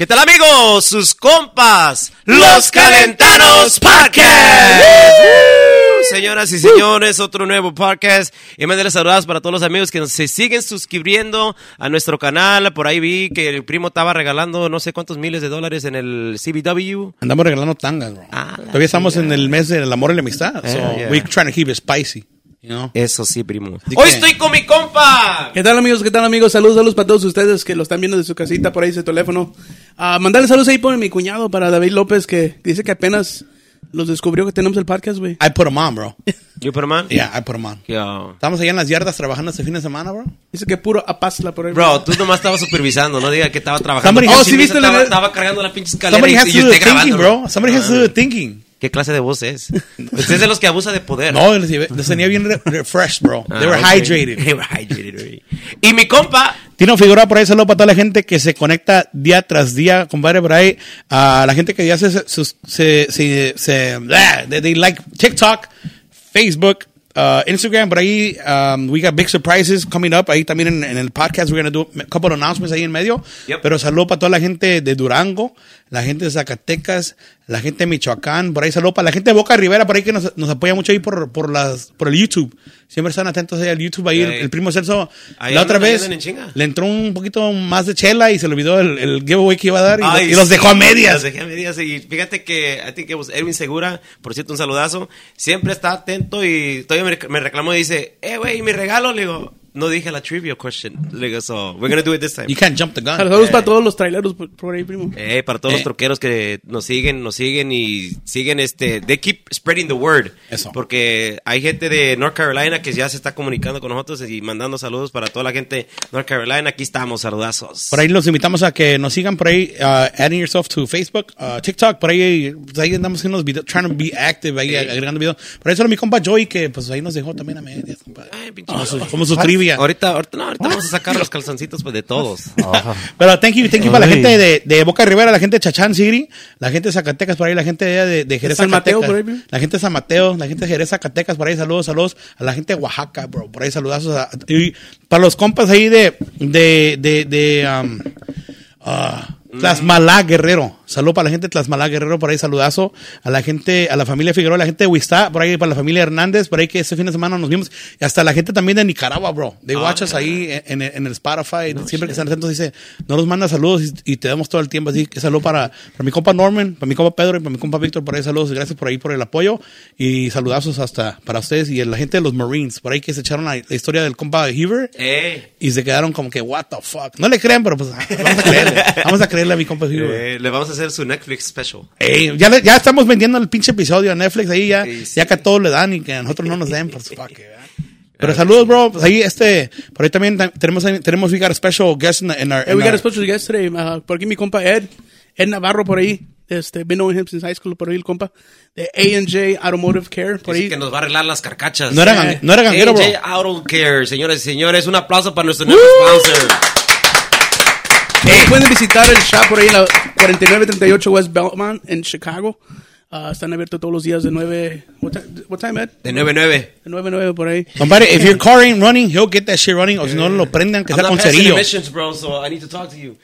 ¿Qué tal amigos? Sus compas, los Calentanos Podcast. Señoras y señores, otro nuevo podcast. Y las saludadas para todos los amigos que se siguen suscribiendo a nuestro canal. Por ahí vi que el primo estaba regalando no sé cuántos miles de dólares en el CBW. Andamos regalando tangas, bro. Ah, Todavía estamos en el mes del amor y la amistad. so Yeah, yeah. we're trying to keep it spicy. You know? Eso sí, primo. Así Hoy que- estoy con mi compa. ¿Qué tal amigos? ¿Qué tal amigos? Saludos, saludos para todos ustedes que lo están viendo de su casita por ahí, su teléfono. Ah, mandarle saludos ahí por mi cuñado, para David López, que dice que apenas los descubrió que tenemos el podcast, güey. I put them on, bro. You put 'em on? Yeah, I put them on. Yo. Estamos allá en las yardas trabajando este fin de semana, bro. Dice que puro apazla por ahí. Bro, tú nomás estabas supervisando, no diga que estaba trabajando. Somebody Oh, sí, ¿sí viste, la- estaba, estaba cargando la pinche escalera Somebody y, has y to do usted the thinking, grabándolo. bro. Somebody has to do the thinking. ¿Qué clase de voz es? Usted es de los que abusa de poder. No, llevé- les tenía bien re- refreshed, bro. Ah, They were ok. hydrated. They were hydrated. Y mi compa, Tino Figueroa, por ahí saludo para toda la gente que se conecta día tras día, compadre, por ahí. A la gente que ya se, sus- se, se, se, ah, they, they like TikTok, Facebook, uh, Instagram, por ahí, um, we got big surprises coming up. Ahí también en, en el podcast, we're going to do a couple of announcements ahí en medio. Yep. Pero saludo para toda la gente de Durango, la gente de Zacatecas, la gente de Michoacán, por ahí saludo para la gente de Boca Rivera, por ahí que nos, nos apoya mucho ahí por, por, las, por el YouTube. Siempre están atentos ahí al YouTube. Ahí el, el primo Celso, Ahí la otra vez, le entró un poquito más de chela y se le olvidó el, el giveaway que iba a dar y, Ay, y los dejó a Los medias. dejé a medias. Y fíjate que, I think it was Edwin Segura, por cierto, un saludazo. Siempre está atento y todavía me, me reclamó y dice, eh, güey, mi regalo. Le digo, no dije la trivia question. Le digo, so, we're gonna do it this time. You can't jump the gun. Saludos para todos los traileros por, por ahí, primo. Eh, para todos Eh. los troqueros que nos siguen, nos siguen y siguen este, they keep spreading the word. Eso. Porque hay gente de North Carolina que ya se está comunicando con nosotros y mandando saludos para toda la gente de North Carolina. Aquí estamos, saludazos. Por ahí los invitamos a que nos sigan por ahí, uh, adding yourself to Facebook, uh, TikTok, por ahí, pues ahí andamos haciendo los videos, trying to be active, ahí agregando videos. Por ahí solo mi compa Joey, que pues ahí nos dejó también a medias, compa. Ay, pinche Como su, vato. como su trivia. Ahorita, ahorita, no, ahorita vamos a sacar los calzoncitos pues, de todos. Pero thank you, thank you para la gente de, de Boca Rivera, la gente de Chachán City, la gente de Zacatecas por ahí, la gente de, de, de Jerez San Mateo, por ahí, bro. la gente de San Mateo, la gente de Jerez Zacatecas por ahí, saludos, saludos a la gente de Oaxaca, bro, por ahí saludazos. a- y para los compas ahí de, de, de, de, um, ah, Tlaxmalá Guerrero. Saludo para la gente de Tlaxmalá Guerrero, por ahí saludazo. A la gente, a la familia Figueroa, a la gente de Huistá, por ahí para la familia Hernández, por ahí que este fin de semana nos vimos. Y hasta la gente también de Nicaragua, bro. De Ah, watch us ahí en, en, el Spotify. Siempre que están atentos dice, no nos manda saludos y, y te damos todo el tiempo. Así que saludo para, para mi compa Norman, para mi compa Pedro y para mi compa Víctor, por ahí saludos. Gracias por ahí por el apoyo. Y saludazos hasta para ustedes y la gente de los Marines, por ahí que se echaron la, la historia del compa Heaver. Eh, Y se quedaron como que, what the fuck. No le crean, pero pues vamos a creerle. Vamos a creerle a mi compa eh, le vamos a hacer su Netflix special. Ey, ya, le- ya estamos vendiendo el pinche episodio a Netflix ahí ya, Sí, sí. ya que a todos le dan y que a nosotros no nos den, pues fuck it, ¿verdad? Pero saludos, bro. Pues ahí este, por ahí también ta- tenemos, tenemos, we got a special guest in, in our, Hey, in we got our- a special guest today. uh, por aquí mi compa Ed, Ed Navarro por ahí. Este, been knowing him since high school, por ahí el compa. De A&J Automotive Care, por Dice ahí. que nos va a arreglar las carcachas. no era, gang- no era ganguero, bro. AJ Auto Care, señores y señores, un aplauso para nuestro nuevo sponsor. Hey, pueden visitar el shop por ahí en la 4938 West Belmont en Chicago. Uh, están abiertos todos los días de 9. What, ti- what time, Ed? De 99. De 9 a 9 por ahí. Compadre, if your car ain't running, he'll get that shit running, o si no lo prendan, que I'm sea con cerillo. emissions, bro, so I need to talk to you.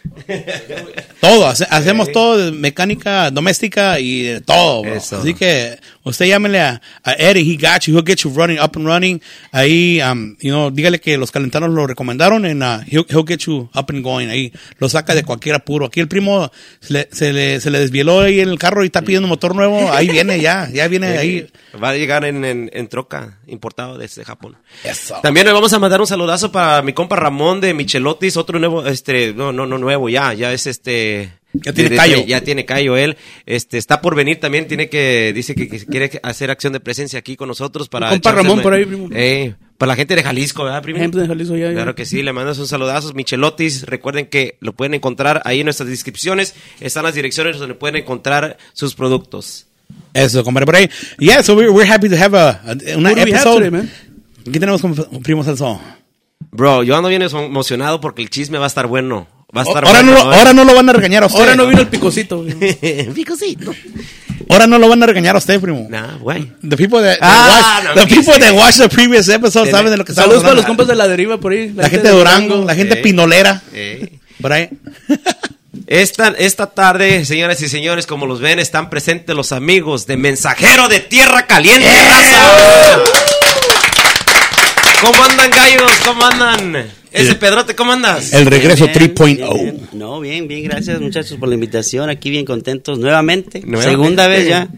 Todo, hace- hacemos todo de mecánica doméstica y de todo, bro. Eso. Así que usted llámele a, a Eddie, he got you, he'll get you running, up and running. Ahí, um, you know, dígale que los calentanos lo recomendaron and uh, he'll, he'll get you up and going. Ahí lo saca de cualquier apuro. Aquí el primo se le, se le, se le desvieló ahí en el carro y está pidiendo motor nuevo. Ahí viene ya, ya viene ahí. Va a llegar en, en, en troca, importado desde Japón. Eso. También le vamos a mandar un saludazo para mi compa Ramón de Michelotis, otro nuevo, este, no, no, no nuevo, ya, ya es este. Ya tiene de- callo. Ya tiene callo él. Este, está por venir también, tiene que, dice que, que quiere hacer acción de presencia aquí con nosotros para. Compa Ramón por ahí, primo. Eh, para la gente de Jalisco, ¿verdad, primo? Gente de Jalisco, ya, ya. Claro que sí, le mandas un saludazo, Michelotis. Recuerden que lo pueden encontrar ahí en nuestras descripciones. Están las direcciones donde pueden encontrar sus productos. Eso, compadre, por ahí. Yeah, so we're, we're happy to have a, a- una episode. today, man? Aquí tenemos como primo Celso. Bro, yo ando bien emocionado porque el chisme va a estar bueno. Va a estar Ahora no, lo- ahora no lo van a regañar a usted. Ahora no vino el picocito. güey. Picosito. Ahora no lo van a regañar a usted, primo. Nah, güey. The people that, Ah, watch, no, the people that watch the previous episode saben de lo que Saludos para los compas de la deriva por ahí. La gente de Durango, la gente Eh. pinolera, Eh, por ahí. Esta, esta tarde, señoras y señores, como los ven, están presentes los amigos de Mensajero de Tierra Caliente, raza. ¿Cómo andan, gallos? ¿Cómo andan? Ese Pedrote, ¿cómo andas? El regreso Bien, 3.0. bien, bien. No, bien, bien, gracias muchachos por la invitación. Aquí bien contentos nuevamente. Nuevamente. Segunda vez ya.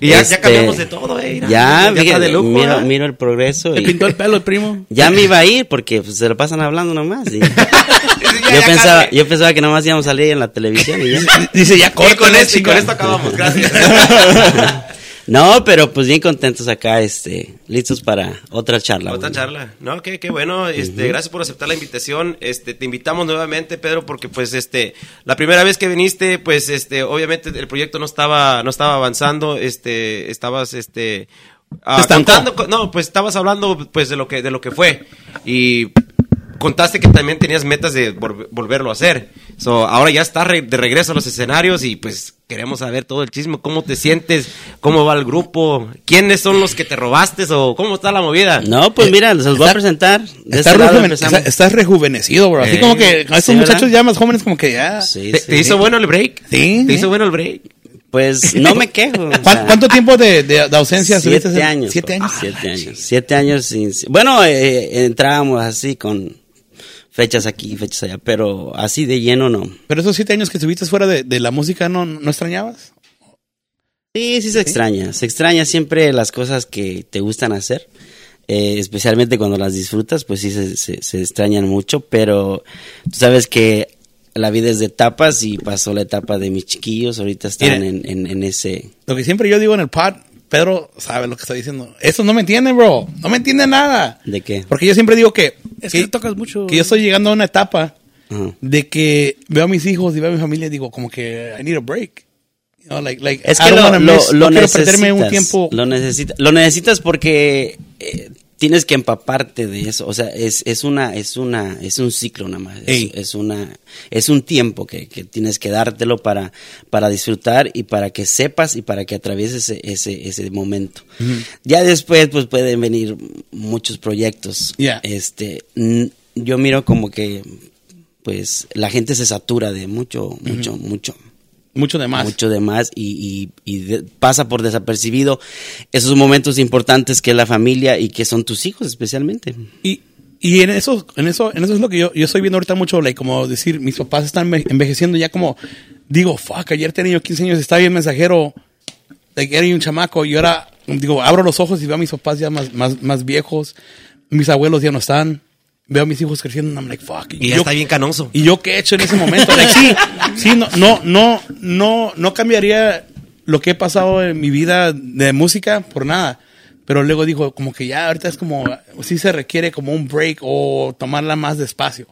Y ya, ya Este, cambiamos de todo, eh. Ya, está fíjate, de lujo, miro, ¿eh? miro el progreso. Te y- pintó el pelo el primo. ya me iba a ir porque pues, se lo pasan hablando nomás. y- Ya, yo, ya pensaba, yo pensaba que nomás íbamos a salir en la televisión y ya. Dice, ya Y con ¿no, esto, y con esto acabamos, gracias. No, pero pues bien contentos acá, este, listos para otra charla. Otra charla. No, qué, qué bueno. Este, gracias por aceptar la invitación. Este, te invitamos nuevamente, Pedro, porque pues este, la primera vez que viniste, pues este, obviamente el proyecto no estaba, no estaba avanzando. Este, estabas, este, ah, contando, co- no, pues estabas hablando, pues de lo que, de lo que fue y contaste que también tenías metas de vol- volverlo a hacer. So, ahora ya estás re- de regreso a los escenarios y pues queremos saber todo el chisme, cómo te sientes, cómo va el grupo, quiénes son los que te robaste o cómo está la movida. No, pues mira, se los voy a presentar. De Está este rejuven- está- estás rejuvenecido, bro. Así Eh, como que a estos sí, muchachos ¿verdad? ya más jóvenes como que ya... Sí, ¿Te, sí. te hizo bueno el break? Sí, ¿Te hizo bueno el break? Pues no me quejo. o ¿Cuán- sea, ¿Cuánto tiempo de, de- de ausencia estuviste? Siete años. Siete papá, años. Siete años. Siete años sin... Bueno, eh, entrábamos así con fechas aquí, fechas allá, pero así de lleno no. Pero esos siete años que estuviste fuera de, de la música, ¿no, ¿no extrañabas? Sí, sí se extraña. Se extraña siempre las cosas que te gustan hacer. eh, especialmente cuando las disfrutas, pues sí se, se- se extrañan mucho, pero tú sabes que la vida es de etapas y pasó la etapa de mis chiquillos, ahorita están Mira. en, en- en ese... Lo que siempre yo digo en el pod, Pedro sabe lo que está diciendo. Eso no me entiende, bro. No me entiende nada. ¿De qué? Porque yo siempre digo que, Es que, que tocas mucho. que yo estoy llegando a una etapa de que veo a mis hijos y veo a mi familia y digo como que I need a break. You know, like, like, Es que lo, lo, miss- lo no quiero necesitas. perderme un tiempo. Lo, necesita- lo necesitas porque eh, tienes que empaparte de eso. O sea, es, es una, es una, es un ciclo nada más. Es, una, es un tiempo que, que tienes que dártelo para, para disfrutar y para que sepas y para que atravieses ese, ese, ese momento. Ya después, pues pueden venir muchos proyectos. Yeah. Este, yo miro como que, pues, la gente se satura de mucho, mucho, mucho Mucho de más. mucho de más y, y- y de- pasa por desapercibido esos momentos importantes que es la familia y que son tus hijos especialmente. Y, y en eso, en eso, en eso es lo que yo, yo estoy viendo ahorita mucho, like, como decir, mis papás están enve- envejeciendo ya como, digo, fuck, ayer tenía yo 15 años, estaba bien mensajero, like, era un chamaco, y ahora, digo, abro los ojos y veo a mis papás ya más, más, más viejos, mis abuelos ya no están, veo a mis hijos creciendo, and I'm like, fuck. Y ya yo- está bien canoso. ¿Y yo qué he hecho en ese momento? Like, sí, sí, no, no, no, no, no cambiaría lo que he pasado en mi vida de música por nada. Pero luego dijo, como que ya ahorita es como, sí se requiere como un break o tomarla más despacio.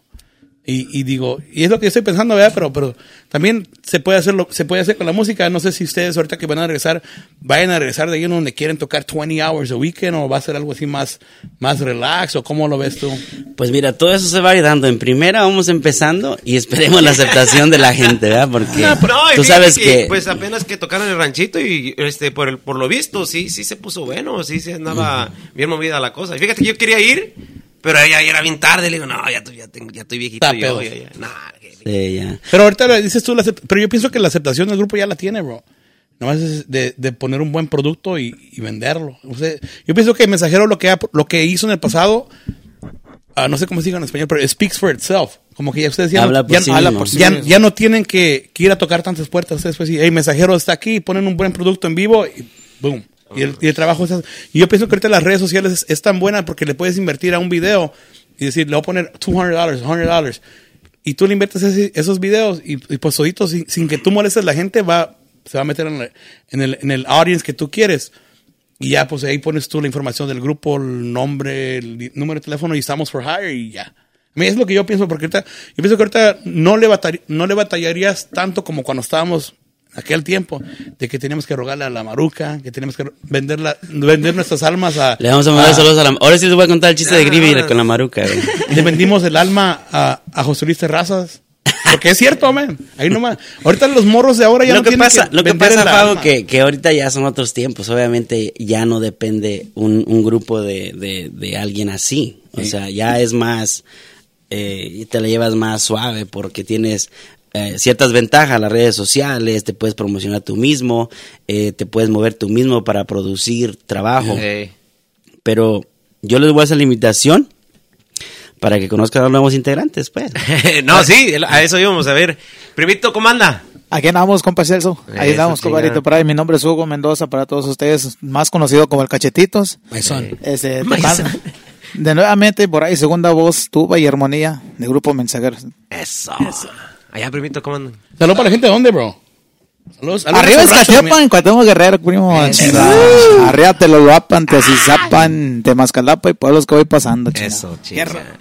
Y, y digo, y es lo que yo estoy pensando, ¿verdad? Pero, pero también se puede hacerlo, se puede hacer con la música. No sé si ustedes ahorita que van a regresar, vayan a regresar de ahí donde quieren tocar 20 hours a weekend o va a ser algo así más, más relax o cómo lo ves tú. Pues mira, todo eso se va a ir dando. En primera vamos empezando y esperemos la aceptación de la gente, ¿verdad? Porque No, y tú sabes que... pues apenas que tocaron el ranchito y este por el por lo visto sí sí se puso bueno, sí se andaba bien movida la cosa. Y fíjate que yo quería ir, pero ya era bien tarde, le digo, "No, ya, ya, tengo, ya estoy viejito Está yo, pedo. ya, ya, nah, Sí, ya. Pero ahorita dices tú, la pero yo pienso que la aceptación del grupo ya la tiene, bro. Nomás es de, de poner un buen producto y, y venderlo. O sea, yo pienso que Mensajero lo que, ha- lo que hizo en el pasado, ah, no sé cómo se diga en español, pero it speaks for itself. Como que ya ustedes ya, Habla no, por ya, sí habla por sí Ya- ya no tienen que, que ir a tocar tantas puertas. Ustedes pues, hey, Mensajero está aquí, ponen un buen producto en vivo y boom. Y el, y el trabajo es... Y yo pienso que ahorita las redes sociales es, es tan buena porque le puedes invertir a un video y decir, le voy a poner $200, $100 y tú le inviertes ese- esos videos y, y pues solitos, sin, sin que tú molestes la gente, va, se va a meter en, en el, en el audience que tú quieres. Y ya, pues ahí pones tú la información del grupo, el nombre, el número de teléfono y estamos for hire y ya. A mí es lo que yo pienso, porque ahorita, yo pienso que ahorita no le, batall- no le batallarías tanto como cuando estábamos aquel tiempo, de que teníamos que rogarle a la maruca, que teníamos que vender, la, vender nuestras almas a... Le vamos a mandar a- saludos a la... Ahora sí les voy a contar el chiste de Ah, Grivi ahora- con la maruca. güey. Le vendimos el alma a, a José Luis Terrazas. Porque es cierto, man. Ahí nomás. Ahorita los morros de ahora ya lo no que tienen pasa, lo que pasa, alma. que, que ahorita ya son otros tiempos. Obviamente ya no depende un, un grupo de, de, de alguien así. O Sí. sea, ya es más, eh, te la llevas más suave porque tienes eh, ciertas ventajas, las redes sociales, te puedes promocionar tú mismo, eh, te puedes mover tú mismo para producir trabajo. Pero yo les voy a hacer la invitación para que conozcan a los nuevos integrantes, pues. no, sí, a eso íbamos a ver. Primito, ¿cómo anda? Aquí andamos, compa Celso. Ahí Eso, andamos, compadrito. Por ahí, mi nombre es Hugo Mendoza para todos ustedes, más conocido como el Cachetitos. Maizón. Este, de nuevamente, por ahí, segunda voz, tuba y armonía de Grupo Mensajeros. Eso. Allá, primito, ¿cómo andan? Saludos para la gente de dónde, bro. Saludos. saludos Arriba a es esos rachos, Catepan, Cuauhtémoc Guerrero, primo. Chingada. Arriba te lo loapan, te azizapan, te mascalapa y pueblos que voy pasando. Eso, chinga.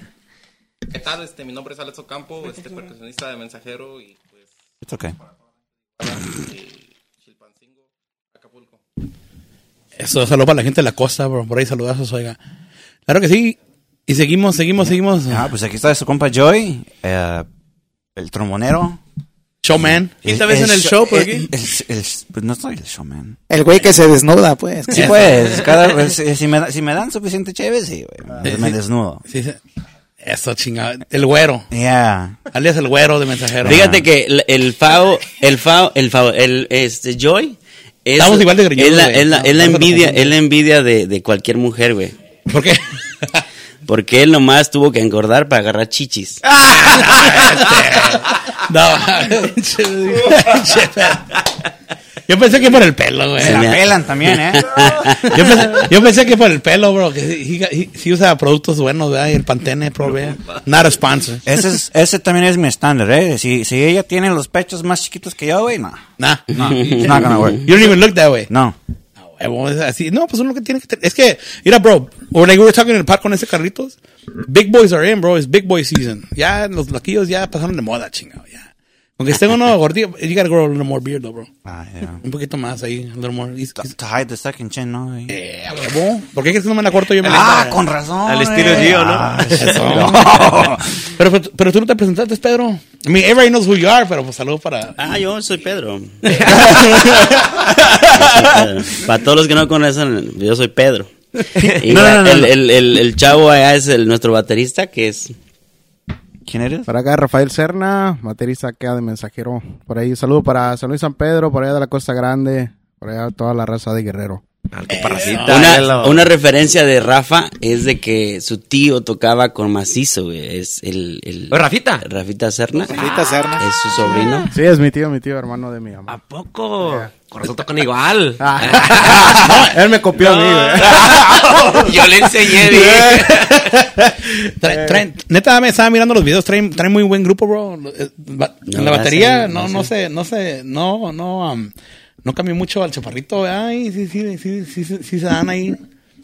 ¿Qué tal? Este, mi nombre es Alex Ocampo, este percusionista de Mensajero y pues It's okay. Chilpancingo, Acapulco. Eso, saludos para la gente de la costa, bro. Por ahí saludazos, oiga. Claro que sí. Y seguimos, seguimos, seguimos. Ah, pues aquí está su compa Joy, eh, el trombonero. Showman. Esta vez en el show por aquí. el- el- el- pues no soy el showman. El güey que se desnuda, pues. Sí, pues, cada vez, eh, si me, da- si me dan suficiente chévere, sí, güey, me desnudo. Sí, sí. Eso, chingado. El güero. Yeah. Alias el güero de mensajero. Fíjate que el, el FAO, el FAO, el FAO, el este Joy es, Estamos igual de es la, es la- es envidia, es la envidia de, de cualquier mujer, güey. ¿Por qué? Porque él nomás tuvo que engordar para agarrar chichis. no. Yo pensé que por el pelo, güey. Se la pelan también, ¿eh? Yo pensé, yo pensé que por el pelo, bro. Que sí- sí usa productos buenos, ¿verdad? Y el Pantene Pro, ¿verdad? Not a sponsor. Ese, es, ese también es mi estándar, ¿eh? Si, si ella tiene los pechos más chiquitos que yo, güey, no. Nah. No, it's not gonna work. You don't even look that way. No. Huevo, es así. No, pues uno que tiene que tener. Es que, mira, bro, or like we were talking in el park con ese Carlitos. Big boys are in, bro. It's big boy season. Ya los loquillos ya pasaron de moda, chingado, ya. Aunque esté uno gordito, you gotta grow a little more beard, though, bro. Ah, yeah. Un poquito más ahí, a little more. He's- To, he's- to hide the second chin, ¿no? eh, a huevo. ¿Por qué que no me la corto yo? Me Ah, la con razón. Al estilo eh. Gio, ¿no? Ah, Eso. pero, pero, pero tú no te presentaste, Pedro. I mean, everybody knows who you are, pero pues saludos para... Ah, yo soy Pedro. Yo soy Pedro. Para todos los que no conocen, yo soy Pedro. Y No, no, no, el, no. el, el, el chavo allá es el, nuestro baterista, que es ¿Quién eres? Para acá Rafael Serna, baterista acá de Mensajero. Por ahí, saludo para San Luis San Pedro, por allá de la Costa Grande, por allá toda la raza de Guerrero. Al comparacita. Una, una referencia de Rafa es de que su tío tocaba con macizo, güey. Es el, el Rafita. Rafita Serna. Rafita Serna. Es su sobrino. Sí, es mi tío, mi tío, hermano de mi mamá. ¿A poco? Con razón tocan igual. Él me copió a mí, güey. Yo le enseñé, traen- neta, me estaba mirando los videos, traen, traen muy buen grupo, bro. Eh, No, en la batería, gracias, no, no gracias. sé, no sé, no, no, um, no cambió mucho al chaparrito, ay, sí, sí, sí, sí, sí, sí se dan ahí.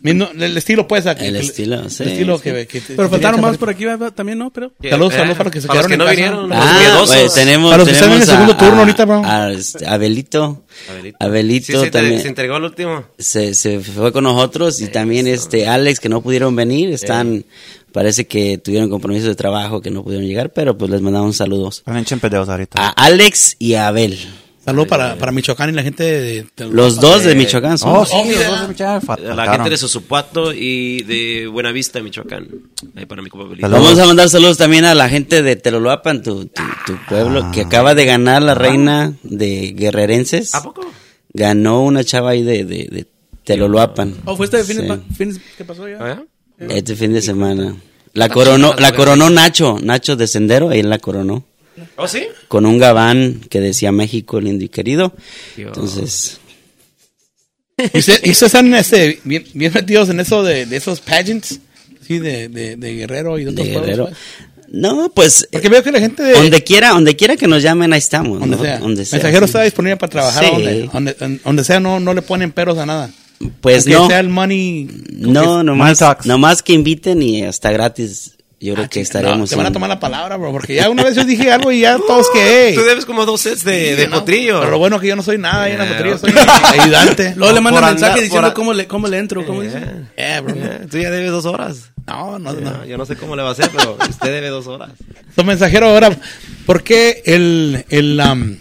Mismo- El estilo, pues, aquí, El que- estilo, sí, El estilo sí. que, que- Pero que faltaron más por aquí ¿verdad? también, ¿no? Pero Saludos, Eh, saludos para los que se para los quedaron que en no casa. vinieron. Los Ah, miedosos. pues tenemos, Para los que están en el segundo turno ahorita, bro. a- este, Abelito. Abelito. Abelito Sí, se, también. se entregó al último. se, se fue con nosotros y también este Alex que no pudieron venir están parece que tuvieron compromisos de trabajo que no pudieron llegar pero pues les mandamos saludos Están en chempedeos ahorita. a Alex y a Abel Saludos para, para Michoacán y la gente de, de- los dos de Michoacán son. Oh, sí, los dos de Michoacán. La gente de Sosupuato y de Buenavista, Michoacán. Ahí para mi vamos a mandar saludos también a la gente de Teloloapan tu, tu, tu pueblo que acaba de ganar la reina de guerrerenses. ¿A poco? ganó una chava ahí de, de, de Teloloapan. ¿O fue este fin, Sí. de fin- ¿Qué pasó ya? ¿Ah? este fin de semana. La coronó la coronó Nacho Nacho de Sendero ahí la coronó ¿Oh, sí? con un gabán que decía México lindo y querido. Dios. Entonces, ¿Y ustedes están este, bien, bien metidos en eso de, de esos pageants? Sí, de, de, de Guerrero y de de otros pueblos, Guerrero. pues? No, pues Porque veo que la gente de... donde quiera, donde quiera que nos llamen, ahí estamos. Donde ¿no? sea. Donde sea, Mensajero sí. está disponible para trabajar Sí. donde, donde, donde sea, no, no le ponen peros a nada. Pues Aunque no, sea el money. no, nomás, nomás que inviten y hasta gratis. Yo creo Ah, que estaremos. no, te van a en- tomar la palabra, bro. Porque ya una vez yo dije algo y ya todos que. Tú debes como dos sets de, de no, potrillo. Pero lo bueno es que yo no soy nada ahí en la Eh, potrillo, soy ayudante. Luego le manda mensaje andar- diciendo cómo le, cómo le entro, cómo dice. Eh, bro. Eh, Tú ya debes dos horas. No, no, no. No, yo no sé cómo le va a hacer, pero usted debe dos horas. Son mensajero ahora. ¿Por qué el, el, um,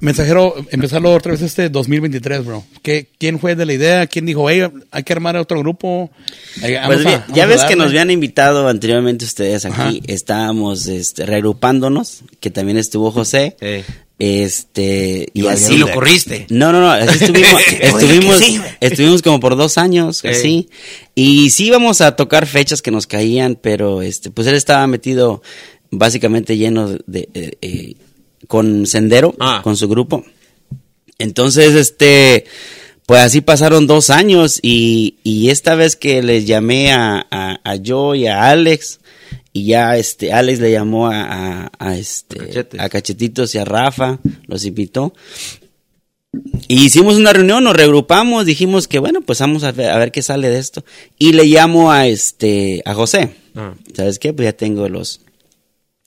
Mensajero, empezarlo otra vez este 2023, bro. ¿Qué, ¿Quién fue de la idea? ¿Quién dijo, hey, hay que armar otro grupo? Pues a- bien, ya ves que nos habían invitado anteriormente ustedes aquí. Ajá. Estábamos este, reagrupándonos, que también estuvo José. Eh. Este, y Y así Sí, lo corriste. No, no, no, así estuvimos, estuvimos, estuvimos como por dos años, así. Y sí íbamos a tocar fechas que nos caían, pero este, pues él estaba metido básicamente lleno de, eh, eh, con Sendero, Ah. con su grupo. Entonces, este, pues así pasaron dos años y, y esta vez que les llamé a, a, a yo y a Alex, y ya este, Alex le llamó a, a, este, a Cachetitos y a Rafa, los invitó. Y hicimos una reunión, nos regrupamos, dijimos que bueno, pues vamos a ver, a ver qué sale de esto. Y le llamo a este, a José. Ah. ¿Sabes qué? Pues ya tengo los,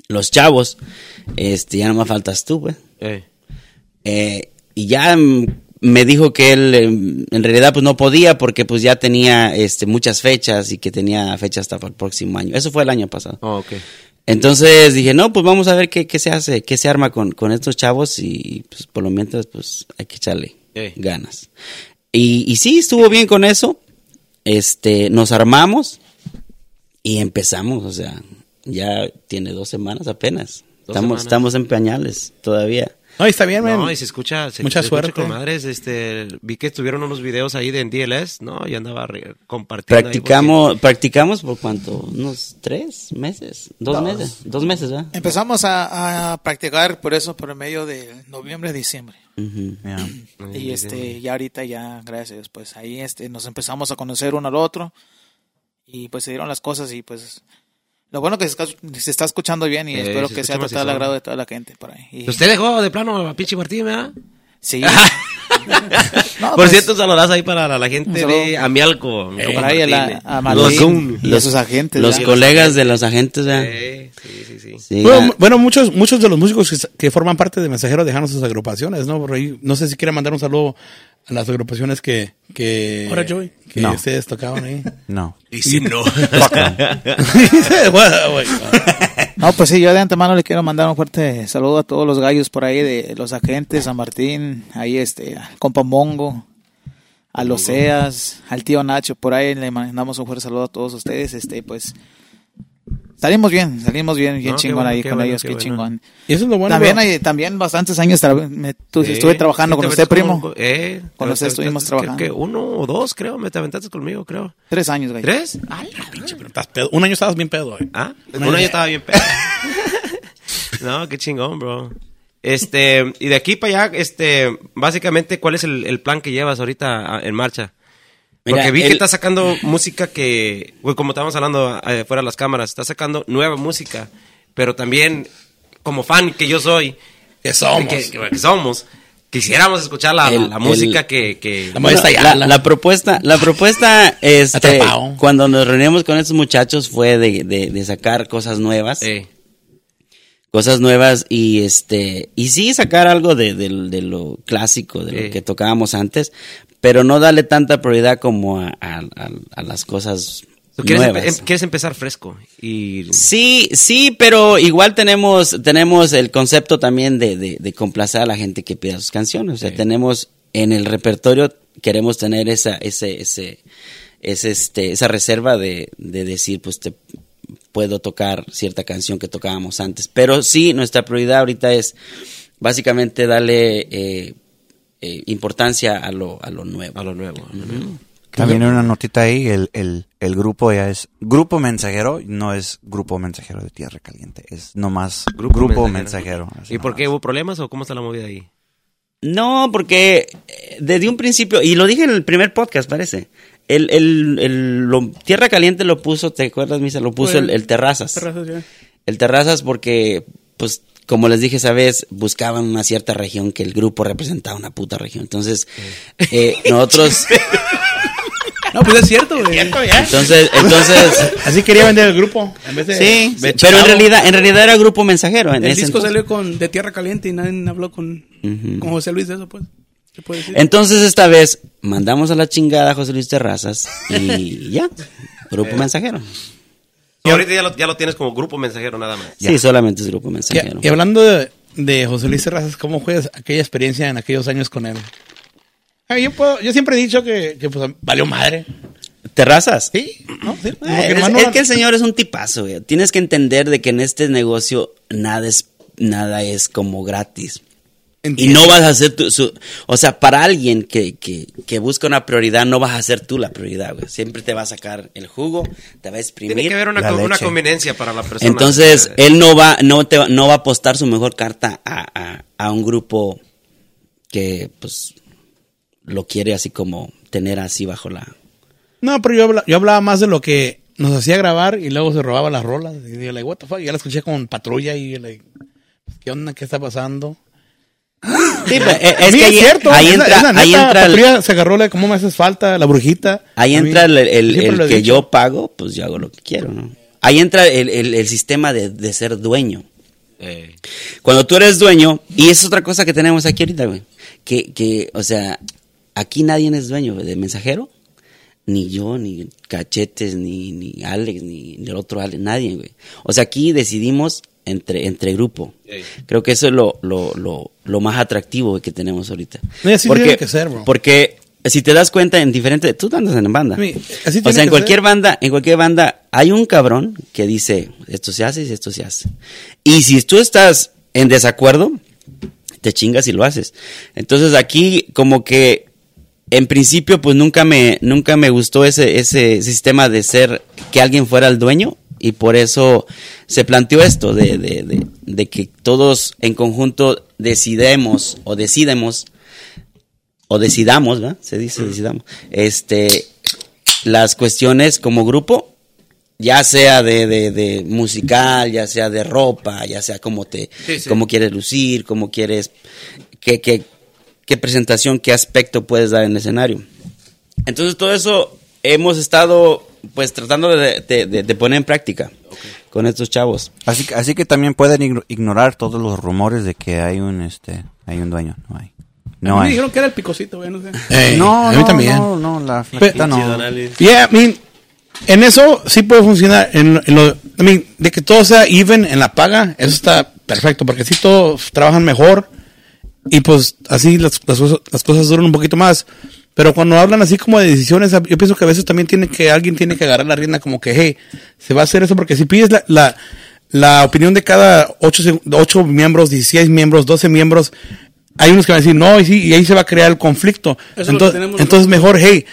los chavos. Este, ya no me faltas tú, pues. Eh. Eh, y ya me dijo que él em, en realidad pues no podía porque pues ya tenía este muchas fechas y que tenía fechas hasta el próximo año. Eso fue el año pasado. Oh, ok. Entonces dije, no, pues vamos a ver qué, qué se hace, qué se arma con, con estos chavos y pues por lo mientras pues hay que echarle ganas. Y, y sí, estuvo bien con eso. Este, nos armamos y empezamos, o sea, ya tiene dos semanas apenas. Dos Estamos, semanas. estamos en pañales todavía. No, está bien, man. No, y se escucha, se, Mucha se escucha suerte. con madres, este, vi que estuvieron unos videos ahí de en DLS, ¿no? Y andaba compartiendo. ahí Practicamos, practicamos por cuánto, unos tres meses, dos, meses, dos meses, ¿verdad? Empezamos a, a practicar por eso por el medio de noviembre, diciembre. Porque- Y este, ya ahorita ya, gracias pues ahí este, nos empezamos a conocer uno al otro y pues se dieron las cosas y pues lo bueno que se está, escuchando bien y Eh, espero que sea total agrado de toda la gente por ahí. Y- Usted dejó de plano a pinche Martín, ¿verdad? Sí. No, Por pues, cierto, saludas ahí para la, la gente de Amialco. mi compa por ahí a, la, a eh. Martín Los- y a sus agentes. Los ¿verdad? colegas de los agentes. Eh, sí, sí, sí. Sí, Bueno, mu- bueno, muchos, muchos de los músicos que, forman parte de Mensajero dejaron sus agrupaciones, ¿no? Por ahí, no sé si quieren mandar un saludo a las agrupaciones que, que, Ahora, Joey. que No. ustedes tocaban ahí. No. Y si no. No, pues sí, yo de antemano le quiero mandar un fuerte saludo a todos los gallos por ahí de los agentes, San Martín, ahí este, al compa Mongo, a los Seas, al tío Nacho, por ahí le mandamos un fuerte saludo a todos ustedes, este, pues salimos bien, salimos bien, bien No, chingón bueno, ahí con bueno, ellos, qué qué, bueno. chingón. Y eso es lo bueno. también bro. hay, también bastantes años tra- me- estuve trabajando con te usted, primo. con- eh, Con te usted estuvimos trabajando. ¿qué, qué, uno o dos, creo, me te aventaste conmigo, creo. Tres años, gallo. ¿Tres? Pero estás pedo. Un año estabas bien pedo. eh. Ah, un año estaba bien pedo. no, qué chingón, bro. Este, y de aquí para allá, este, básicamente, ¿cuál es el, el plan que llevas ahorita ah, en marcha? Porque Mira, vi que estás sacando música que, güey, como estábamos hablando eh, fuera de las cámaras, estás sacando nueva música, pero también, como fan que yo soy, Que somos. que, que- que somos, quisiéramos escuchar la, El- la música el- que, que La maestra la, propuesta, la propuesta, este, cuando nos reunimos con estos muchachos fue de, de- de sacar cosas nuevas, eh, cosas nuevas y este, y sí sacar algo de, de- de lo clásico, de lo que tocábamos antes, pero no darle tanta prioridad como a, a- a- a las cosas ¿tú quieres, empe- quieres empezar fresco y Sí, sí, pero igual tenemos, tenemos el concepto también de, de, de complacer a la gente que pida sus canciones. O sea, tenemos en el repertorio, queremos tener esa, ese, ese, ese, este, esa reserva de, de decir, pues te puedo tocar cierta canción que tocábamos antes. Pero sí, nuestra prioridad ahorita es básicamente darle eh, eh, importancia a lo, a lo nuevo. a lo nuevo. a lo nuevo. También una notita ahí, el, el, el grupo ya es Grupo Mensajero, no es Grupo Mensajero de Tierra Caliente, es nomás Grupo, Mensajero. así ¿Y por qué hubo problemas o cómo está la movida ahí? No, porque eh, desde un principio, y lo dije en el primer podcast, parece, el, el, el- lo- Tierra Caliente lo puso, ¿te acuerdas, Misa? Lo puso el Terrazas. Terrazas, ya. El Terrazas porque, pues, como les dije esa vez, buscaban una cierta región que el grupo representaba una puta región. Entonces, eh, nosotros... No, pues es cierto, güey. Entonces, entonces... Así quería vender el grupo. En vez de, Sí, de pero en realidad, en realidad era grupo mensajero. En El ese disco entonces. salió con de Tierra Caliente y nadie habló con, con José Luis de eso, pues. ¿Qué puede decir? Entonces esta vez mandamos a la chingada a José Luis Terrazas y ya, grupo mensajero. Y ahorita ya lo, ya lo tienes como grupo mensajero nada más. Sí, solamente es grupo mensajero. y hablando de, de José Luis Terrazas, ¿cómo fue aquella experiencia en aquellos años con él? Ah, yo, puedo- yo siempre he dicho que, que, pues, valió madre. ¿Terrazas? Sí, ¿no? Sí, como que es, nomás no- es que el señor es un tipazo, güey. Tienes que entender de que en este negocio nada es, nada es como gratis. Y no vas a hacer tu, su, o sea, para alguien que, que, que busca una prioridad, no vas a ser tú la prioridad, güey. Siempre te va a sacar el jugo, te va a exprimir. Tiene que haber una, conveniencia para la persona. Entonces, Eh, él no va, no te va- no va a apostar su mejor carta a, a, a un grupo que, pues, lo quiere así como tener así bajo la... No, pero yo, habla- yo hablaba más de lo que nos hacía grabar y luego se robaba las rolas. Y yo, like, what the fuck? Y ya la escuché con patrulla y, like, ¿qué onda? ¿Qué está pasando? Sí, pues, eh, es que ahí, cierto, ahí es la- entra, es la ahí entra el- se agarró la, ¿cómo me haces falta? La brujita. Ahí entra el, el- que dicho. yo pago, pues yo hago lo que quiero, ¿no? Ahí entra el, el- el sistema de, de ser dueño. eh, Cuando tú eres dueño, y es otra cosa que tenemos aquí ahorita, güey, que, que, o sea, aquí nadie es dueño güey, de mensajero, ni yo, ni Cachetes, ni, ni Alex, ni, ni el otro Alex, nadie, güey. O sea, aquí decidimos entre, entre grupo. Creo que eso es lo, lo, lo, lo más atractivo que tenemos ahorita. No, así tiene que ser, bro. Porque si te das cuenta en diferentes, tú andas en banda. Sí, así o sea, en cualquier ser. banda, en cualquier banda hay un cabrón que dice, esto se hace y esto se hace. Y si tú estás en desacuerdo, te chingas y lo haces. Entonces aquí como que en principio pues nunca me nunca me gustó ese ese sistema de ser que alguien fuera el dueño y por eso se planteó esto de, de, de, de que todos en conjunto decidemos o decidemos o decidamos, ¿verdad? Se dice decidamos. Este las cuestiones como grupo ya sea de, de, de musical, ya sea de ropa, ya sea como te, Sí, sí. cómo quieres lucir, cómo quieres, qué, qué, qué presentación, qué aspecto puedes dar en el escenario. Entonces todo eso hemos estado pues tratando de, de- de- de poner en práctica con estos chavos. Así, que- así que también pueden igno- ignorar todos los rumores de que hay un este hay un dueño. No hay. No a mí me dijeron que era el picocito, güey, no sé. No, a mí no, también. no, no, la flaquita no. Yeah, I mean, en eso sí puede funcionar. En, en lo, I mean, de que todo sea even en la paga, eso está perfecto, porque así todos trabajan mejor y pues así las, las, cosas- las cosas duran un poquito más. Pero cuando hablan así como de decisiones, yo pienso que a veces también tiene que alguien tiene que agarrar la rienda como que, hey, se va a hacer eso porque si pides la, la, la opinión de cada ocho, se- ocho miembros, 16 miembros, 12 miembros, hay unos que van a decir no y sí, y ahí se va a crear el conflicto. Eso entonces, entonces mejor, hey,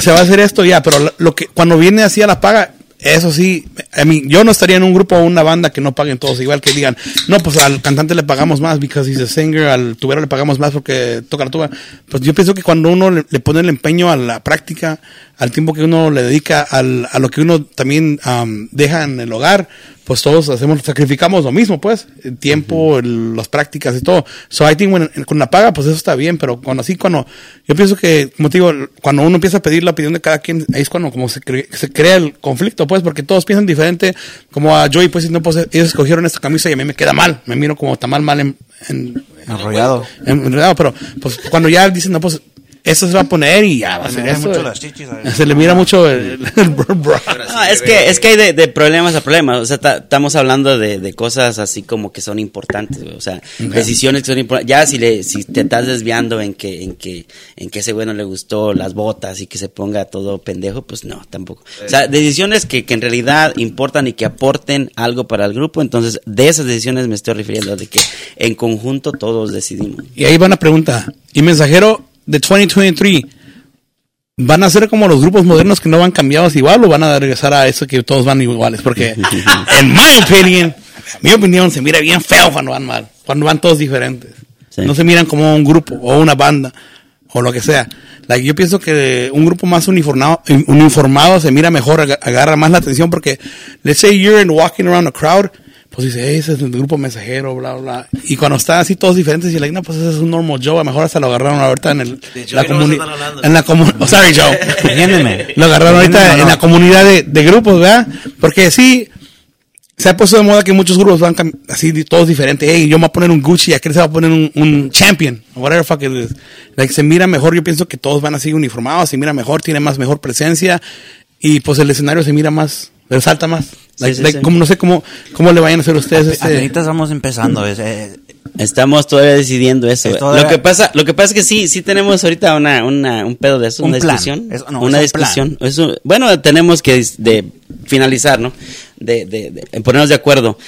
se va a hacer esto ya, pero lo que cuando viene así a la paga, eso sí, a mí, yo no estaría en un grupo o una banda que no paguen todos igual, que digan, no, pues al cantante le pagamos más because he's a singer, al tubero le pagamos más porque toca la tuba. Pues yo pienso que cuando uno le, le pone el empeño a la práctica, al tiempo que uno le dedica al, a lo que uno también am, deja en el hogar, pues todos hacemos, sacrificamos lo mismo, pues, el tiempo, el- las prácticas y todo. So I think when- con la paga, pues eso está bien, pero cuando así, cuando, yo pienso que, como te digo, cuando uno empieza a pedir la opinión de cada quien, ahí es cuando como se, cre- se crea el conflicto, pues, porque todos piensan diferente, como a Joey, pues, no, pues, ellos escogieron esta camisa y a mí me queda mal, me miro como tan mal, mal en, en- Enrollado. en- enredado, pero, pues, cuando ya dicen, no, pues, eso se va a poner y ya va a Se ser le ven eso. mucho las chichis. Se le mira mucho el, el bra. No, es que, es que hay de, de problemas a problemas. O sea, ta- estamos hablando de, de cosas así como que son importantes, güey. O sea, decisiones que son importantes. Ya si le, si te estás desviando en que, en que, en que ese güey no le gustó las botas y que se ponga todo pendejo, pues no, tampoco. O sea, decisiones que, que en realidad importan y que aporten algo para el grupo. Entonces, de esas decisiones me estoy refiriendo, de que en conjunto todos decidimos. Y ahí va una pregunta. ¿Y mensajero de 2023 van a ser como los grupos modernos que no van cambiados igual o van a regresar a eso que todos van iguales? Porque, en mi opinion, mi opinión, se mira bien feo cuando van mal, cuando van todos diferentes. Sí. No se miran como un grupo o una banda o lo que sea. Like, yo pienso que un grupo más uniformado, uniformado se mira mejor, ag- agarra más la atención porque, let's say you're in walking around a crowd, pues dice, "Hey, ese es el grupo mensajero, bla, bla. Y cuando están así todos diferentes, y like, no, pues ese es un normal Joe, a lo mejor hasta lo agarraron ahorita en el, la comunidad, en la comunidad, oh, sorry Joe, Entiéndeme. lo agarraron ahorita en la comunidad de, de grupos, ¿verdad? Porque sí, se ha puesto de moda que muchos grupos van así todos diferentes. Hey, yo me voy a poner un Gucci, aquel se va a poner un, un Champion, whatever fuck it is. Like, se mira mejor, yo pienso que todos van así uniformados, se mira mejor, tiene más mejor presencia y pues el escenario se mira más, resalta más. Like, sí, like, sí. Como, no sé cómo, cómo le vayan a hacer ustedes este... Ahorita estamos empezando. es, Estamos todavía decidiendo eso. Es todavía- Lo que pasa, lo que pasa es que sí, sí tenemos ahorita una, una, un pedo de eso, Un una plan. discusión, Eso no, una es un plan. discusión. Eso- bueno, tenemos que de finalizar, ¿no? De, de, de ponernos de acuerdo.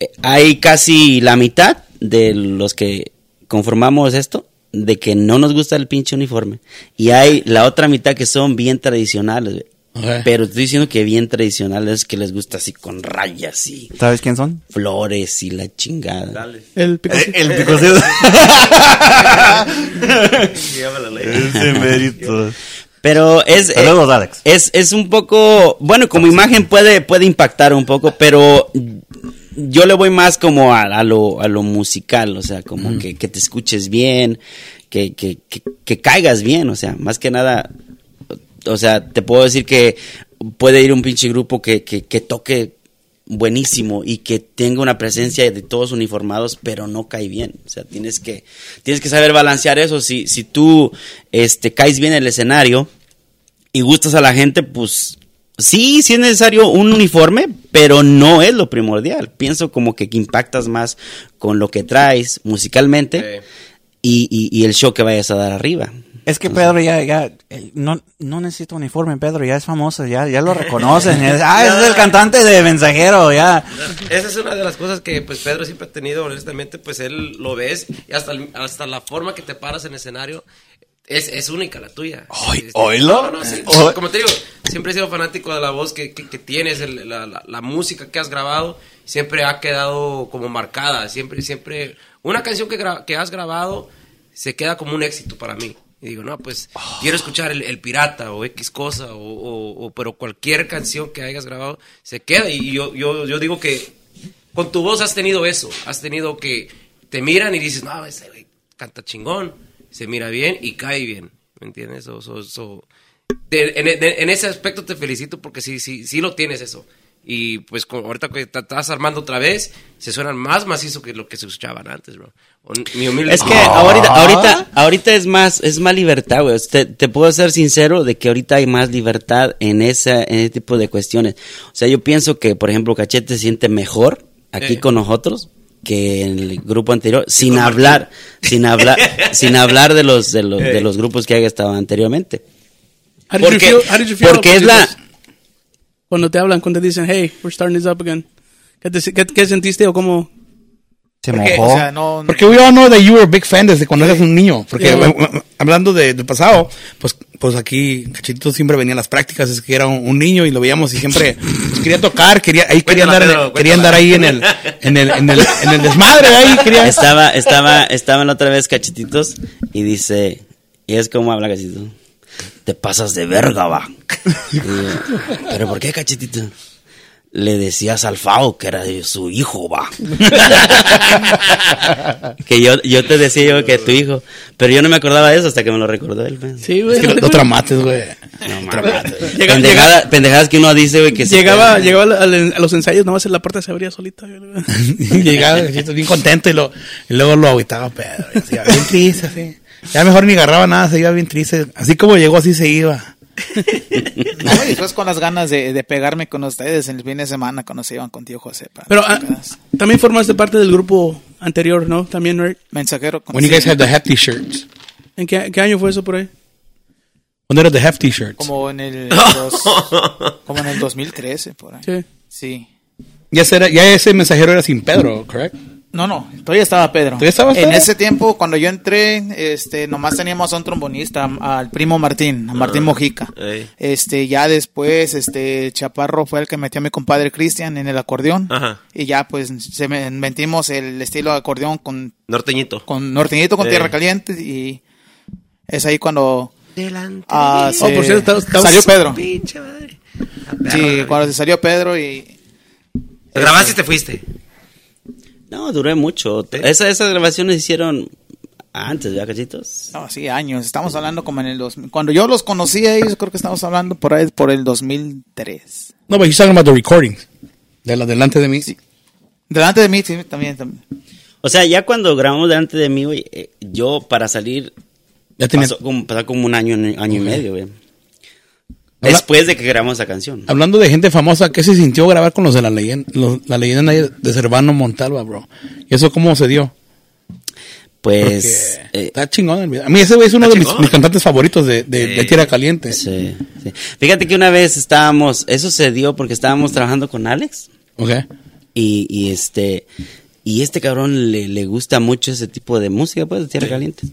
Eh, Hay casi la mitad de los que conformamos esto de que no nos gusta el pinche uniforme y hay la otra mitad que son bien tradicionales. Pero estoy diciendo que bien tradicionales que les gusta así con rayas y ¿Sabes quién son? flores y la chingada. El picocito. El picocito. Ese mérito. Pero es, eh, Saludos, Alex. es, es un poco, bueno, como imagen puede, puede impactar un poco, pero yo le voy más como a, a lo, a lo musical, o sea, como que, que te escuches bien, que, que, que, que caigas bien, o sea, más que nada, o sea, te puedo decir que puede ir un pinche grupo que, que, que toque buenísimo y que tenga una presencia de todos uniformados, pero no cae bien. O sea, tienes que, tienes que saber balancear eso. Si, si tú este, caes bien en el escenario y gustas a la gente, pues sí, sí es necesario un uniforme, pero no es lo primordial. Pienso como que impactas más con lo que traes musicalmente y, y- y el show que vayas a dar arriba. Es que Pedro ya, ya, eh, no, no necesita uniforme, Pedro, ya es famoso, ya, ya lo reconocen. es- ah, ese es el cantante de Mensajero, ya. Esa es una de las cosas que pues Pedro siempre ha tenido, honestamente, pues él lo ves y hasta, hasta la forma que te paras en escenario es, es única la tuya. Este, oílo. No, no, sí. Como te digo, siempre he sido fanático de la voz que, que- que tienes, el- la, la- la música que has grabado, siempre ha quedado como marcada, siempre, siempre, una canción que, que has grabado se queda como un éxito para mí. Y digo, no, pues quiero escuchar el, Pirata o X cosa, o, pero cualquier canción que hayas grabado se queda. Y yo, yo, digo que con tu voz has tenido eso, has tenido que te miran y dices, no, ese güey canta chingón, se mira bien y cae bien, ¿me entiendes? So- so- de- en, en ese aspecto te felicito porque sí, sí, sí lo tienes eso. Y pues con- ahorita que te estás armando otra vez, se suenan más macizo que lo que se escuchaban antes, bro. Mi humilde- Es que ahorita, ahorita, ahorita es más, es más libertad, güey. Te, te puedo ser sincero de que ahorita hay más libertad en esa, en ese tipo de cuestiones. O sea, yo pienso que, por ejemplo, Cachete se siente mejor aquí Eh. con nosotros que en el grupo anterior, sin hablar, sin hablar, sin hablar de los, de los, de los grupos que haya estado anteriormente. Porque, feel- porque es la? Cuando te hablan, cuando te dicen, hey, we're starting this up again. ¿Qué, te- qué- qué sentiste o cómo? Se Porque, mojó. o sea, no, Porque we all know that you were a big fan desde cuando eras un niño. Porque Yeah. eh, eh, hablando de- del pasado, pues, pues aquí Cachitito siempre venía a las prácticas, es que era un, un niño y lo veíamos y siempre pues, quería tocar, quería, ahí quería andar, Pedro, quería andar ahí en el, en el, en el, en el desmadre ahí, quería. estaba, estaba, estaban otra vez cachetitos y dice, y es como habla cachetito, te pasas de verga, va. Y Pero ¿por qué cachetito? Le decías al Fao que era su hijo, va. que yo, yo te decía yo que tu hijo, pero yo no me acordaba de eso hasta que me lo recordó él. man. Sí, güey. Es que lo, lo tramates, güey. No. Llega- Pendejada- pendejadas que uno dice, güey, que Llegaba, puede. llegaba a los ensayos, nomás en la puerta se abría solita. güey. Llegaba bien contento y, lo, y luego lo agüitaba Pedro. y bien triste, así. Ya mejor ni agarraba nada, se iba bien triste. Así como llegó, así se iba. No, y después con las ganas de, de pegarme con ustedes en el fin de semana cuando se iban contigo, José. pa- Pero ah, pedas. también formaste parte del grupo anterior, ¿no? También, right? Mensajero. con- When you guys had the hefty shirts. ¿En qué, qué año fue eso por ahí? When era the hefty shirts. Como en el dos- como en el 2013, por ahí. Sí. Sí. Ya, ese era- ya ese mensajero era sin Pedro, correct? No, no, todavía estaba Pedro. ¿Todavía estabas, En Pedro? ese tiempo, cuando yo entré, este, nomás teníamos a un trombonista, al primo Martín, a Martín Mojica. ey. Este, ya después, este, Chaparro fue el que metió a mi compadre Cristian en el acordeón. Ajá. Y ya, pues, se inventimos el estilo de acordeón con, Norteñito. con Norteñito, con. Tierra Caliente. Y es ahí cuando Delante. ah, de se- Oh, por cierto, estamos- salió Pedro. Pinche madre. Sí, cuando se salió Pedro y... Lo grabaste y te fuiste. No, duré mucho. Esa- esas grabaciones hicieron antes, ¿verdad, cachitos? No, sí, años. Estamos hablando como en el 2000. Cuando yo los conocí a ellos, creo que estamos hablando por ahí, por el 2003. No, but he's talking about the recordings. De la delante de mí. Delante de mí, sí, también. también. O sea, ya cuando grabamos delante de mí, güey, eh, yo para salir Ya tenía- pasó como, pasó como un año, año y medio, güey. Habla- Después de que grabamos esa canción. Hablando de gente famosa, ¿qué se sintió grabar con los de la leyenda, los- la leyenda de Cervano Montalva, bro? ¿Y eso cómo se dio? pues... Eh, está chingón el video. A mí ese güey es uno de mis, cantantes favoritos de, de, de Sí. Tierra Caliente. sí, sí. Fíjate que una vez estábamos, eso se dio porque estábamos trabajando con Alex Ok. y, y este y este cabrón le, le gusta mucho ese tipo de música, pues, de Tierra Caliente.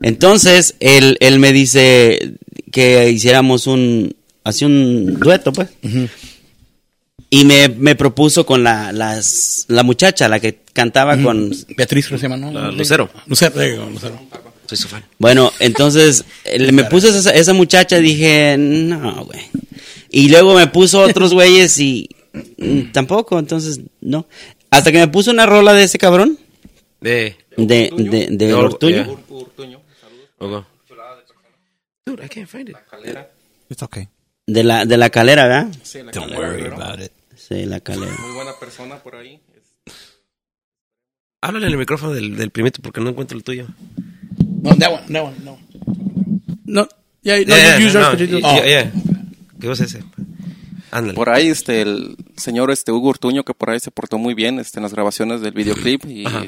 Entonces, él, él me dice que hiciéramos un, así un dueto, pues. Y me, me propuso con la, las, la muchacha, la que cantaba con... Beatriz, ¿cómo se llama? ¿no? La Lucero. Lucero, Lucero. Soy su fan. Bueno, entonces me puso esa, esa muchacha y dije, no, güey. Y luego me puso otros güeyes y tampoco, entonces no. Hasta que me puso una rola de ese cabrón, De. de, de, de, De Or- Ortuño. yeah. Saludos. Ogo. Dude, I can't find it. Calera. It's okay. De la, de la calera, ¿verdad? Sí, la Don't calera, worry pero about it. Sí, la calera. Muy buena persona por ahí. Háblale en el micrófono del, del primito porque no encuentro el tuyo. No, that one, that one, no. No, yeah, no, Yeah, you use no, yours, but you y- yeah, yeah. ¿Qué cosa es ese? Ándale. Por ahí, este, el señor este Hugo Urtuño, que por ahí se portó muy bien este, en las grabaciones del videoclip. Y Ajá.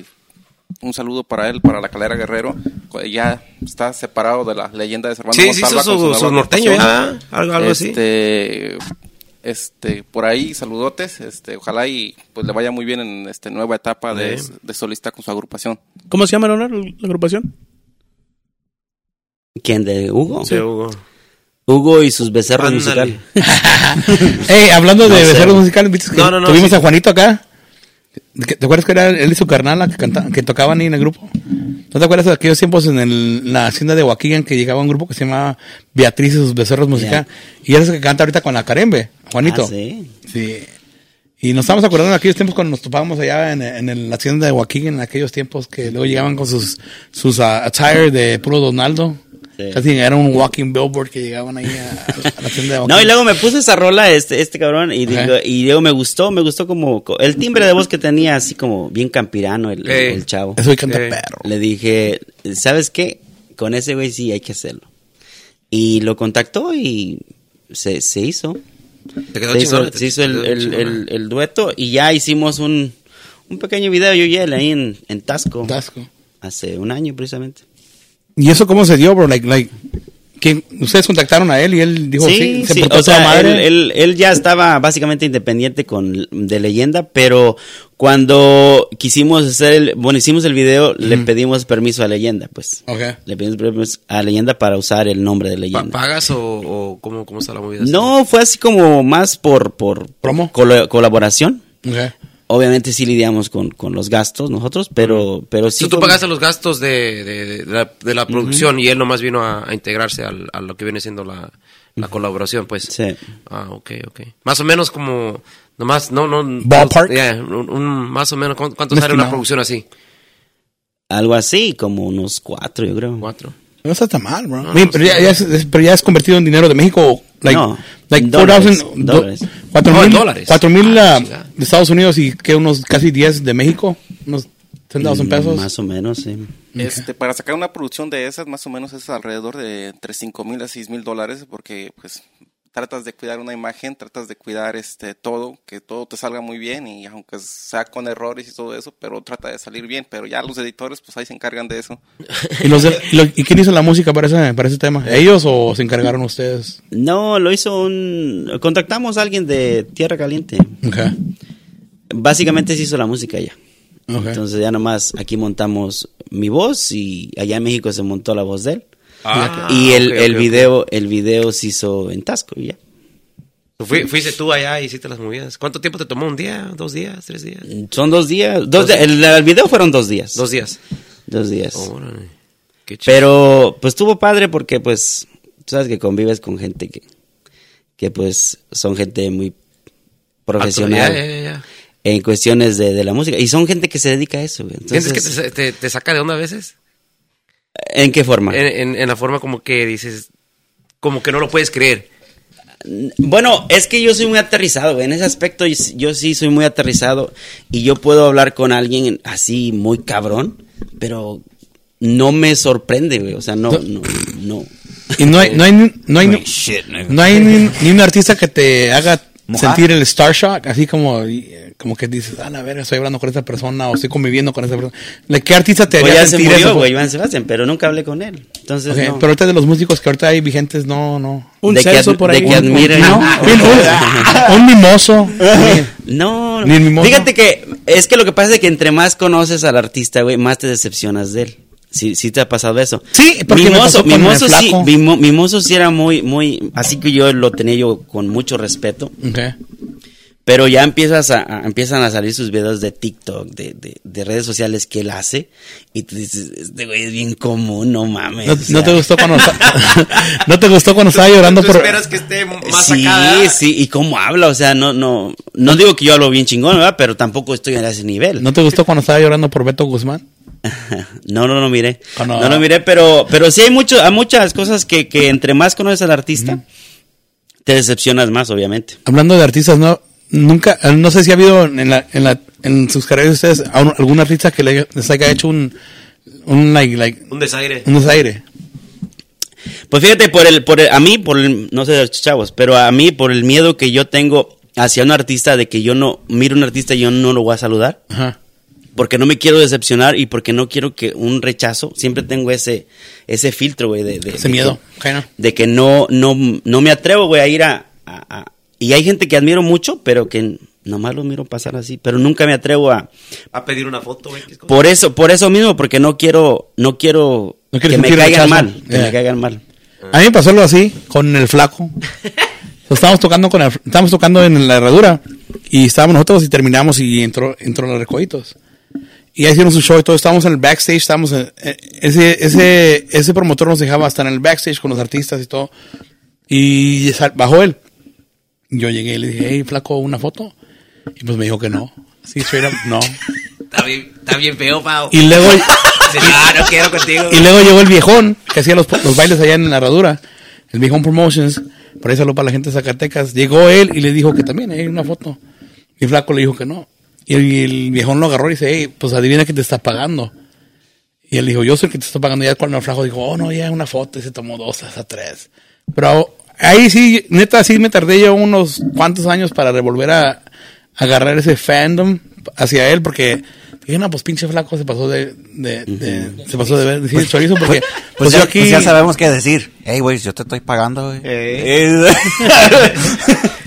Un saludo para él, para la Calera Guerrero. Ya está separado de la leyenda de Servando Sí, sí, Montalva hizo con su, su norteño, agrupación. ¿ya? Algo, algo así. este, este, por ahí, saludotes. Este, ojalá y pues le vaya muy bien en esta nueva etapa de, Sí. de solista con su agrupación. ¿Cómo se llama la, la agrupación? ¿Quién? ¿De Hugo? Sí, Hugo. Hugo y sus becerros musicales. Ey, hablando de No sé. becerros musicales, ¿viste que No, no, no, tuvimos sí. a Juanito acá? ¿Te acuerdas que era él y su carnal la que, canta, que tocaban ahí en el grupo? ¿No te acuerdas de aquellos tiempos en el- la hacienda de Waukegan que llegaba un grupo que se llamaba Beatriz y sus becerros musicales? Y eres el que canta ahorita con la Carembe, Juanito. Ah, sí. Sí. Y nos estamos acordando de aquellos tiempos cuando nos topábamos allá en, en la hacienda de Waukegan, en aquellos tiempos que luego llegaban con sus, sus ah, attire de puro Donaldo. Sí. Casi era un walking billboard que llegaban ahí a, a la tienda de No, y luego me puso esa rola este, este cabrón y, digo, y luego me gustó, me gustó como co- el timbre de voz que tenía, así como bien campirano el, chavo. Eso y canta Eh. perro. Le dije, ¿sabes qué? Con ese güey sí hay que hacerlo. Y lo contactó y se, se hizo. Te quedó Se hizo, se hizo el- el dueto y ya hicimos un, un pequeño video yo y él ahí en, en Tasco. Tasco. Hace un año precisamente. ¿Y eso cómo se dio, bro? Like, like, ¿quién- ustedes contactaron a él y él dijo, sí, se sí, portó o sea, madre. él, él- él ya estaba básicamente independiente con de leyenda, pero cuando quisimos hacer el, bueno, hicimos el video, le pedimos permiso a leyenda, pues. Ok. Le pedimos permiso a leyenda para usar el nombre de leyenda. ¿Pagas o, o cómo, cómo está la movida? No, fue así como más por, por ¿Promo? colo- colaboración. Ok. Obviamente sí lidiamos con, con los gastos nosotros, pero, pero sí. Si tú pagaste los gastos de, de, de la, de la producción y él nomás vino a, a integrarse al- a lo que viene siendo la, la colaboración, pues. Sí. Ah, ok, ok. Más o menos como, nomás, no, no. Ballpark. Yeah, un, un- más o menos, ¿cuánto, cuánto sale una producción así? Algo así, como unos cuatro, yo creo. Cuatro. No está tan mal, bro. No, Oye, no pero, ya, ya es, es- pero ya es convertido en dinero de México. Like, No, like dólares, 4,000 dólares. do- cuatro Oh, en mil- dólares. cuatro mil Ah, chingada. de Estados Unidos y que unos casi 10 de México. Unos 10,000 pesos. Mm, Más o menos, sí. Este, para sacar una producción de esas, más o menos es alrededor de entre 5 mil a 6 mil dólares, porque pues tratas de cuidar una imagen, tratas de cuidar este todo, que todo te salga muy bien y aunque sea con errores y todo eso, pero trata de salir bien, pero ya los editores pues ahí se encargan de eso. ¿Y, los de- y lo- ¿Y quién hizo la música para ese, para ese tema? ¿Ellos o se encargaron ustedes? No, lo hizo un... Contactamos a alguien de Tierra Caliente. Ok. Básicamente se hizo la música ya. Ok. Entonces ya nomás aquí montamos mi voz y allá en México se montó la voz de él. Ah, y el, el video el video se hizo en Tasco y ya. Fui- fuiste tú allá y hiciste las movidas. ¿Cuánto tiempo te tomó? ¿Un día? ¿Dos días? ¿Tres días? Son dos días. Dos el, el video fueron dos días. Dos días. Dos días. Qué. Pero pues estuvo padre porque pues tú sabes que convives con gente que, que pues son gente muy profesional Ya, ya, ya, ya. en cuestiones de, de la música y son gente que se dedica a eso. güey. ¿Sientes que Entonces, te, te- te saca de onda a veces? ¿En qué forma? En, en- en la forma como que dices, como que no lo puedes creer. Bueno, es que yo soy muy aterrizado, güey. En ese aspecto yo, sí soy muy aterrizado y yo puedo hablar con alguien así muy cabrón, pero no me sorprende, güey. O sea, no, no, no. Y no hay, no hay, ni- no hay, No hay no hay ni, ni un artista que te haga Mojar. sentir el Star Shock, así como, como que dices, a la verga, estoy hablando con esa persona o estoy conviviendo con esa persona. Like, ¿Qué artista te Pues haría ya se sentir murió, güey, Iván Sebastián, pero nunca hablé con él. Entonces, no. Pero ahorita de los músicos que ahorita hay vigentes, no, no. Un de ad- por de ahí. que admiren. No, un, mimoso. No, Ni el mimoso. fíjate que es que lo que pasa es que entre más conoces al artista, güey, más te decepcionas de él. Sí, sí te ha pasado eso. Sí, porque me Mimoso, pasó con el Mimoso sí. Mimo- Mimoso sí era muy, muy, así que yo lo tenía yo con mucho respeto. Ok. Pero ya empiezas a, a- empiezan a salir sus videos de TikTok, de, de, de redes sociales que él hace, y tú dices, este güey es bien común, no mames. No, o sea. no te gustó cuando no te gustó cuando estaba llorando ¿Tú por esperas que esté más sí, acá? sí, y cómo habla, o sea, no, no, no digo que yo hablo bien chingón, ¿verdad? Pero tampoco estoy a ese nivel. ¿No te gustó cuando estaba llorando por Beto Guzmán? No, no lo miré. Ah, no. No lo miré, pero, pero sí hay mucho, hay muchas cosas que, que entre más conoces al artista, te decepcionas más, obviamente. Hablando de artistas, no nunca no sé si ha habido en la en la en sus carreras de ustedes a algún artista que le- les haya hecho un un like like Un desaire. un desaire. Pues fíjate, por el, por el- a mí, por el, no sé de los chavos, pero a mí, por el miedo que yo tengo hacia un artista, de que yo no, miro un artista y yo no lo voy a saludar, Ajá. porque no me quiero decepcionar y porque no quiero que un rechazo, siempre tengo ese, ese filtro, güey, de, de- Ese de miedo. que- de que no, no, no me atrevo, güey, a ir a, a- a- y hay gente que admiro mucho, pero que nomás lo miro pasar así, pero nunca me atrevo a, A pedir una foto, por eso, por eso mismo, porque no quiero, no quiero No que me caigan mal, que Yeah. me caigan mal. A mí me pasó algo así con el flaco. estábamos tocando con el, estábamos tocando en la herradura y estábamos nosotros y terminamos y entró entró los recoditos. Y ahí hicieron su show y todo, estábamos en el backstage, estábamos en- eh, ese ese ese promotor nos dejaba estar en el backstage con los artistas y todo. Y sal- bajó él. Yo llegué y le dije, hey, flaco, una foto. Y pues me dijo que no. Sí, straight up, no. Está bien, está bien feo, Pau. Y luego Sí, no, no quiero contigo. y luego llegó el viejón que hacía los, los bailes allá en la herradura. El viejón Promotions. Por ahí saludo para la gente de Zacatecas. Llegó él y le dijo que también hay una foto. Y Flaco le dijo que no. Y el, el viejón lo agarró y dice, hey, pues adivina quién te está pagando. Y él dijo, yo soy el que te está pagando. Y ya cuando el flaco dijo, oh, no, ya una foto. Y se tomó dos, hasta tres. Pero ahí sí, neta, sí me tardé yo unos cuantos años para revolver a, agarrar ese fandom hacia él. Porque dije, no, pues pinche flaco se pasó de, de, de- se pasó de ver, decir el chorizo. Porque, Pues, pues, ya, yo aquí, pues ya sabemos qué decir. Hey, güey, yo te estoy pagando, güey.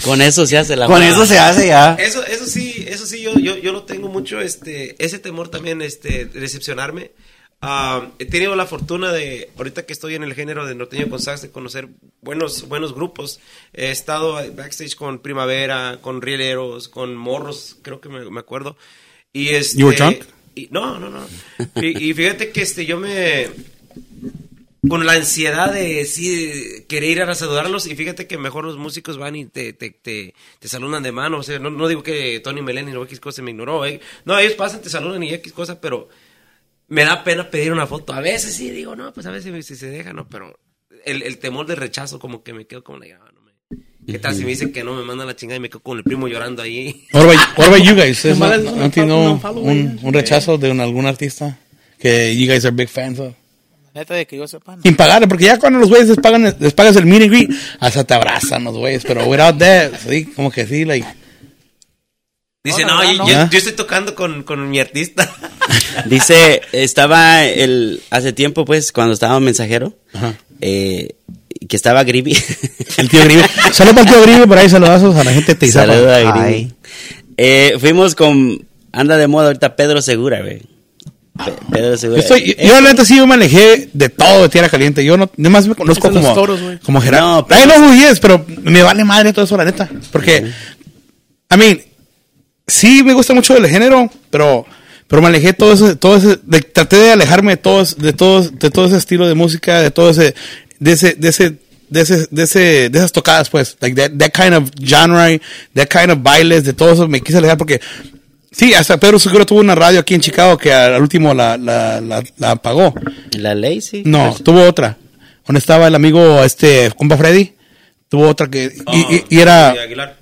Con eso se hace la Con eso se hace ya. Eso, eso sí, eso sí, yo, yo, yo lo tengo mucho, este, ese temor también, este, de decepcionarme. Ah, he tenido la fortuna de, ahorita que estoy en el género de norteño con sax, de conocer buenos, buenos grupos. He estado backstage con Primavera, con Rieleros, con Morros, creo que me, me acuerdo. Y este, You were drunk? y- no, no, no. Y, y fíjate que este, yo me, con la ansiedad de sí, querer ir a saludarlos y fíjate que mejor los músicos van y te, te, te, te saludan de mano, o sea, no, no digo que Tony Meleni o X cosa me ignoró, eh. no, ellos pasan, te saludan y X cosa, pero me da pena pedir una foto, a veces sí digo, no, pues a veces si se deja, no, pero el, el temor del rechazo como que me quedo como, like, ah, no me... ¿Qué tal si me dicen que no me mandan la chingada y me quedo con el primo llorando ahí? what about, what about you guys? ¿Es Nomás no, un no un, un rechazo de un- algún artista que you guys are big fans of? Neta de que yo sepa. no. Sin pagarle, porque ya cuando los güeyes les, pagan, les pagas el meet and greet, hasta te abrazan los güeyes, pero without that, sí, como que sí, like... Dice, No, no, no, yo, no. yo- yo estoy tocando con, con mi artista. Dice, estaba el, hace tiempo, pues, cuando estaba mensajero, Ajá. eh, que estaba Gribi. El tío Gribe. Saludos para el tío Gribe, por ahí saludazos a la gente de Teizapa. Saluda a Gribi. Eh, fuimos con, anda de moda ahorita Pedro Segura, güey. Pe- Pedro Yo, Segura. estoy, Eh, yo la neta sí yo me alejé de todo de Tierra Caliente. Yo no, nomás me conozco como, toros, como Gerardo. No, pero- Ay, no, who he is, pero me vale madre todo eso, la neta. Porque, I mean, sí me gusta mucho el género, pero, pero me alejé todo ese, todo ese, de- traté de alejarme de todos, de todos, de todo ese estilo de música, de todo ese, de ese, de ese, de ese, de ese, de esas tocadas, pues, like that, that kind of genre, that kind of bailes, de todo eso me quise alejar porque, sí, hasta Pedro Seguro tuvo una radio aquí en Chicago que al último la, la, la, la apagó. La ley, sí. No, Pues, tuvo otra. Donde estaba el amigo, este, compa Freddy. Tuvo otra que, y, y- y era, Aguilar.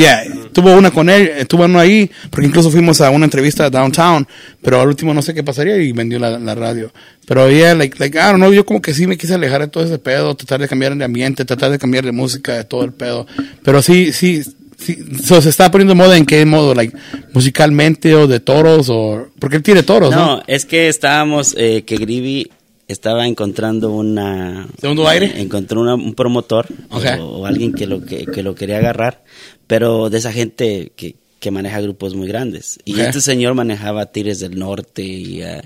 Yeah, tuvo una con él, eh, tuvo uno ahí, porque incluso fuimos a una entrevista downtown, pero al último no sé qué pasaría y vendió la, la radio. Pero yeah, like, like, I don't know, yo como que sí me quise alejar de todo ese pedo, tratar de cambiar de ambiente, tratar de cambiar de música, de todo el pedo. Pero sí, sí, Sí, so, ¿Se está poniendo moda en qué modo? Like, ¿Musicalmente o de toros? o Porque él tiene toros, ¿no? No, es que estábamos, eh, que Grivi estaba encontrando una... ¿Segundo aire? Encontró una- un promotor Ok. o, o alguien que lo, que, que lo quería agarrar, pero de esa gente que, que maneja grupos muy grandes. Y este señor manejaba a Tigres del Norte y a,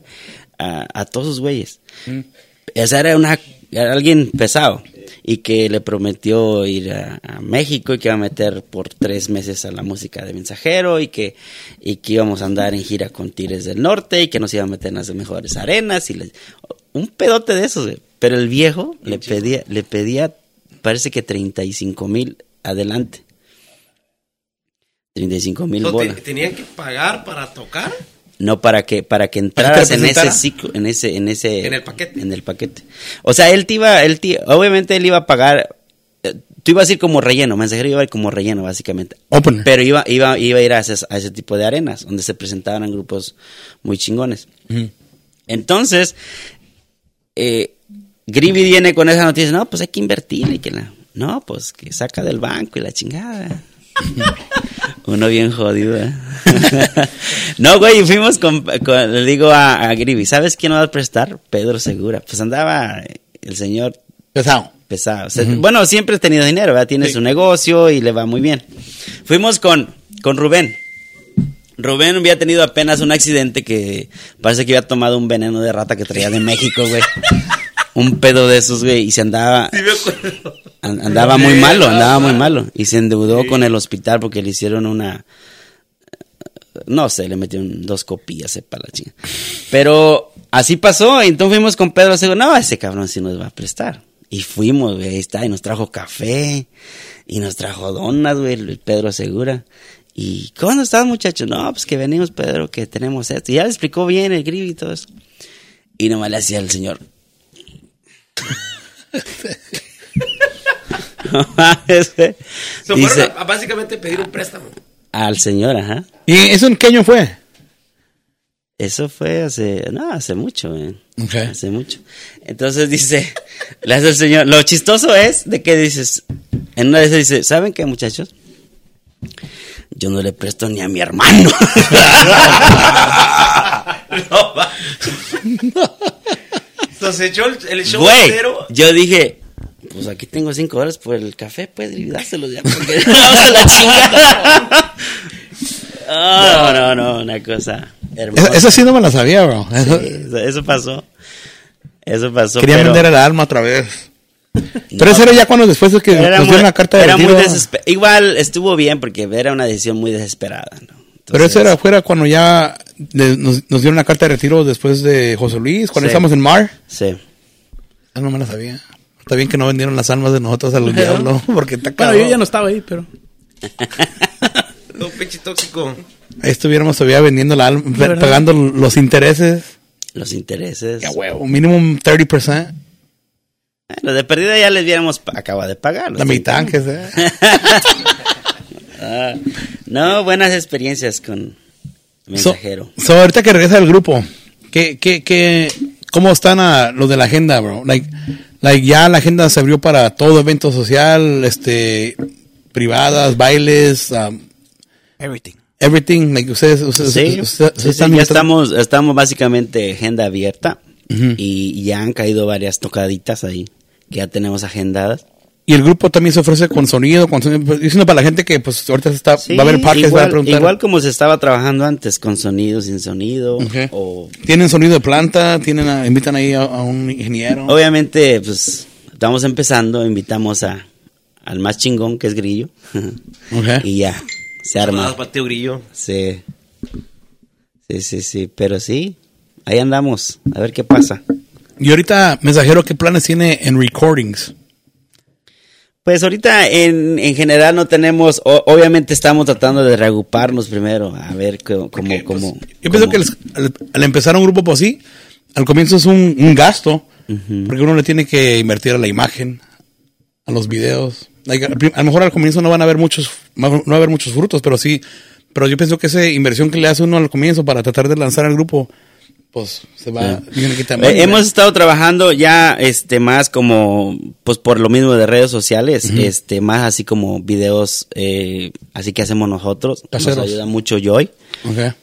a, a todos sus güeyes. Mm. Esa era, una, era alguien pesado y que le prometió ir a, a México y que iba a meter por tres meses a la música de mensajero y que, y que íbamos a andar en gira con Tigres del Norte y que nos iba a meter en las mejores arenas y le- un pedote de esos, güey. pero el viejo le pedía, le pedía, parece que 35 mil adelante. 35 mil bolas. ¿Tenían que pagar para tocar? No para que para que entraras en ese ciclo, en ese en ese En el paquete. en el paquete. O sea, él te iba él te- obviamente él iba a pagar eh, tú ibas a ir como relleno, mensajero iba a ir como relleno básicamente. Opener. Pero iba iba iba a ir a ese, a ese tipo de arenas donde se presentaban en grupos muy chingones. Entonces, eh, Grivi viene con esa noticia, no, pues hay que invertir y que la, no, pues que saca del banco y la chingada. Uno bien jodido. ¿eh? no, güey, fuimos con, con- le digo a, a Grivi, ¿sabes quién nos va a prestar? Pedro Segura. Pues andaba el señor Pesado. pesado. O sea, Bueno, siempre ha tenido dinero, ¿verdad? Tiene su negocio y le va muy bien. Fuimos con, con Rubén. Rubén había tenido apenas un accidente que parece que había tomado un veneno de rata que traía de México, güey. Un pedo de esos, güey, y se andaba... an- Andaba muy malo, andaba muy malo. Y se endeudó con el hospital porque le hicieron una... No sé, le metieron dos copillas, sepa la chinga. Pero así pasó, y entonces fuimos con Pedro Segura. No, ese cabrón sí nos va a prestar. Y fuimos, güey, ahí está, y nos trajo café, y nos trajo donas, güey, el Pedro Segura. Y, ¿cómo estás, muchachos? No, pues que venimos, Pedro, que tenemos esto. Y ya le explicó bien el grill y todo eso. Y nomás le hacía el señor. No güey. So, Dice, fueron a, a básicamente pedir un préstamo. al señor, ajá. ¿Y eso en qué año fue? Eso fue hace, no, hace mucho, güey. Ok. Hace mucho. Entonces dice, le hace el señor, lo chistoso es de que dices, en una de esas dice, ¿saben qué, muchachos? Yo no le presto ni a mi hermano. No, va. Entonces echó el, el show Güey, entero. yo dije, pues aquí tengo cinco dólares por el café, pues, y dárselos ya, porque vamos a la chingada. Oh, no, no, una cosa hermosa. Esa sí no me la sabía, bro. Eso- Sí, eso, eso pasó. Eso pasó. Quería pero- vender el alma otra vez. Pero No, eso era ya cuando después de que era nos muy- dieron la carta de era muy retiro. desesper- Igual estuvo bien porque era una decisión muy desesperada. ¿no? Pero eso era fuera cuando ya de- nos, nos dieron la carta de retiro después de José Luis, cuando Sí. estábamos en Mar. Sí. Ah, no me la sabía. Está bien que no vendieron las almas de nosotros al diablo, porque está Bueno, cabrón. yo ya no estaba ahí, pero. No, pinche tóxico. Ahí estuviéramos todavía vendiendo la alma, ¿Verdad? pagando los intereses. Los intereses. Ya huevo, mínimo un 30%. Bueno, de perdida ya les hubiéramos pa- acaba de pagar. los La mitad, 30. que sea. Ah, no, buenas experiencias con mensajero. So, so, ahorita que regresa el grupo, ¿qué, qué, qué, ¿cómo están a los de la agenda, bro? Like, like, ya la agenda se abrió para todo evento social, este, privadas, bailes, um, Everything. everything. Like, ustedes, ustedes, Sí, ustedes- sí, ustedes sí, están ya estamos, estamos básicamente agenda abierta y ya han caído varias tocaditas ahí que ya tenemos agendadas. Y el grupo también se ofrece con sonido, con sonido, pues, diciendo para la gente que pues ahorita se está, Sí, va a haber parques, va a igual, preguntar. igual como se estaba trabajando antes, con sonido, sin sonido, o Tienen sonido de planta, tienen a- invitan ahí a, a un ingeniero. obviamente, pues, estamos empezando, invitamos a, al más chingón, que es Grillo, Ok. y ya, se arma. Tío Grillo. Sí. Sí, sí, sí, pero sí, ahí andamos, a ver qué pasa. Y ahorita, mensajero, ¿qué planes tiene en recordings? Pues ahorita en, en general no tenemos, o- obviamente estamos tratando de reagruparnos primero, a ver cómo, cómo, Yo pienso que les- al, al empezar un grupo pues sí, al comienzo es un, un gasto, porque uno le tiene que invertir a la imagen, a los videos. A lo mejor al comienzo no van a haber muchos, no va a haber muchos frutos, pero sí, pero yo pienso que esa inversión que le hace uno al comienzo para tratar de lanzar al grupo, pues se va. que quitar Eh, hemos ¿verdad? estado trabajando ya este más como pues por lo mismo de redes sociales, este más así como videos eh, así que hacemos nosotros. Caseros. Nos ayuda mucho Joy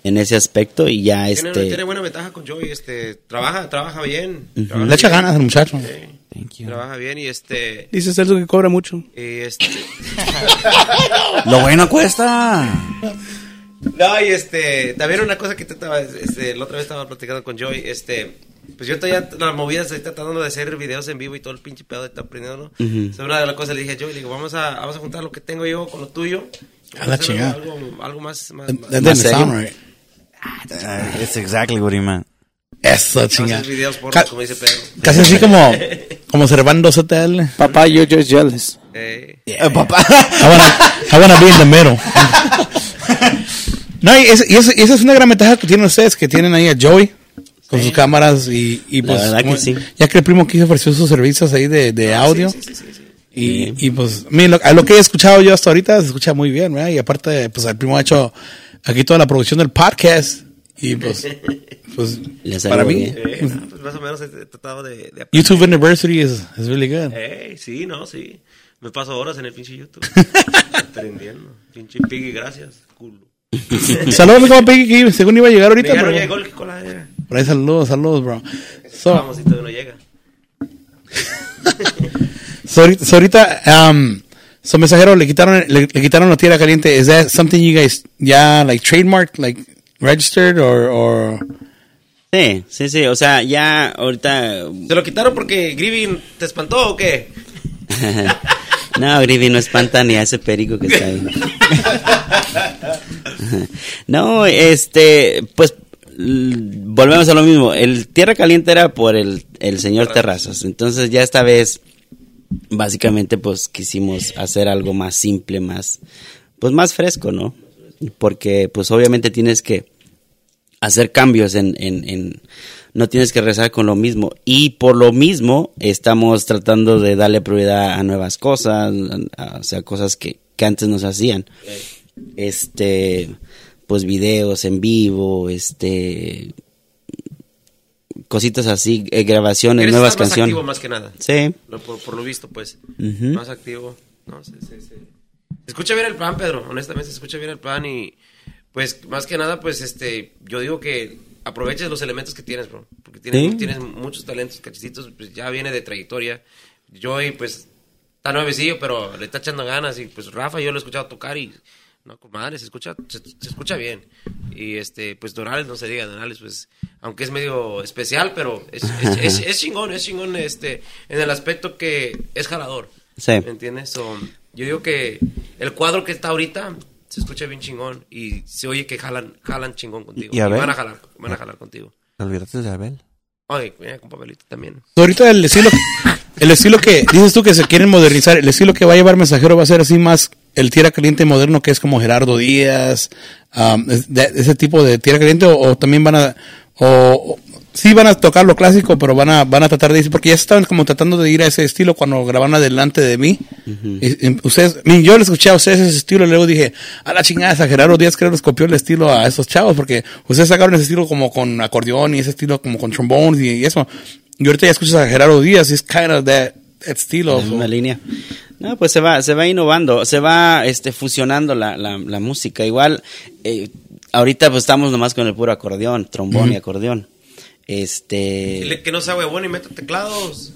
en ese aspecto y ya Tiene, este tiene buena ventaja con Joey, este, trabaja, trabaja bien. trabaja Le echa bien. ganas al muchacho. Trabaja bien y este, Dice Celso que cobra mucho. y este, Lo bueno cuesta. no, y este, también una cosa que te estaba, este, la otra vez estaba platicando con Joey, este, pues yo todavía las movidas estoy tratando de hacer videos en vivo y todo el pinche pedo de estar aprendiendo, ¿no? Entonces, una de las cosas le dije a Joey, le digo, vamos a, vamos a juntar lo que tengo yo con lo tuyo. A la chingada. Algo, algo más, más, That más- doesn't ¿Más serio? sound right. Uh, it's exactly what he meant. Eso, chingada. videos como dice Pedro. Casi así como, como Servando ZL. Papá, yo just jealous. Eh, papá. I wanna, I wanna be in the middle. No, y, es- y esa es una gran ventaja que tienen ustedes, que tienen ahí a Joey con sus cámaras y, y La pues, verdad que sí. ya que el primo aquí ofreció sus servicios ahí de, de audio. sí, sí, sí, sí. Y, y pues, mire, lo, a lo que he escuchado yo hasta ahorita se escucha muy bien, ¿verdad? Y aparte, pues el primo ha hecho aquí toda la producción del podcast. Y pues, pues para mí. Eh, no, pues más o menos tratado de, de. YouTube University is, is really good. Ey, sí, no, sí. Me paso horas en el pinche YouTube. aprendiendo. Pinche Piggy, gracias. Culo. Saludos, mi compa Piggy, que según iba a llegar ahorita. Pero- llegó por ahí saludos, saludos, bro. So, Vamos, y todavía no llega. so ahorita, so ahorita, um, so mensajero, le quitaron, le, le quitaron la tierra caliente. Is that something you guys ya, like, trademarked, like, registered, or, or... Sí, sí, sí, o sea, ya ahorita ¿Se lo quitaron porque Grievin te espantó o qué? No, Grivi no espanta ni a ese perico que está ahí. no, este, pues volvemos a lo mismo. El Tierra Caliente era por el, el señor Terrazas. Entonces ya esta vez, básicamente, pues quisimos hacer algo más simple, más, pues más fresco, ¿no? Porque pues obviamente tienes que hacer cambios en, en, en- no tienes que rezar con lo mismo y por lo mismo estamos tratando de darle prioridad a nuevas cosas a- o sea cosas que, que antes nos hacían este pues videos en vivo este cositas así eh, grabaciones nuevas más canciones activo más que nada. sí Lo- por, por lo visto, pues. Más activo. No, sí, sí, sí. Se escucha bien el plan, Pedro. Honestamente, se escucha bien el plan y, pues, más que nada, pues, este, yo digo que aproveches los elementos que tienes, bro. Porque tienes, Sí. tienes muchos talentos, cachecitos, pues, ya viene de trayectoria. Joey, pues, está nuevecillo, pero le está echando ganas y, pues, Rafa, yo lo he escuchado tocar y, no, madre, se escucha, se, se escucha bien. Y, este, pues, Dorales, no se diga, Dorales, pues, aunque es medio especial, pero es, es, es- es chingón, es chingón, este, en el aspecto que es jalador. Sí. ¿Me entiendes? So, yo digo que el cuadro que está ahorita se escucha bien chingón y se oye que jalan, jalan chingón contigo. Y a ver. van a jalar, van a jalar contigo. ¿Te olvidaste de Abel? Ay, mira, con papelito también. Ahorita el estilo, el estilo que, dices tú que se quieren modernizar, el estilo que va a llevar mensajero va a ser así más el tierra caliente moderno que es como Gerardo Díaz, um, es- de- ese tipo de tierra caliente o, o también van a, o, o- sí van a tocar lo clásico, pero van a, van a tratar de ir, porque ya estaban como tratando de ir a ese estilo cuando grabaron adelante de mí. Y- y ustedes, yo le escuché a ustedes ese estilo y luego dije, a la chingada, esa Gerardo Díaz creo que les copió el estilo a esos chavos, porque ustedes sacaron ese estilo como con acordeón y ese estilo como con trombones y, y eso. Y ahorita ya escuchas a Gerardo Díaz y es kind of that, that estilo. la misma línea. No, pues se va, se va innovando, se va este, fusionando la, la, la música. Igual, eh, ahorita pues estamos nomás con el puro acordeón, trombón y acordeón. Este... Que no sea huevón y meta teclados.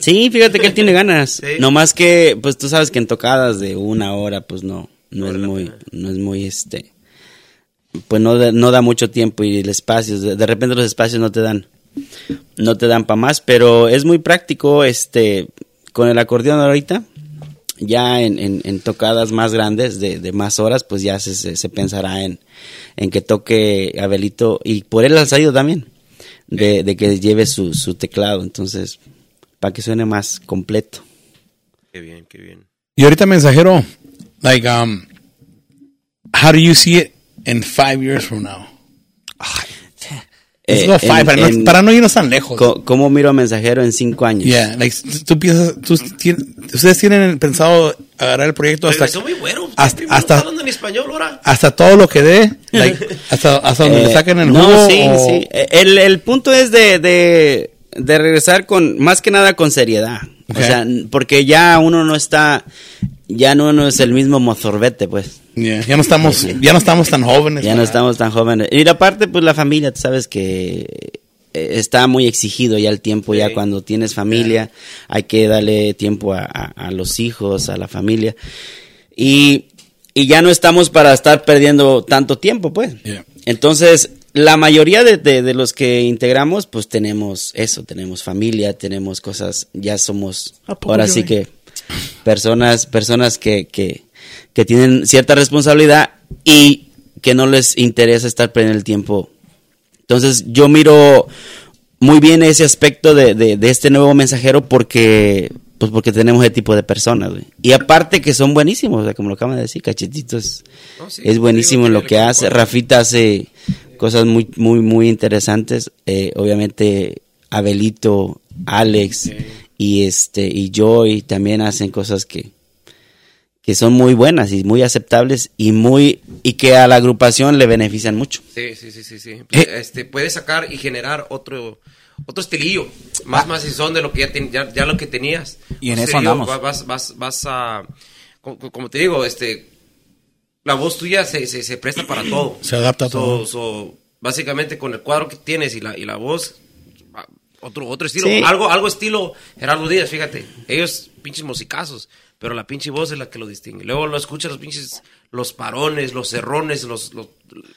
Sí, fíjate que él tiene ganas. Sí. No más que, pues tú sabes que en tocadas de una hora, pues no, no es muy, pena. no es muy este, pues no, da- no da mucho tiempo y el espacio, de, de repente los espacios no te dan, no te dan para más, pero es muy práctico, este, con el acordeón ahorita, ya en, en, en tocadas más grandes, de, de más horas, pues ya se, se, se pensará en, en que toque Abelito, y por él ha salido también, de, de que lleve su, su teclado, entonces, para que suene más completo. Qué bien, qué bien. Y ahorita mensajero, like, um, how do you see it in five years from now? Let's Eh, go five, en- para, no, en- para no irnos tan lejos. Co- ¿Cómo miro a Mensajero en cinco años? Yeah, like, tú piensas, tú tien- ustedes tienen pensado agarrar el proyecto hasta, Regresó muy bueno. hasta- hasta- hablando en español ahora. hasta todo lo que dé, like, hasta, hasta donde Eh, le saquen el no, jugo. sí, o- sí. El, el punto es de, de, de regresar con, más que nada con seriedad. O sea, porque ya uno no está, ya no, no es el mismo mozorbete, pues. Yeah, Ya no estamos, ya no estamos tan jóvenes. Ya no estamos tan jóvenes. Y aparte, pues la familia, tú sabes que eh, está muy exigido ya el tiempo, ya cuando tienes familia, hay que darle tiempo a, a- a los hijos, a la familia. Y, y ya no estamos para estar perdiendo tanto tiempo, pues. Yeah. Entonces, la mayoría de, de- de los que integramos, pues tenemos eso, tenemos familia, tenemos cosas, ya somos, ahora sí que, personas, personas que, que, que tienen cierta responsabilidad y que no les interesa estar perdiendo el tiempo. Entonces, yo miro muy bien ese aspecto de, de, de este nuevo mensajero porque pues porque tenemos ese tipo de personas, güey. Y aparte que son buenísimos, o sea, como lo acaban de decir, Cachetitos sí, es buenísimo en lo que hace. Rafita hace cosas muy, muy, muy interesantes. Eh, obviamente, Abelito, Alex y este y Joy también hacen cosas que, que son muy buenas y muy aceptables y muy y que a la agrupación le benefician mucho. Sí, sí, sí, sí, sí. Eh. Este, puede sacar y generar otro otro estilillo, más más son de lo que ya, ten- ya, ya lo que tenías. Y en eso andamos. va- Vas, vas, vas a, como, como te digo, este, la voz tuya se, se, se presta para todo. Se adapta a So- todo. so, básicamente con el cuadro que tienes y la, y la voz, ah, otro, otro estilo. Sí. Algo, algo estilo Gerardo Díaz, fíjate. Ellos pinches musicazos, pero la pinche voz es la que lo distingue. Luego lo escuchas los pinches, los parones, los cerrones, los, los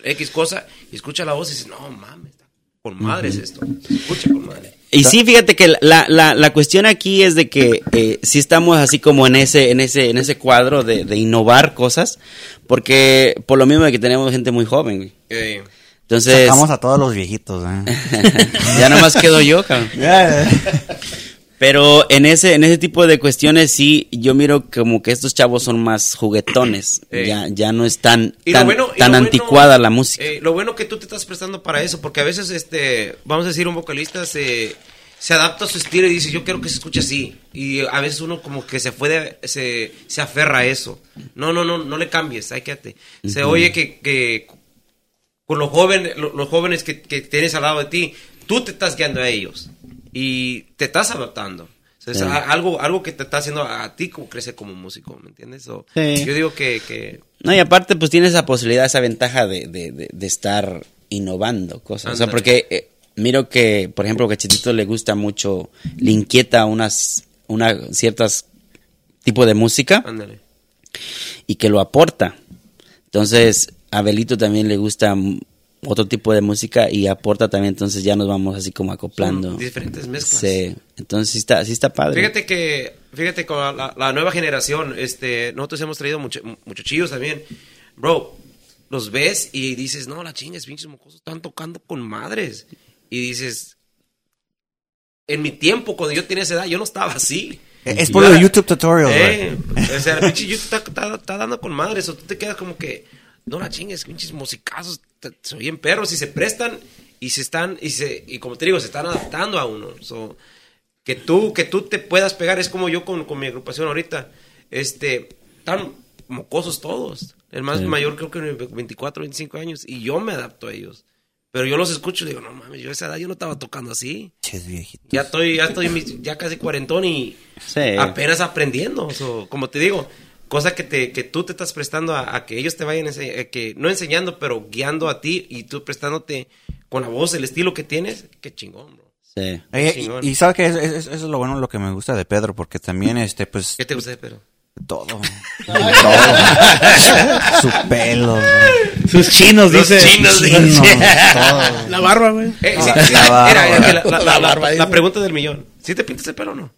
X cosa, y escucha la voz y dices, no mames, con madre es esto. Escucha con madre. Y sí, fíjate que la, la, la cuestión aquí es de que eh, sí estamos así como en ese, en ese, en ese cuadro de, de innovar cosas, porque por lo mismo de que tenemos gente muy joven, güey. Eh, Entonces, Sacamos a todos los viejitos, ¿eh? ya nomás quedo yo, cabrón. Pero en ese, en ese tipo de cuestiones sí, yo miro como que estos chavos son más juguetones. Eh. Ya, ya no es tan, bueno- bueno- anticuada la música. Eh, lo bueno que tú te estás prestando para eso, porque a veces, este, vamos a decir, un vocalista se, se adapta a su estilo y dice, yo quiero que se escuche así. Y a veces uno como que se puede, se, se aferra a eso. No, no, no, no le cambies, ahí quédate. Se oye que, que con los jóvenes, lo- los jóvenes que, que tienes al lado de ti, tú te estás guiando a ellos y te estás adaptando. O sea, Sí. algo, algo que te está haciendo a ti como crecer como músico, ¿me entiendes? Sí. Yo digo que, que No, y aparte, pues tienes esa posibilidad, esa ventaja de, de, de, de estar innovando cosas. O sea, porque eh, miro que, por ejemplo, que a Chetito le gusta mucho, le inquieta unas, una ciertas tipo de música ándale. y que lo aporta. Entonces, a Belito también le gusta mm, otro tipo de música y aporta también, entonces ya nos vamos así como acoplando. Son diferentes mezclas. Sí, entonces sí está, sí está padre. Fíjate que, fíjate con la, la nueva generación, este, nosotros hemos traído mucho, muchachillos también. Bro, los ves y dices, no, la chinga, es pinches mocosos, están tocando con madres. Y dices, en mi tiempo, cuando yo tenía esa edad, yo no estaba así. Es por los YouTube tutorials, Eh, o sea, el pinche YouTube está, está- está dando con madres, o tú te quedas como que, no la chingues, pinches musicazos, se oyen perros y se prestan y se están, y se, y como te digo, se están adaptando a uno. So, que tú, que tú te puedas pegar, es como yo con, con mi agrupación ahorita, este, están mocosos todos. El más mayor creo que 24, 25 años, y yo me adapto a ellos. Pero yo los escucho y digo, no mames, yo a esa edad yo no estaba tocando así. Ya estoy, ya estoy, ya casi cuarentón y Sí. apenas aprendiendo. So, como te digo, cosa que te, que tú te estás prestando a, a que ellos te vayan, ense- eh, que no enseñando, pero guiando a ti y tú prestándote con la voz, el estilo que tienes, qué chingón, bro. Sí. Eh, Chingón. y, y sabes que eso, eso- eso es lo bueno, lo que me gusta de Pedro, porque también, este, pues, ¿Qué te gusta de Pedro? todo. todo. Su pelo, güey. Sus chinos, Los dice. chinos, no, dice. todo. La barba, güey. Eh, sí, La barba. era, era la pregunta del millón. ¿Sí te pintas el pelo o no?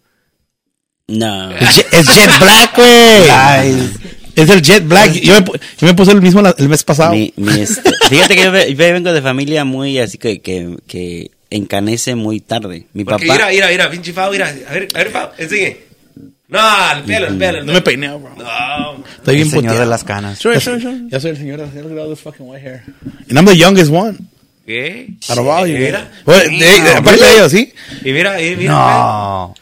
No. Es Jet Black, güey. Ay, Es el Jet Black. Yo me, yo me puse el mismo la- el mes pasado. Mi- mi, este, fíjate que yo, yo vengo de familia muy así que, que, que encanece muy tarde. Mi Porque papá. mira, mira, mira, pinche Fao, mira. A ver, a ver, Fao, enseñe. No, el pelo, el pelo. el No me peiné, bro. No, Estoy bien el señor puteado. de las canas. Sure, sure, soy- sure. Ya soy el señor. Look at all this fucking white hair. And I'm the youngest one. ¿Qué? All you, Mira. Aparte de ellos, ¿sí? Y mira, y mira. No.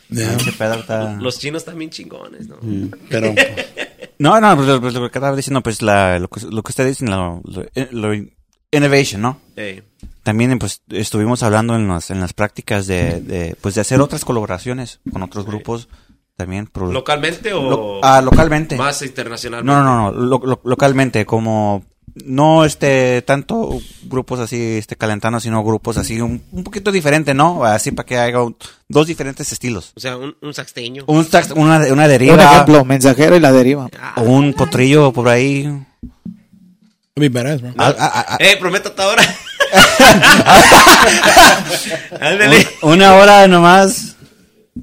Los chinos también chingones, ¿no? Pero No, no, pues lo, pues lo que estaba diciendo, pues la, lo, que, lo que ustedes dicen, lo, lo- lo innovation, ¿no? También pues estuvimos hablando en las, en las prácticas de, de, pues de hacer otras colaboraciones con otros grupos también. pro- ¿Localmente o Lo- ah, localmente. más internacionalmente? No, no, no, no, lo- lo- localmente, como no este tanto grupos así este calentanos, sino grupos así un, un poquito diferente, ¿no? Así para que haya un- dos diferentes estilos. O sea, un, un saxteño. Un sax- una, una deriva Un ejemplo, mensajero y la deriva. o un potrillo por ahí. Be badass, bro. Ah, ah, ah, Eh, prometo hasta ahora. Una hora nomás.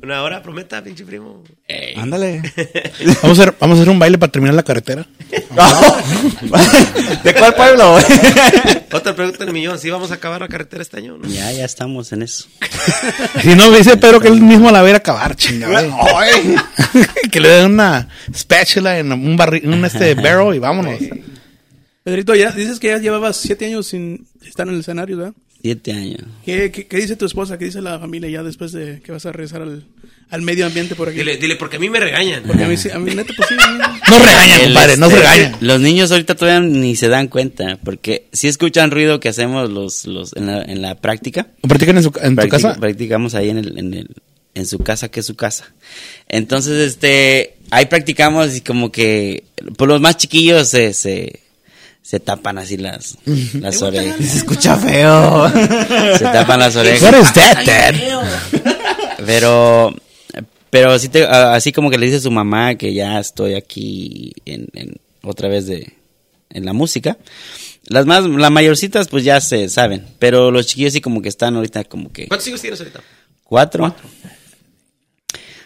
Una hora, prometa, pinche primo. Ándale. Vamos a, hacer, vamos a hacer un baile para terminar la carretera. ¿De cuál pueblo? Otra pregunta del millón. ¿Sí vamos a acabar la carretera este año? no? Ya, ya estamos en eso. Si no, dice Pedro que él mismo la va a ir a acabar, chingada. que le den una spatula en un barril, un este barrel y vámonos. Pedrito, ya dices que ya llevabas siete años sin estar en el escenario, ¿verdad? Siete años. ¿Qué, qué, qué dice tu esposa? ¿Qué dice la familia ya después de que vas a regresar al, al medio ambiente por aquí? Dile, dile, porque a mí me regañan. Porque a mí, sí- a mí neta, pues sí. No regañan, compadre, no este, regañan. Los niños ahorita todavía ni se dan cuenta, porque si escuchan ruido que hacemos los, los en, la, en la práctica. ¿Practican en, su, en tu casa? Practicamos ahí en, el, en, el, en su casa, que es su casa. Entonces, este, ahí practicamos y como que, por los más chiquillos se, se, se tapan así las, las orejas. Se escucha feo. Se tapan las What orejas. is that, dad? Pero, pero así, te- así como que le dice a su mamá que ya estoy aquí en, en- otra vez de, en la música. Las más, las mayorcitas pues ya se saben, pero los chiquillos sí como que están ahorita como que ¿Cuántos hijos tienes ahorita? cuatro.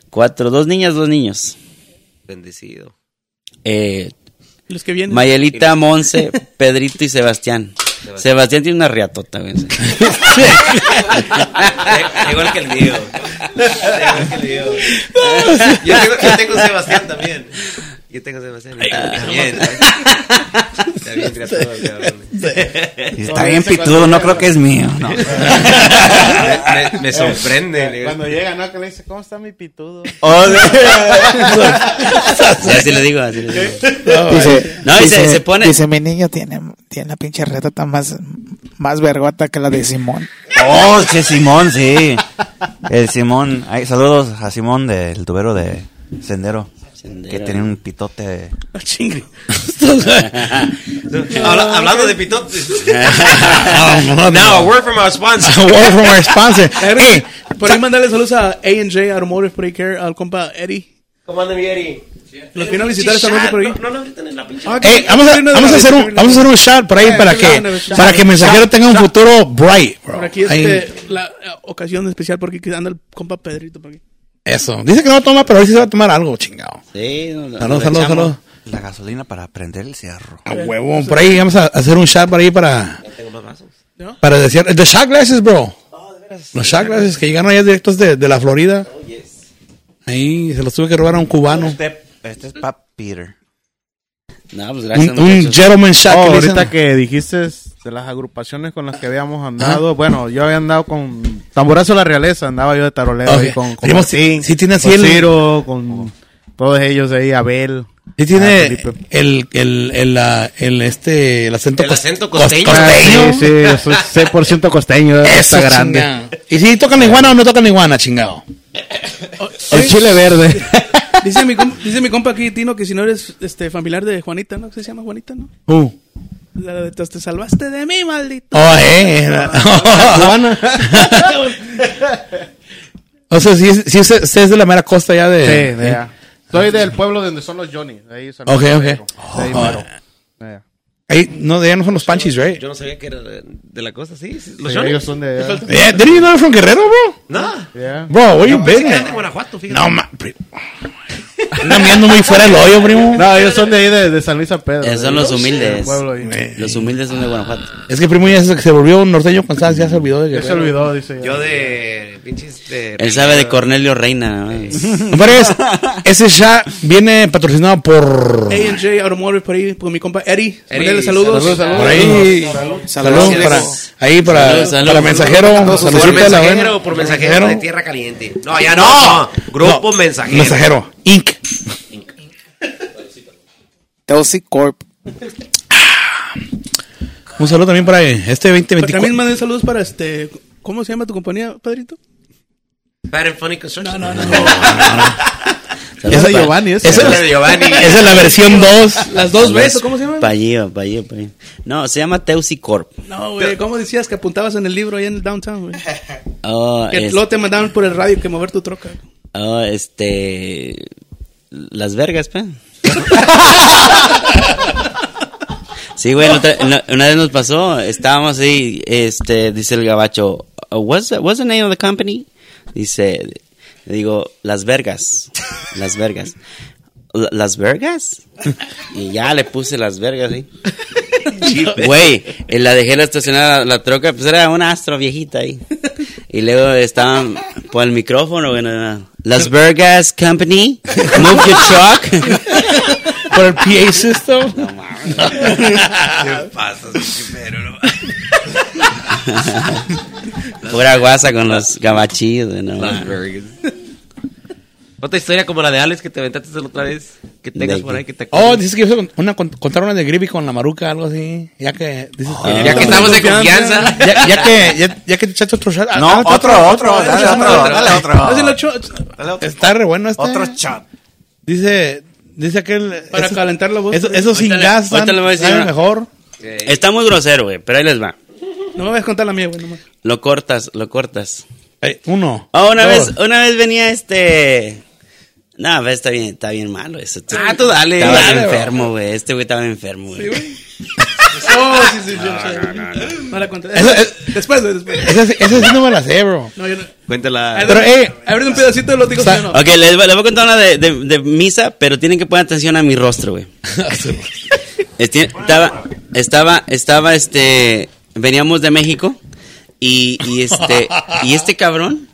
Cuatro, dos niñas, dos niños. Bendecido. Eh, Los que vienen. Mayelita, Monse, Pedrito y Sebastián. Sebastián tiene una riatota, güey. Igual que el Diego. Igual que el Diego. Yo tengo, yo tengo Sebastián también. Yo tengo Sebastián. y Está bien. Está bien. Está pitudo, no creo que es mío. No. Me, me- me sorprende. Cuando llega, ¿no? Que le dice, ¿cómo está mi pitudo? Sí, así le digo, así le digo. Dice, No, y se- dice, se pone- dice, mi niño tiene, tiene la pinche retota más, más vergota que la de Simón. Oh, sí, Simón, sí. El Simón. Ay, saludos a Simón del tubero de Sendero. Sendero. Que tiene un pitote. Ah, chingue. Habla- hablando de pitotes. Now, a word from our sponsor. A word from our sponsor. Hey, Por ahí mandarle saludos a A&J Automotive Pretty Care, al compa Eddie. ¿Cómo anda mi Eri? Los vino a visitar esta noche por ahí. No, en la pinche. Ah, hey, vamos a, vamos a hacer un, vamos a hacer un shot por ahí Eh, para que, para que Mensajero tenga un futuro bright, bro. Por aquí Ahí. este, la eh, ocasión especial porque anda el compa Pedrito por aquí. Eso. Dice que no toma, pero hoy sí se va a tomar algo, chingado. Sí, no, no, Salud, salud, salud. La gasolina para prender el cerro. A huevo. Por ahí vamos a hacer un shot por ahí para, Tengo más vasos. para decir. The shot glasses, bro. Los shot glasses que llegaron allá directos de, de la Florida. Ahí se los tuve que robar a un cubano. Este, este es Pap Peter. No, pues gracias, Un, gentleman shot. Oh, que ahorita dicen. que dijiste de las agrupaciones con las que habíamos andado, bueno, yo había andado con Tamborazo La Realeza, andaba yo de tarolero Ok. ahí con, con Martín, sí tiene así con el- Ciro, con todos ellos ahí, Abel. Sí tiene el, el, el, el, este, el acento, El acento cos- costeño. Ah, costeño. sí, sí, soy 6% costeño, Eso, está grande. chingado. ¿Y si tocan iguana o no tocan iguana, chingado? El chile verde. Dice mi, compa, dice mi compa aquí, Tino, que si no eres este familiar de Juanita, ¿no? ¿Se llama Juanita, no? Uh. La de te, te salvaste de mí, maldito. Oh, eh. o sea, si, si es, si es de la mera costa ya de... Sí, de allá. Soy del pueblo donde son los Johnny. de ahí Ok, ok. De ahí Oh. no, de allá no son los panchis, right? Yo no sabía que era de, de la costa, sí. Los Sí, Johnny. ellos son de allá. Yeah, didn't you know they're from Guerrero, bro? No. Yeah. Bro, where you No, been Guanajuato, fíjate. No, ma... pri- Anda viendo muy fuera el hoyo, primo. No, ellos son de ahí, de, de San Luis San Pedro. Eh, son los humildes. pueblo ahí. Eh, Los humildes son de Guanajuato. Es que primo ya se, se volvió un norteño con salsa, ya se olvidó de Ya se olvidó, dice. ya. Yo de pinches de... Él sabe de Cornelio Reina. ¿no? Compadre, es- ese shot viene patrocinado por... A&J Automotive por ahí, por mi compa Eddie. Eddie, saludos. saludos, saludos. Por ahí, Saludos. saludos para, ahí para, Saludos, saludos. para mensajero, ¿Por a la mensajero por mensajero de tierra caliente? No, ya no. no. Grupo No, mensajero. Mensajero, Inc. Telsi Corp. Un saludo también para este Pero 2024. también mandé saludos para este. ¿Cómo se llama tu compañía, Pedrito? Bad and Funny Construction. No, no, Esa de Giovanni, esa. Giovanni. esa es la versión 2. Las dos veces, ¿o ¿cómo se llama? Pallillo, Pallillo, Pallillo. No, se llama Teusi Corp. No, güey, ¿cómo decías que apuntabas en el libro ahí en el downtown, güey? Oh, Que es- luego te mandaban por el radio que mover tu troca. Oh, este. Las vergas, pe. Sí, güey, otra- una, vez nos pasó, estábamos ahí, este, dice el gabacho, "Uh, what's, the, what's the name of the company? Dice, le digo, Las Vergas, Las Vergas. "La- ¿Las Vergas? Y ya le puse Las Vergas, ¿sí? Güey, la dejé la estacionada la troca, pues era una astro viejita ahí. Y luego estaban por el micrófono, güey, no, no. Las Vergas Company, move your truck. Por el PA system. ¿Qué pasa, no? Pura guasa con los gabachillos, no, Las Vegas. Otra historia como la de Alex que te aventaste la otra vez. Que tengas ¿De por ahí que te Oh, dices que ibas a cont- una, cont- contar una de Griby con la maruca, algo así. Ya que dices que. Ya que estamos de confianza. ya, ya que, ya, ya que te echaste otro shot. Ah, No, ah, otro, otro, dale otro, dale otro. Cho- Dale otro. Está re bueno este. Otro shot. Dice, dice aquel. Para eso- calentar la voz. Eso, eso sin gas, ahorita le voy a decir una- mejor. Está muy grosero, güey, pero ahí les va. No me vas a contar la mía, güey, nomás. Lo cortas, lo cortas. Eh, uno. Oh, una dos. vez, una vez venía este. No, pues, está bien, está bien malo eso. Ah, tú dale. Estaba Dale, enfermo, güey. Este güey estaba enfermo, güey. Oh, sí, sí, yo sé. No la conté. Eso es- Después, güey, después. Esa, sí- esa sí no me la sé, bro. No, yo no. Cuéntala. Pero, eh, A ver, un pedacito de lo digo, sí no. Ok, les, voy- les voy a contar una de, de- de misa, pero tienen que poner atención a mi rostro, güey. Estaba, estaba, estaba, este, veníamos de México y, y este, y este cabrón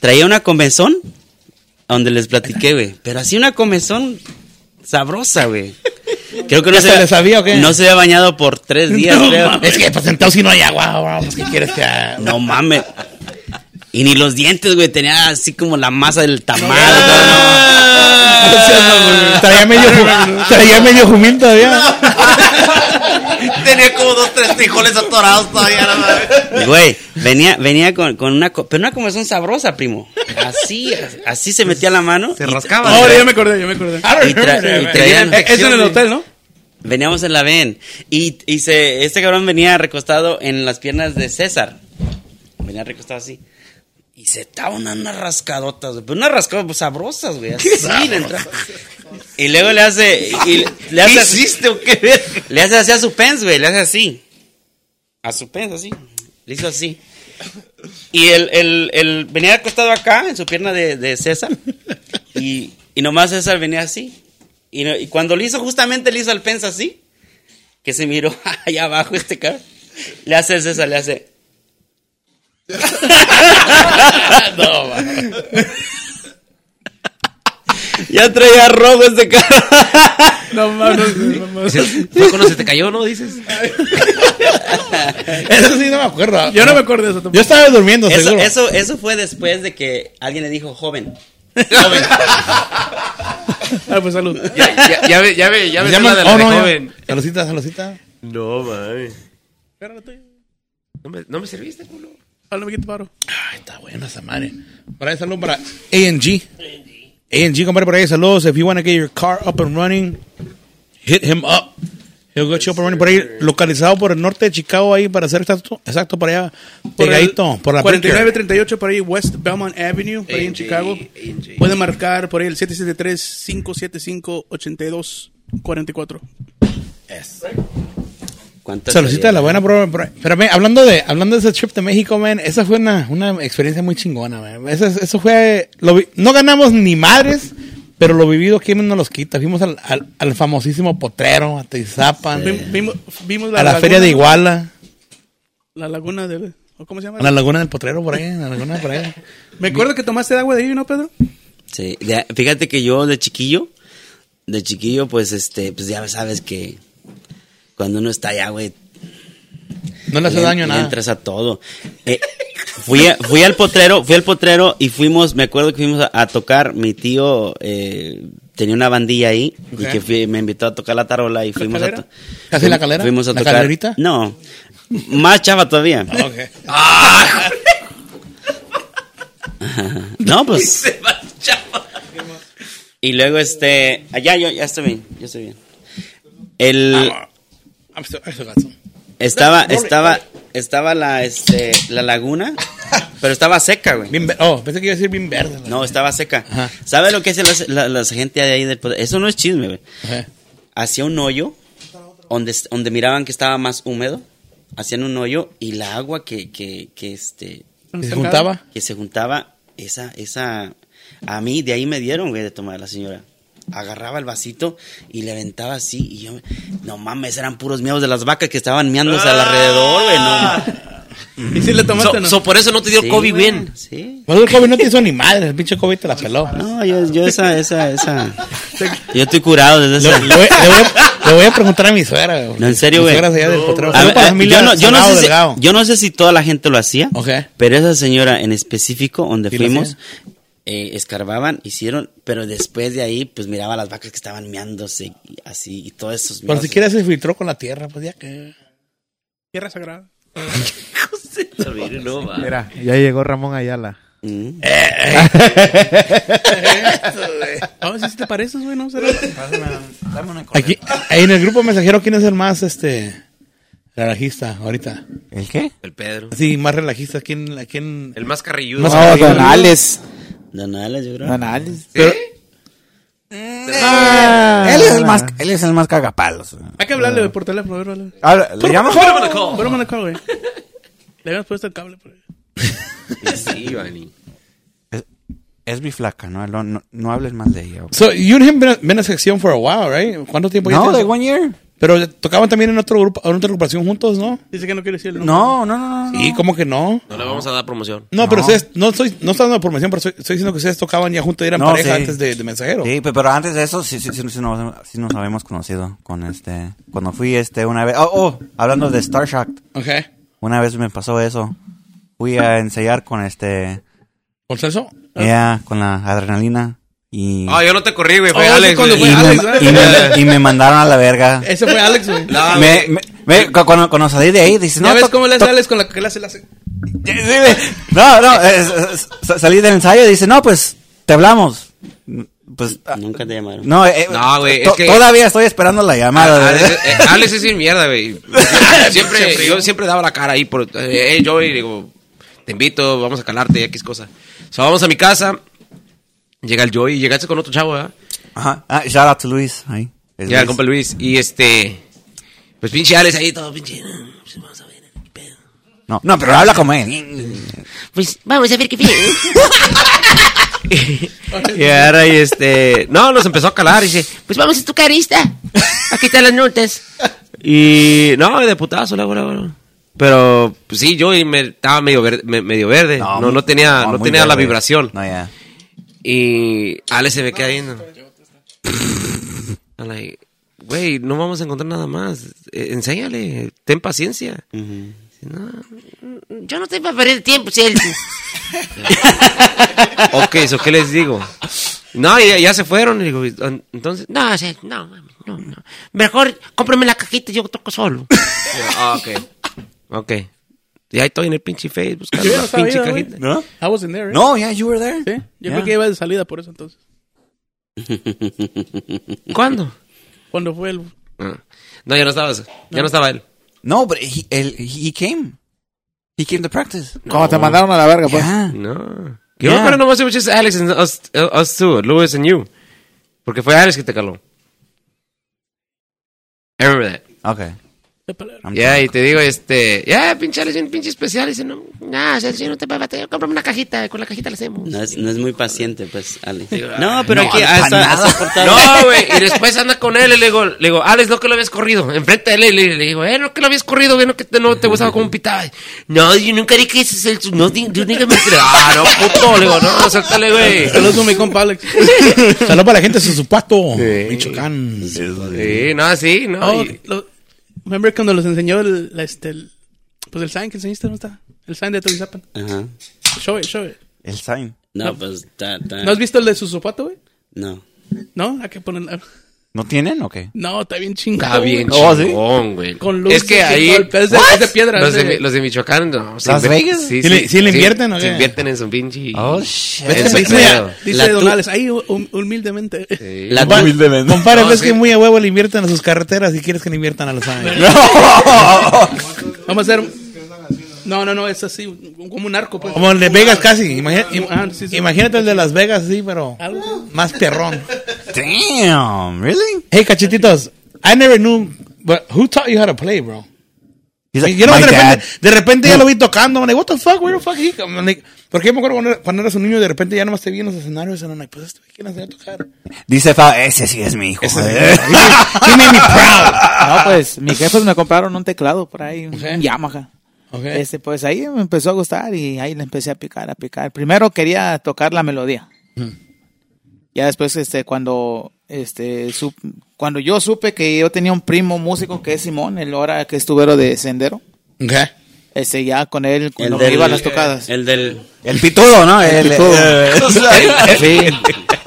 traía una comezón donde les platiqué, güey. Pero así una comezón sabrosa, güey. Creo que no ¿Ya se, había- le sabía o qué? No se había bañado por tres días, creo. es que pues sentado si no hay agua. Pues, ¿Qué quieres que haga? No mames. Y ni los dientes, güey, tenía así como la masa del tamal. Traía medio, traía medio jumín todavía. Tenía como dos, tres frijoles atorados todavía. la madre. Güey, venía, venía con, con una, pero una comezón sabrosa, primo. Así, así se metía la mano. Se rascaba. Ahora ya me acordé, ya me acordé. Y, tra- y traían- Es en el hotel, ¿no? veníamos en la ven y, y se, este cabrón venía recostado en las piernas de César. Venía recostado así. Y se estaban unas rascadotas, güey, pero unas rascadotas sabrosas, güey. Así Y luego le hace. Y le hace ¿Qué hiciste o qué? Le hace así a su pens, güey. Le hace así. A su pens, así. Le hizo así. Y el, el, el venía acostado acá, en su pierna de, de César. Y, y nomás César venía así. Y, no- y cuando le hizo, justamente le hizo al pens así. Que se miró allá abajo este cara. Le hace a César, le hace. no, man. Ya traía rojo este cara. No mames, no mames. Fue cuando se te cayó, ¿no? Dices. Eso sí no me acuerdo. Yo no me acuerdo de eso Yo tampoco. estaba durmiendo, Eso, seguro. eso, eso fue después de que alguien le dijo joven. Ah, pues salud. Ya, ya, ya, ve- ya, ve- ya llaman- la de la oh, de no, joven. Saludcita, saludcita. No, mami. No me, no me serviste, culo. Pablo, me quito paro. Ay, está buena esa madre. Por ahí saludos para A&G. A&G, compadre, por ahí saludos. If you want to get your car up and running, hit him up. He'll get you up and running. Por ahí, localizado por el norte de Chicago, ahí para ser exacto, exacto por allá, pegadito, por la 4938 por ahí, West Belmont Avenue, por ahí en A&G, Chicago. A&G. Pueden marcar por ahí el 773-575-8244. ¿Cuántas Saludcita de la buena, bro. bro. Pero hablando de, hablando de ese trip de México, man, esa fue una, una experiencia muy chingona, man. Esa- eso fue, lo vi- no ganamos ni madres, pero lo vivido, ¿quién nos los quita? Fuimos al, al, al famosísimo Potrero, a Teizapan, Vi- Vimos, vimos la a la laguna- feria de Iguala, La laguna del... ¿o ¿Cómo se llama? la laguna del Potrero por ahí, la laguna por ahí. Me acuerdo que tomaste agua de ahí, ¿no, Pedro? Sí, de- fíjate que yo de chiquillo, de chiquillo, pues este, pues ya sabes que cuando uno está allá, güey, No le hace le- daño a le nada. entras a todo. Eh, fui, a- fui al potrero, fui al potrero y fuimos, me acuerdo que fuimos a, a tocar, mi tío eh, tenía una bandilla ahí y que fui- me invitó a tocar la tarola y fuimos a calera? to- ¿Casi la calera? Fuimos a ¿La tocar. calerita? No, más chava todavía. Ok. No, pues. Y luego este, allá yo ya estoy bien, yo estoy bien. El I'm estaba Roll it, estaba roll estaba la este la laguna, pero estaba seca, güey. Bien oh, pensé que iba a decir bien verde. No, estaba seca. Ajá. ¿Sabe lo que hace la, la- la gente de ahí del poder? Eso no es chisme, güey. Hacía un hoyo donde, donde miraban que estaba más húmedo, hacían un hoyo y la agua que, que, que este ¿Se juntaba? que se juntaba, esa, esa, a mí de ahí me dieron, güey, de tomar la señora. Agarraba el vasito y le aventaba así y yo, no mames, eran puros miedos de las vacas que estaban miándose alrededor, güey, no. ¿Y si le tomaste o no? So, so por eso no te dio Sí, COVID güey, bien. Sí. Pues el COVID no te hizo ni madre, el pinche COVID te la peló. No, yo, yo esa, esa, esa. Yo estoy curado desde Le, ese. le voy, le voy a, le voy a preguntar a mi suegra. güey. No, en serio, Mi güey. suegra es allá del potrero. A eh, yo, no, yo, no Salgado sé si, yo no sé si toda la gente lo hacía, Ok. pero esa señora en específico, donde fuimos. Eh, escarbaban, hicieron, pero después de ahí, pues miraba a las vacas que estaban meándose y así, y todos esos Pero miedos. si quieres se filtró con la tierra, pues ya que... Tierra sagrada. No, va. Mira, ya llegó Ramón Ayala. Mm. A ver si te pareces, güey, ¿no? ¿Será? Aquí, ahí en el grupo mensajero, ¿quién es el más, este, relajista ahorita? ¿El qué? El Pedro. Sí, más relajista. ¿Quién, quién? El más carrilludo. Más No, carrilludo. Don Alex. Don Alex, yo creo. Don Alex. Pero- Él es el más, él es el más cagapalos. Hay que hablarle güey, por teléfono, a ver, vale. Ah, ¿Le llamas? Pero me güey. Le habíamos puesto el cable por. Sí, Vani. Es, es mi flaca, ¿no? No, no, no hables más de ella. ok. So, you and him been, been a sección for a while, right? ¿Cuánto tiempo ya No, de one year. Pero tocaban también en otro grupo, en otra agrupación juntos, ¿no? Dice que no quiere decir el nombre. No, no, no, no. Sí, ¿cómo que no? No le vamos a dar promoción. No, pero ustedes, no estoy, no estoy dando promoción, pero estoy, estoy diciendo que ustedes tocaban ya juntos y eran No, pareja sí. antes de, de mensajero. Sí, pe- pero antes de eso sí, sí, sí, sí nos, sí nos habíamos conocido con este, cuando fui este una vez, oh, oh, hablando de Star Shock, Ok. una vez me pasó eso, fui a ensayar con este, ¿Con Celso? ella, con la adrenalina y, Ah, yo no te corrí, güey. Oh, Fue eso Alex, y, fue me, Alex, y me- y me mandaron a la verga. Ese fue Alex, güey. No, Me, me, me- cu- cuando, cuando salí de ahí, dice, no, ¿Ya ves cómo le hace Alex con la que le hace? Güey. No, no, es- es- sa- salí del ensayo y dice, no, pues, te hablamos. Pues, ah, Nunca te llamaron. no, eh, No, güey, es que- Todavía estoy esperando la llamada. Ah, Alex, eh, Alex es sin mierda, güey. Siempre, yo siempre daba la cara ahí por, eh, hey, Joey, digo, te invito, vamos a calarte, X cosa. So, vamos a mi casa, llega el Joey, llegaste con otro chavo, ¿verdad? Ajá. Ah, shout out to Luis. Ahí. Es Ya, el Luis. compa Luis, y este, pues pinche Alex ahí todo, pinche, "Ah, pues, vamos a ver, qué pedo. No, no, pero habla como él. Pues vamos a ver qué pedo. y ahora, y este, no, nos empezó a calar, y dice, pues vamos a tu carista, aquí están las notas. Y, no, de putazo, luego, luego. Pero, pues sí, yo y me, estaba medio verde, me- medio verde. No, no, tenía, no, tenía la vibración. No, ya. Y Alex se me queda viendo. I'm like, güey, no vamos a encontrar nada más. Eh, enséñale, ten paciencia. No, yo no estoy para perder tiempo, Celso. ok, ¿eso qué les digo? No, ya, ya se fueron. Y digo, entonces, no, no, mami, no, no. Mejor cómprame la cajita y yo toco solo. ah, ok. Ok. Y ahí estoy en el pinche Face buscando la no estaba pinche cajita. ¿No? I was in there, right? No, yeah, you were there. Sí. Yo Yeah. creo que iba de salida por eso entonces. ¿Cuándo? Cuando fue el... Ah. No, ya no estabas. Ya no estaba él. No, but he, él- he came. He came to practice. Como te mandaron a la verga, pues. Yeah. No. Yo Yeah. me acuerdo nomás de muchos Alex and us, uh, us two, Louis and you. Porque fue Alex que te caló. I remember that. Okay. Ya, y te digo, este, ya, pinche Alex, un pinche especial. Y dice, no, no, o sea, si no te va a bater, cómprame una cajita, con la cajita la hacemos. No es, no es muy paciente, pues, Ale. No, pero No, aquí hasta, hasta. No, güey, y después anda con él y le digo, le digo, Alex, no que lo habías corrido, enfrente de él, y le, le digo, eh, no que lo habías corrido, güey, no que te, no te gustaba como pitaba. No, yo nunca dije que ese es el, no, yo nunca me Ah, no, puto, le digo, no, suéltale, güey. Saludos a mi compa Alex. Saludos para la gente de Susupato, Sí. Michoacán. Sí, no, sí, no. Oh, y- lo- Remember cuando los enseñó el, la, este, el- pues el sign que enseñaste, ¿dónde está? El sign de Tolizapan. Ajá. Show it, show it. El sign. No, pues, ta, ta. ¿No has visto el de su zapato, güey? No. ¿No? Hay que poner... ¿No tienen o qué? No, está bien chingado. Está bien Oh, chingón, güey. Con luces Es que y ahí... todo el pedo. Es de- es de piedra, Los es de, los de Michoacán, no. se ¿Las Vegas? Sí, ¿Sí le- sí le invierten o Se qué? invierten en su pinche... Oh, shit. Dice- pedo. Dice La tu- Donales, ahí hum- humildemente. Sí. La Humildemente. Compadre, No, ves sí. que muy a huevo le invierten a sus carreteras y quieres que le inviertan a los años. Vamos a hacer... No, no, no, es así, como un arco. Pues. Como el de Vegas casi. Imagina- im- Ah, sí, sí. Imagínate el de Las Vegas, sí, pero Algo más perrón. Damn, really? Hey, cachetitos, I never knew, but who taught you how to play, bro? He's like, Yo no, my de repente, de repente ya lo vi tocando, I'm like, what the fuck, where the fuck he come? Like, porque yo me acuerdo cuando, cuando eras un niño, de repente ya nomás te vi en los escenarios, y I'm like, pues este güey, ¿quién enseñó a tocar? Dice Fa, ese sí es mi hijo. Ese- joder. He made me proud. No, pues mis jefes me compraron un teclado por ahí, un. Yamaha. Este, pues ahí me empezó a gustar y ahí le empecé a picar, a picar. Primero quería tocar la melodía. Ya después, este, cuando, este, sup- cuando yo supe que yo tenía un primo músico que es Simón, el hora que estuvero de Sendero, Ok. este, ya con él, El cuando me del- iba a las tocadas. El del... El pitudo, ¿no? El, pitudo. Sí.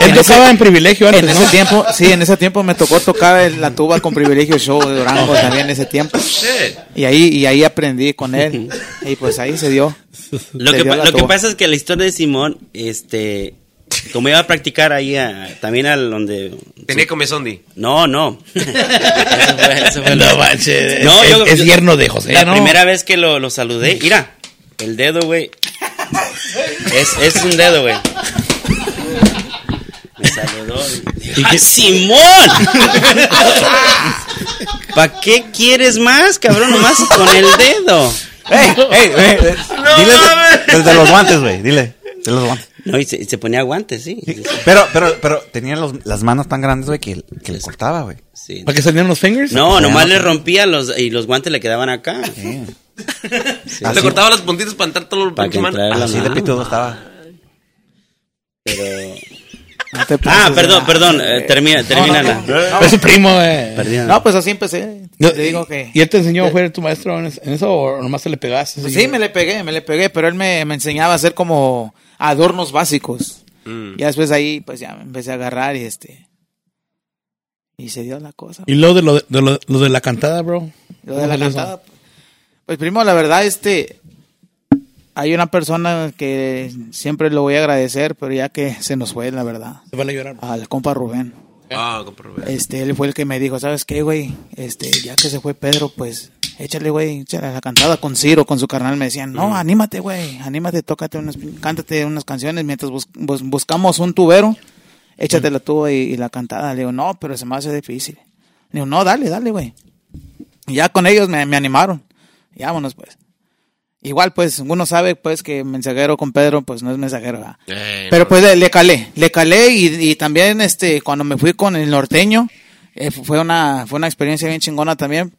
Él En ese- tocaba en privilegio antes, En ¿no? ese tiempo, sí, en ese tiempo me tocó tocar la tuba con privilegio show de Durango también en ese tiempo. Shit. Y ahí, y ahí aprendí con él. Y pues ahí se dio. Lo Se que, dio pa- la lo que pasa es que la historia de Simón, este, como iba a practicar ahí a- también al donde... Tenía comezondi. No, no. Eso fue- eso fue No manches, No, es, yo- es yo- yerno de José, La ¿no? primera vez que lo, lo saludé, mira, el dedo, güey. Es, es un dedo, güey. Me saludó. y- ¡Ah, Simón! ¿Para qué quieres más, cabrón? Nomás con el dedo. Ey, ey, ey, eh, dile mames. de, de los guantes, güey, dile. De los guantes. No, y se, se ponía guantes, sí. Sí, sí. Pero, pero, pero tenía los- las manos tan grandes, güey, que, que le cortaba, güey. Sí. ¿Para que salieran los fingers? No, nomás le rompía los, y los guantes le quedaban acá. Le cortaba las puntitas para entrar todo el Para que Así de pitudo estaba. Pero... No te Ah, perdón, perdón. eh, termina, termina la... Es su primo, eh. No, pues así empecé. No, Te digo que... ¿Y él te enseñó, fue tu maestro en es- en eso o nomás te le pegaste? Pues sí, me le pegué, me le pegué, pero él me, me enseñaba a hacer como adornos básicos. Mm. Ya después ahí, pues ya me empecé a agarrar y este... Y se dio la cosa. Y luego de lo de, de lo, lo de la cantada, bro. Lo de la cantada. Pues primo, la verdad, este, hay una persona que siempre lo voy a agradecer, pero ya que se nos fue, la verdad, Se van a llorar. al compa Rubén. Ah, comprobé. Este, él fue el que me dijo, ¿sabes qué, güey? Este, ya que se fue Pedro, pues, échale, güey, échale la cantada con Ciro, con su carnal. Me decían, no, anímate, güey, anímate, tócate unas, cántate unas canciones mientras bus- bus- buscamos un tubero, échate la tuba y, y la cantada. Le digo, no, pero se me hace difícil. Le digo, no, dale, dale, güey. Y ya con ellos me, me animaron. Y vámonos, pues. Igual, pues, uno sabe, pues, que mensajero con Pedro, pues, no es mensajero, ¿verdad? Eh, Pero no. pues le, le calé, le calé y, y también este cuando me fui con el norteño eh, fue una fue una experiencia bien chingona también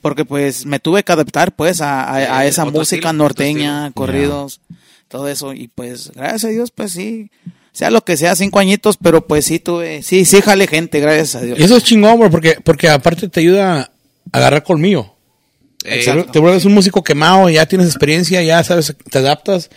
porque pues me tuve que adaptar pues a, a- a Eh, esa música estilo, norteña, corridos, todo eso y pues gracias a Dios pues sí sea lo que sea cinco añitos pero pues sí tuve sí sí jale gente gracias a Dios. Y eso es chingón, bro, porque, porque aparte te ayuda a agarrar colmillo. Eh, Te, vuelves un músico quemado, ya tienes experiencia, ya sabes, te adaptas.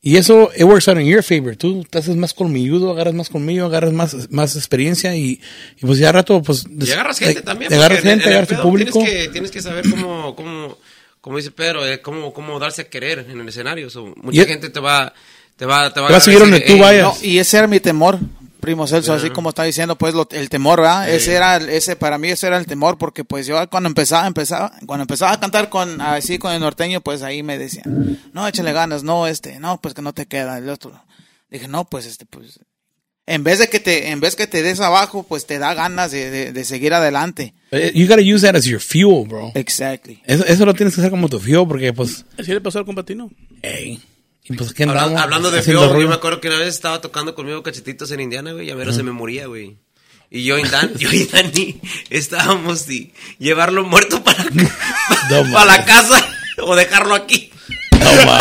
Y eso, it works out in your favor. Tú te haces más colmilludo, agarras más colmillo, agarras más, más experiencia y, y pues ya rato, pues... Y agarras gente también. te Agarras en- gente, en el agarras tu público. Tienes que, tienes que saber cómo, cómo, como dice Pedro, eh, cómo, cómo darse a querer en el escenario. So, mucha Y- gente te va, te va, te va, Te va a seguir donde tú "Ey, vayas". No, y ese era mi temor, primo Celso, así como está diciendo, pues lo- el temor, ¿verdad? Ese era, ese para mí ese era el temor, porque pues yo cuando empezaba, empezaba, cuando empezaba a cantar con así con el norteño, pues ahí me decían, no, échale ganas, no, este, no, pues que no te queda el otro. Dije, no, pues este, pues, en vez de que te, en vez que te des abajo, pues te da ganas de, de, de seguir adelante. Eh, You gotta use that as your fuel, bro. Exactly. Eso, eso lo tienes que hacer como tu fuel, porque pues... Así le pasó al compatino. Ey, y pues aquí Habla- hablando de feo, yo me acuerdo que una vez estaba tocando conmigo cachetitos en Indiana, güey, y a ver, se me moría, güey. Y yo y, Dan, yo y Dani estábamos y llevarlo muerto para, No para la casa o dejarlo aquí. No, man.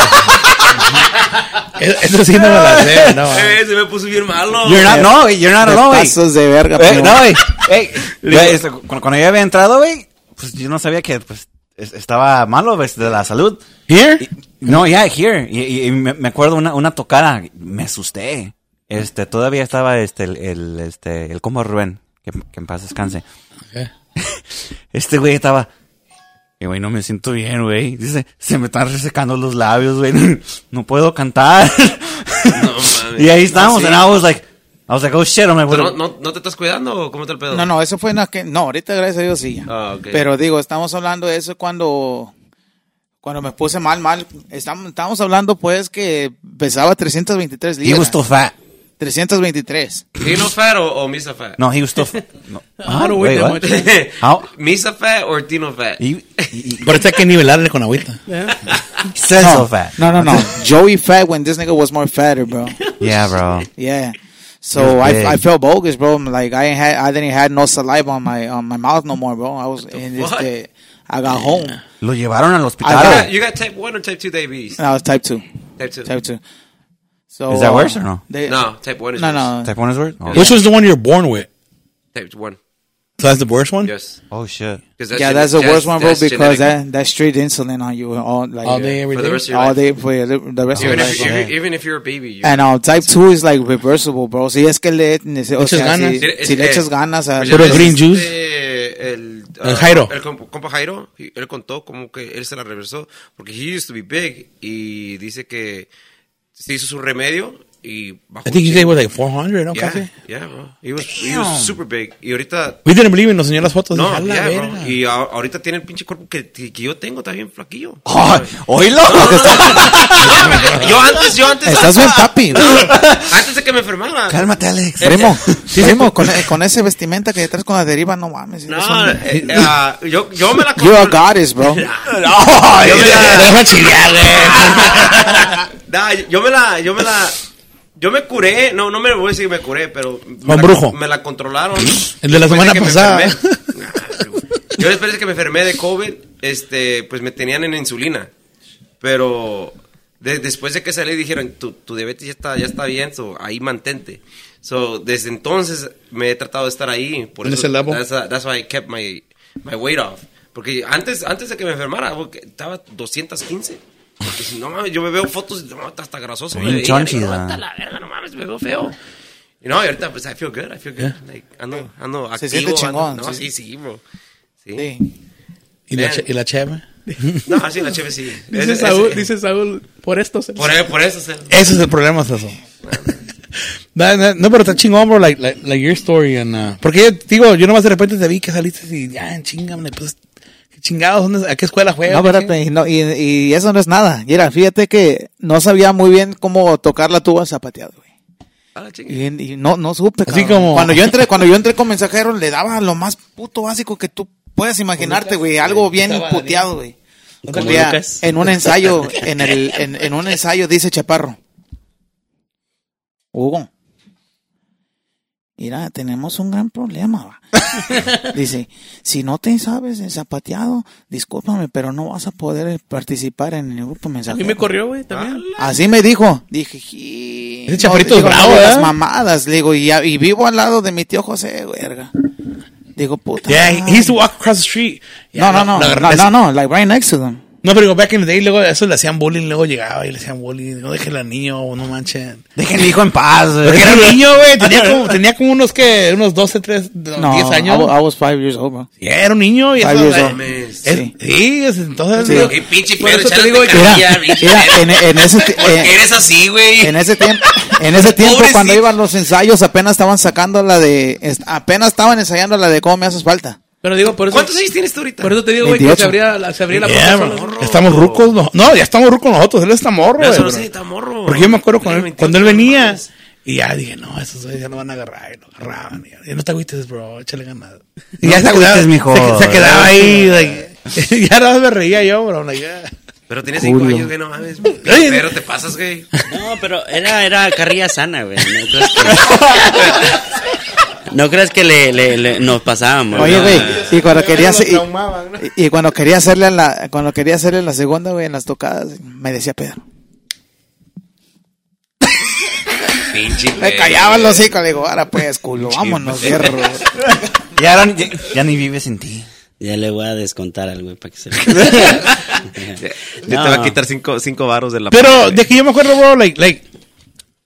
Eso- Eso sí no me la sé, no. Eh, se me puso bien malo. You're not, no, güey, you're not alone, güey. pasas de verga, Eh, no, güey. Ey, güey, este, cuando, yo había entrado, güey, pues yo no sabía que pues, es- estaba malo pues, de la salud. Here? Y- no, yeah, here. Y, y- y me, me acuerdo una, una tocada, me asusté. este, todavía estaba este, el, el, este, el como Rubén, que, que en paz descanse. Este güey estaba, y güey, no me siento bien, güey. Dice, se me están resecando los labios, güey. No puedo cantar. No y ahí estábamos, ¿Ah, and I was like, Shit, I'm like, ¿Pero what- ¿No, no, no te estás cuidando o cómo está el pedo? No, no, eso fue en aquel... No, ahorita gracias a Dios sí. Ah, ok. Pero digo, estamos hablando de eso cuando... Cuando me puse mal, mal. Estamos, estamos hablando pues que pesaba 323 he libras. was still fat. 323. ¿Tino fat o, o Misa fat? No, he was still fat. No. I don't weigh Wait, much. How? ¿Misa fat o Tino fat? He, he, Por eso hay que nivelarle con agüita. Yeah. he said so fat. No, no, no. Joey fat when this nigga was more fatter, bro. Yeah, bro. Yeah. He So. I, I felt bogus, bro. Like I ain't had I didn't have no saliva on my on my mouth no more, bro. I was in this day. I got home. Lo llevaron al You hospital. got, you got type 1 or type 2 diabetes? And I was type two. Type 2. Type two. So Is that uh, worse or no? they- No, type 1 is No, worse. no. Type 1 is worse? Oh, Which was the one you're born with? Type 1. So that's the worst one? Yes. oh shit. 'Cause Yeah, that's the worst one, bro, that's because genetic. that that's straight insulin on you all like All day, every For the day? rest of your all life. day for the rest of Even your if, life. you're, even if you're a baby. You, And uh, type 2 is like reversible, bro. Si es que le, o echas sea, ganas. si, le eh, echas ganas a... Pues green juice. El, El ah, Jairo. El compa, Jairo, él contó como que él se la reversó. Porque he used to be big. Y dice que se hizo su remedio y bajó. I think you chingo. was like 400, ¿no? Yeah, Casi. yeah, bro. He was, he was super big. Y ahorita We didn't believe it, nos enseñó las fotos. No, dije, "A la ya, verga". bro. Y ahorita tiene el pinche cuerpo que, que yo tengo, está bien flaquillo. Oh, oílo. yo antes, yo antes. Estás bien papi. Antes de que me enfermara. Cálmate, Alex. Primo, primo, con, con ese vestimenta que traes con la deriva, no mames. No, eh, ah, yo, yo me la You're a goddess, bro. Yo me la- Deja chillar, güey. Nah, yo me la, yo me la, yo me curé, no, no me voy a decir que me curé, pero me la, Brujo. me la controlaron. El de la semana me pasada. yo después de que me enfermé de COVID, este, pues me tenían en insulina, pero de- después de que salí dijeron, tu, tu diabetes ya está, ya está bien, so, ahí mantente. So, desde entonces me he tratado de estar ahí, por En eso, ese level. that's, that's why I kept my, my weight off. Porque antes, antes de que me enfermara, estaba 215. Porque si no mames, yo me veo fotos y no, está hasta grasoso. Bien chonchi, digo, ¿verdad? "Vete a la verga, no mames, me veo feo. Y no, y ahorita pues I feel good, I feel good. Like, ando, ando activo. Se siente chingón, ando- no, sí. sí, sí, bro. Sí. Sí. ¿Y la, y la cheve? No, así la cheve sí. Dice Ese- Saúl, ese- dice Saúl, por esto se Por, por eso se... Ese es el problema, eso. no, no, no, pero está chingón, bro, like, like, like your story. And, uh, porque, yo, digo, yo nomás de repente te vi que saliste y ya, en chinga, me, pues, ¿qué chingados? ¿Dónde- ¿A qué escuela juegas? No, espérate, y no, y, y eso no es nada. Mira, fíjate que no sabía muy bien cómo tocar la tuba zapateado, güey. Ah. Y, y no, no supe. Así cabrón. como- Cuando yo entré, cuando yo entré con mensajeros, le daba lo más puto básico que tú puedes imaginarte, güey. Algo bien puteado, güey. En un ensayo, en el, en, en un ensayo dice Chaparro. Hugo. Mira, tenemos un gran problema. va". Dice, si no te sabes el zapateado, discúlpame, pero no vas a poder participar en el grupo A mensajero. mí me corrió, güey, también. Así me dijo. Dije. Ese chaparrito digo, es bravo, ¿eh? Las mamadas, le digo, y, y vivo al lado de mi tío José, verga. Digo, puta. Yeah, he, used to walk across the street. No, no, no, no, la- no, no, like right next to them. No, pero back in the day, luego eso le hacían bullying, luego llegaba y le hacían bullying. No dejen al niño, no manchen. Dejen el hijo en paz. güey. Porque era un niño, güey. Tenía como, tenía como unos que, unos 12, 3, 10 No, años. I, wa- I was five years old, bro. Yeah, era un niño y Five eso. es- Sí. sí, es- entonces. Sí. digo, Qué pinche Por eso te digo Mira, pinche mira, pedo. en, en ese, ti- ¿Por qué eh, eres así, güey? en ese tiempo, en ese tiempo cuando iban los ensayos, apenas estaban sacando la de, apenas estaban ensayando la de cómo me haces falta. Pero digo, por eso, ¿Cuántos años tienes tú ahorita? por eso te digo, güey, que 28. se abría, la- se abría la yeah, puerta estamos rucos. No, no, ya estamos rucos nosotros. Él está morro, No, eso güey, no está morro. Porque yo me acuerdo cuando, él, cuando él 28 venía y ya dije, no, esos güeyes ya no van a agarrar. Y lo agarraban. Y ya, "Ya no te agüites, bro, échale ganas. Y ya te se agüites, mijo. se, se quedaba ahí. like, ya nada más me reía yo, bro. like, yeah. Pero tienes cinco Julio. años, güey, no mames. Pero te pasas, güey. No, pero era, era carrilla sana, güey. No creas que, le, le- le- nos pasábamos. Oye, ¿no? güey, y cuando quería hacer, y, y cuando quería hacerle la, cuando quería hacerle la segunda, güey, en las tocadas, me decía Pedro. Pinche. Me callaban los hijos, le digo, ahora pues, culo, vámonos, hierro. Ya, ahora- ya, ya ni vive sin ti. Ya le voy a descontar al güey para que se Te No. va a quitar cinco, cinco varos de la Pero de que yo me acuerdo, bro, like, like,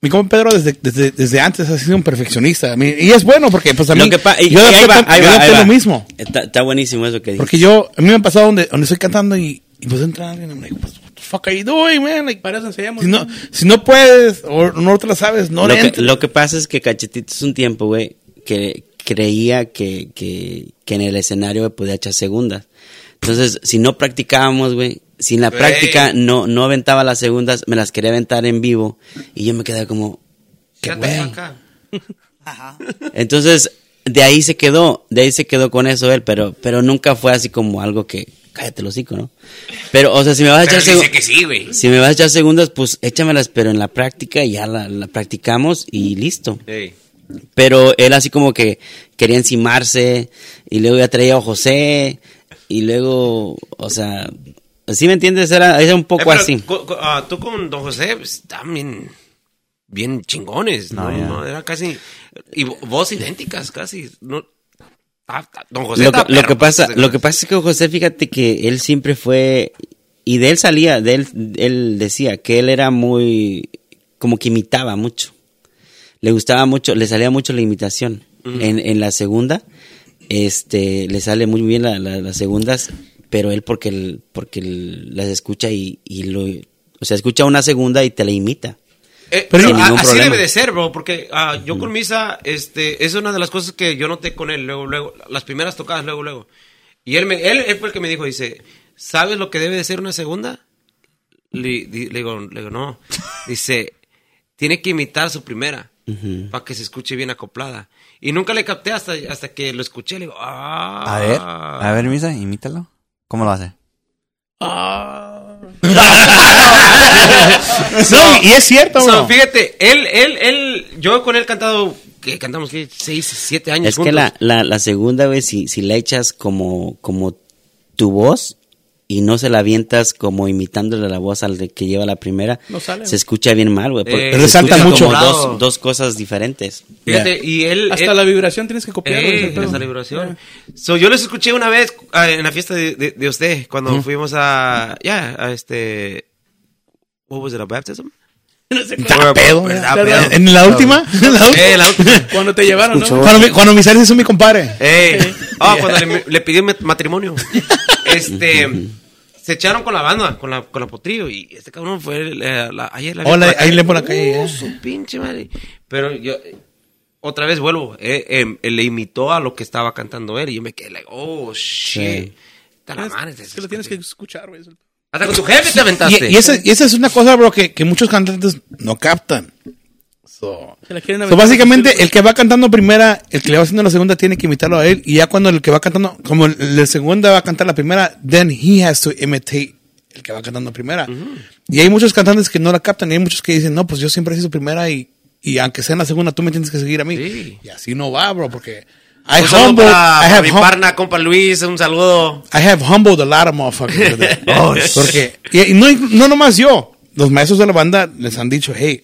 mi compa Pedro desde, desde, desde antes ha sido un perfeccionista. Y es bueno porque pues a mí, Lo que pa- y- yo ahí adapté, va, ahí yo va, adapté ahí va. lo mismo. Está, está buenísimo eso que dices. Porque yo, a mí me ha pasado donde, donde estoy cantando y, y pues entra alguien y me dice, what the fuck are you doing, man? Like, Para eso enseñamos. si no, si no puedes o no te la sabes, no lo, le que, lo que pasa es que Cachetito es un tiempo, güey, que creía que, que, que en el escenario güey, podía echar segundas. Entonces, si no practicábamos, güey, si en la práctica no, no aventaba las segundas, me las quería aventar en vivo y yo me quedaba como, güey. acá. Entonces, de ahí se quedó, de ahí se quedó con eso él, pero, pero nunca fue así como algo que, cállate el hocico, ¿no? Pero, o sea, si me vas a echar dice segu- que sí, güey. si me vas a echar segundas, pues échamelas, pero en la práctica ya la, la practicamos y listo. Ey. Pero él así como que quería encimarse y luego ya traía a José y luego, o sea, ¿sí me entiendes? Era, era un poco Eh, pero así. co- co- ah, tú con Don José pues, están bien, chingones, ¿no? No, era casi, y vo- voz idénticas casi, no. Ah, ah, Don José Lo que, lo que pasa, pues, lo que pasa es que José, fíjate que él siempre fue, y de él salía, de él, él decía que él era muy, como que imitaba mucho. Le gustaba mucho, le salía mucho la imitación. en, en la segunda, este, le sale muy bien la- la- las segundas, pero él porque, el- porque el- las escucha y, y lo, o sea, escucha una segunda y te la imita. Eh, Pero pero sin a- ningún así problema. debe de ser, bro, porque ah, yo con Misa, este, es una de las cosas que yo noté con él, luego, luego, las primeras tocadas, luego, luego. Y él, me, él, él fue el que me dijo, dice, ¿sabes lo que debe de ser una segunda? Le, di- le digo, le digo, no. Dice, tiene que imitar su primera para que se escuche bien acoplada. Y nunca le capté hasta, hasta que lo escuché, le digo, ah. A ver, a ver, Misa, imítalo. ¿Cómo lo hace? No, y es cierto, So, bro. fíjate, él, él, él, yo con él he cantado, que cantamos, que Seis, siete años Es que la, la, la segunda, güey, si, si la echas como, como tu voz y no se la avientas como imitándole la voz al de que lleva la primera, No sale, se escucha bien mal, güey. porque Eh, resalta mucho. como dos, dos cosas diferentes. Fíjate, y él... Hasta él- la vibración tienes que copiar. Eh, pedo. esa vibración. So, yo los escuché una vez ah, en la fiesta de, de, de usted, cuando fuimos a, ya, a este, what was it, a baptism? Está pedo, Está ¿verdad? pedo. ¿En la última? ¿En la última? Eh, la última. Cuando te llevaron, ¿no? Cuando, mi, cuando mi Sally hizo mi compadre. Eh, ah, cuando le, le pidió mat- matrimonio. Este, se echaron con la banda, con la, con la potrillo, y este cabrón fue, eh, la, ayer la Hola, por la ahí calle. le por la calle, Uh, eh. su pinche madre. Pero yo, eh, otra vez vuelvo, eh, eh, le imitó a lo que estaba cantando él, y yo me quedé, like, oh, shit. Está la madre, Es que lo tienes que escuchar, güey. Hasta con tu jefe te Y, aventaste. y esa, y esa es una cosa, bro, que, que muchos cantantes no captan. So, Se la quieren so, básicamente, el que va cantando primera, el que le va haciendo la segunda, tiene que imitarlo a él. Y ya cuando el que va cantando, como el, el de segunda va a cantar la primera, then he has to imitate el que va cantando primera. Y hay muchos cantantes que no la captan. Y hay muchos que dicen, no, pues yo siempre he sido primera y, y aunque sea en la segunda, tú me tienes que seguir a mí. Sí. Y así no va, bro, porque I Un humbled, para, I have mi parna, compa Luis, un saludo. I have humbled a lot of motherfuckers. that. Porque, y, no, no nomás yo, los maestros de la banda les han dicho, hey,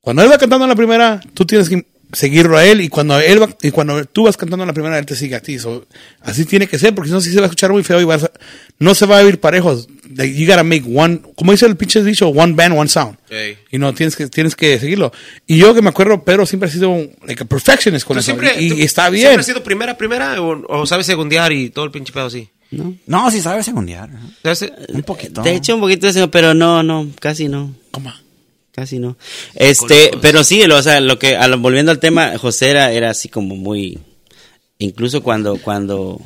cuando él va cantando en la primera, tú tienes que seguirlo a él y cuando él va, y cuando tú vas cantando en la primera, él te sigue a ti. So, así tiene que ser, porque si no, sí se va a escuchar muy feo y vas a- no se va a oír parejos. Like, you gotta make one, como dice el pinche dicho, one band, one sound. Y no, tienes que, tienes que seguirlo. Y yo que me acuerdo, Pedro siempre ha sido un, like a perfectionist con ¿Tú eso. siempre, y, tú y está bien. ¿Siempre has sido primera, primera o, o sabes segundear y todo el pinche pedo así? No, sí sabe segundear. ¿Sabes? Un poquito. Te eché un poquito de eso, pero no, no, casi no. ¿Cómo? Casi no. Este, pero sí, lo- o sea, lo que, volviendo al tema, José era, era así como muy, incluso cuando, cuando,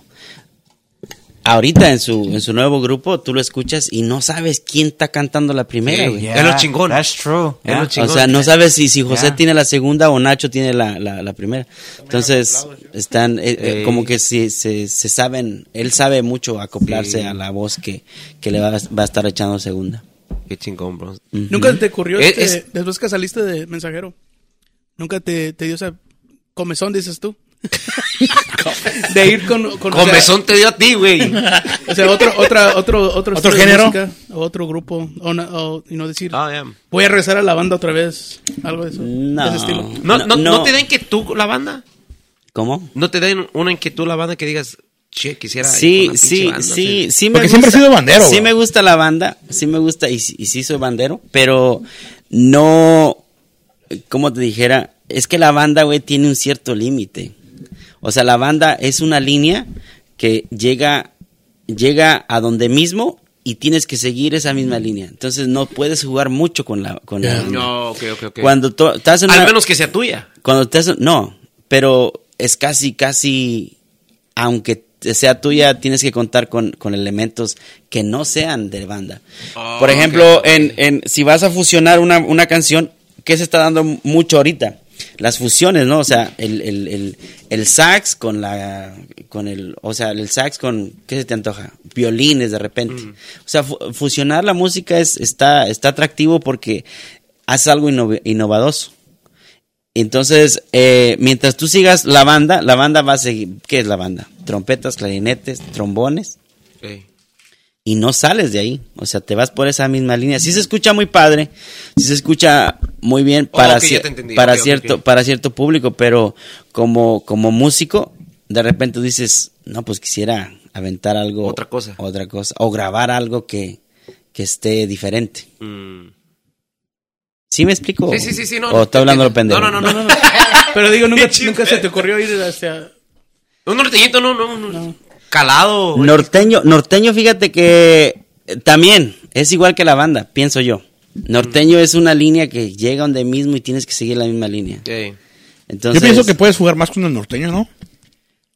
ahorita en su, en su nuevo grupo, tú lo escuchas y no sabes quién está cantando la primera, güey. yeah. Es lo chingón. That's true. Es lo yeah. chingón. O sea, no sabes si, si José tiene la segunda o Nacho tiene la, la, la primera. Entonces, están eh, eh, como que se, se, se saben, él sabe mucho acoplarse Sí. a la voz que, que le va, a- va a estar echando segunda. Qué chingón, bro. Nunca te ocurrió, Es- este, es- después que saliste de mensajero, nunca te, te dio esa comezón, dices tú. de ir con, con o sea, Comezón te dio a ti, güey. O sea, otro, otra, otro, otro, ¿Otro género? música, o otro grupo, o, o- y no decir, Ah, yeah. voy a regresar a la banda otra vez, algo de eso, No. de ese estilo. ¿No, no, No, no. no. te da inquietud la banda? ¿Cómo? ¿No te da una inquietud la banda que digas, che, quisiera... ir Sí, una sí, banda, sí, sí me Porque siempre gusta- he sido bandero, Sí me gusta la banda, sí me gusta y, y sí soy bandero, pero no, como te dijera, es que la banda, güey, tiene un cierto límite. O sea, la banda es una línea que llega, llega a donde mismo y tienes que seguir esa misma línea. Entonces no puedes jugar mucho con la, con la Ya. banda. No, ok, ok, ok. Cuando tú estás en Al una- menos que sea tuya. cuando haces- no, pero es casi, casi, aunque sea tuya, tienes que contar con, con elementos que no sean de banda. Oh, Por ejemplo, ok, ok. En, en, si vas a fusionar una, una canción, ¿qué se está dando mucho ahorita? Las fusiones, ¿no? O sea, el, el, el, el sax con la, con el, o sea, el sax con, ¿qué se te antoja? Violines de repente. Mm. O sea, fu- fusionar la música es, está, está atractivo porque hace algo innov- innovadoso. Entonces, eh, mientras tú sigas la banda, la banda va a seguir. ¿Qué es la banda? Trompetas, clarinetes, trombones. Y no sales de ahí. O sea, te vas por esa misma línea. Sí se escucha muy padre. Sí se escucha muy bien para, entendí. cierto, para cierto público. Pero como, como músico, de repente dices, no, pues quisiera aventar algo. Otra cosa. Otra cosa. O grabar algo que, que esté diferente. Mm. ¿Sí me explico? Sí, sí, sí, sí, no. O está hablando lo pendejo. No, no, no, no. Pero digo, nunca, se te ocurrió ir hacia... Un norteñito, no, no, no. Calado. güey. Norteño, norteño, fíjate que eh, también es igual que la banda, pienso yo. Norteño es una línea que llega donde mismo y tienes que seguir la misma línea. Entonces, Yo pienso que puedes jugar más con el norteño, ¿no?